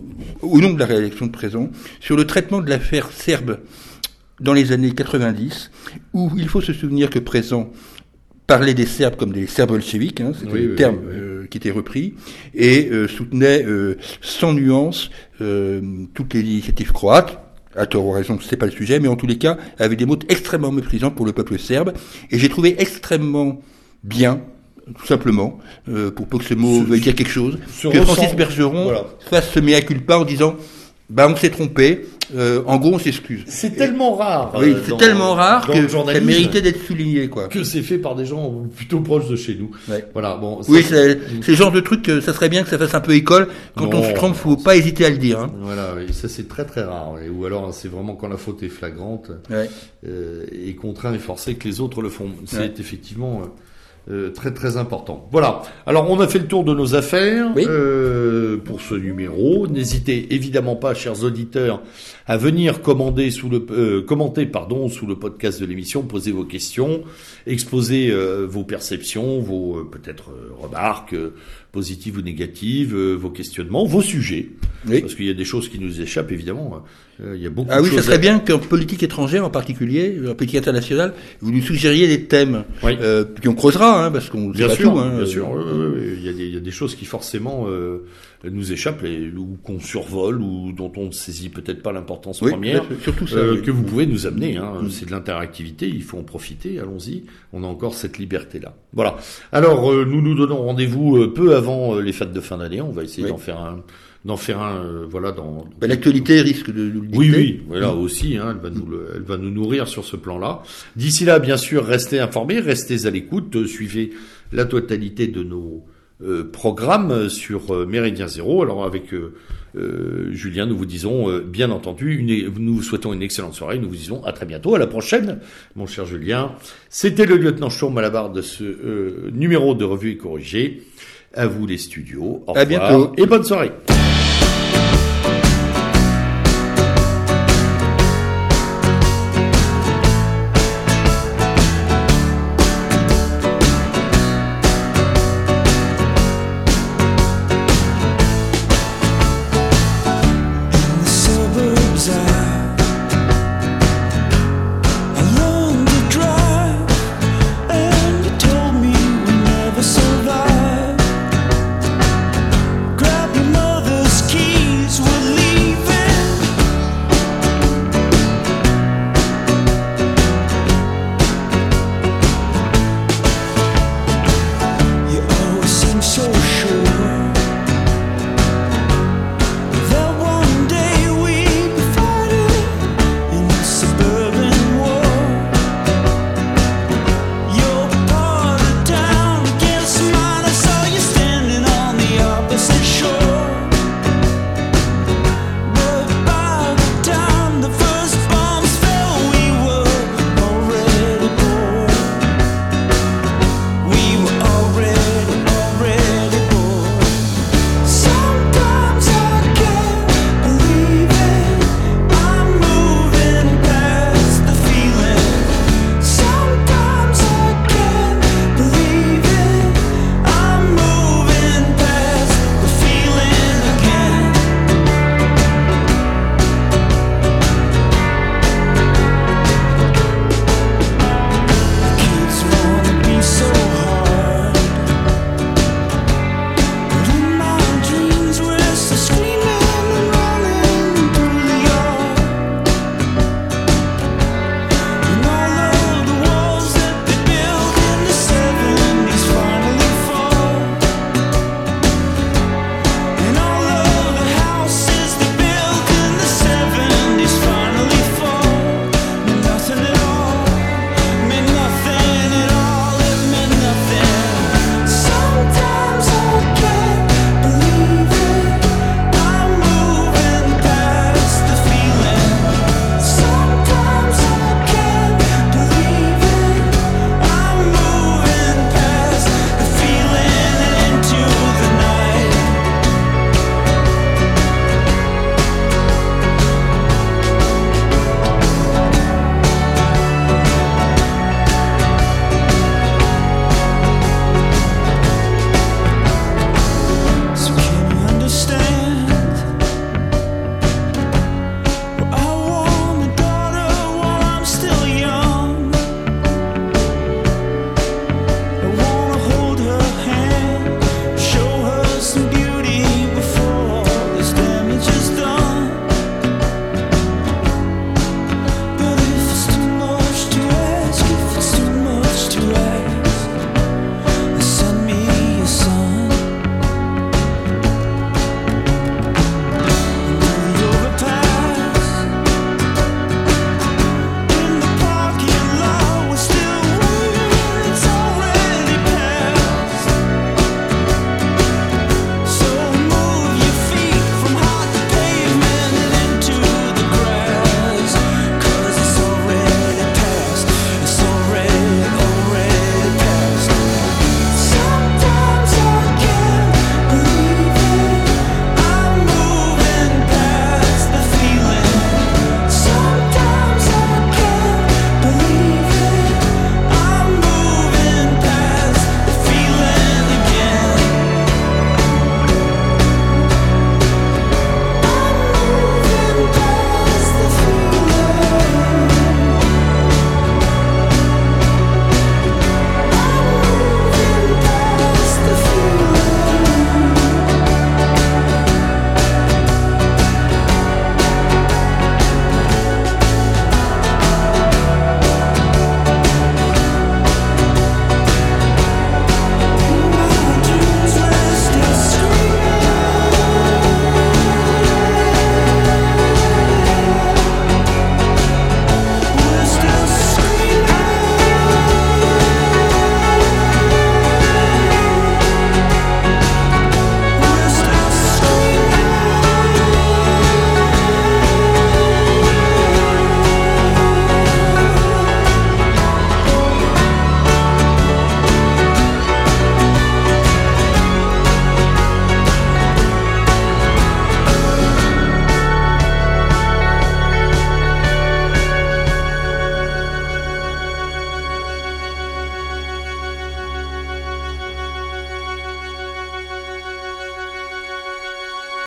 au nom de la rédaction de présent, sur le traitement de l'affaire serbe dans les années 90, où il faut se souvenir que présent parlait des Serbes comme des Serbes bolcheviques, hein, c'était le terme euh, qui était repris, et euh, soutenait euh, sans nuance toutes les initiatives croates, à tort ou raison, c'est pas le sujet, mais en tous les cas, avait des mots extrêmement méprisants pour le peuple serbe, et j'ai trouvé extrêmement bien, tout simplement, pour peu que ce mot veuille dire quelque chose, que Francis Bergeron fasse ce mea culpa en disant, bah on s'est trompé, euh, en gros, on s'excuse. C'est tellement rare. Oui, euh, c'est tellement rare que ça méritait d'être souligné, quoi. Que c'est fait par des gens plutôt proches de chez nous. Voilà. Bon. oui, c'est le genre de truc que ça serait bien que ça fasse un peu école. Quand on se trompe, faut pas hésiter à le dire. Hein. Voilà. ça c'est très très rare. Ou alors c'est vraiment quand la faute est flagrante euh, et contraint et forcé que les autres le font. C'est effectivement. Euh, euh, très très important. Voilà. Alors on a fait le tour de nos affaires euh, pour ce numéro. N'hésitez évidemment pas, chers auditeurs, à venir commander sous le euh, commenter pardon sous le podcast de l'émission, poser vos questions, exposer vos perceptions, vos peut-être remarques positives ou négatives, vos questionnements, vos sujets, parce qu'il y a des choses qui nous échappent évidemment. Euh, il y a beaucoup ah oui, ça serait bien qu'en politique étrangère en particulier, en politique internationale, vous nous suggériez des thèmes, oui. euh, puis on creusera, hein, parce qu'on bien sûr, tout. Hein, bien sûr, il, y a des, il y a des choses qui forcément euh, nous échappent, et, ou qu'on survole, ou dont on ne saisit peut-être pas l'importance première, surtout ça, euh, que vous pouvez nous amener. Hein. Mm. C'est de l'interactivité, il faut en profiter. Allons-y, on a encore cette liberté-là. Voilà. Alors euh, nous nous donnons rendez-vous peu avant les fêtes de fin d'année. On va essayer d'en faire un d'en faire un, euh, voilà, dans. Ben, L'actualité risque de nous Oui, oui, voilà aussi, hein, elle va nous, elle va nous nourrir sur ce plan-là. D'ici là, bien sûr, restez informés, restez à l'écoute, euh, suivez la totalité de nos euh, programmes sur euh, Méridien Zéro. Alors avec Julien, nous vous disons, bien entendu, une, nous vous souhaitons une excellente soirée. Nous vous disons à très bientôt, à la prochaine, mon cher Julien. C'était le lieutenant Chaume à la barre de ce numéro de revue et corrigé. À vous les studios. Au à bientôt et bonne soirée.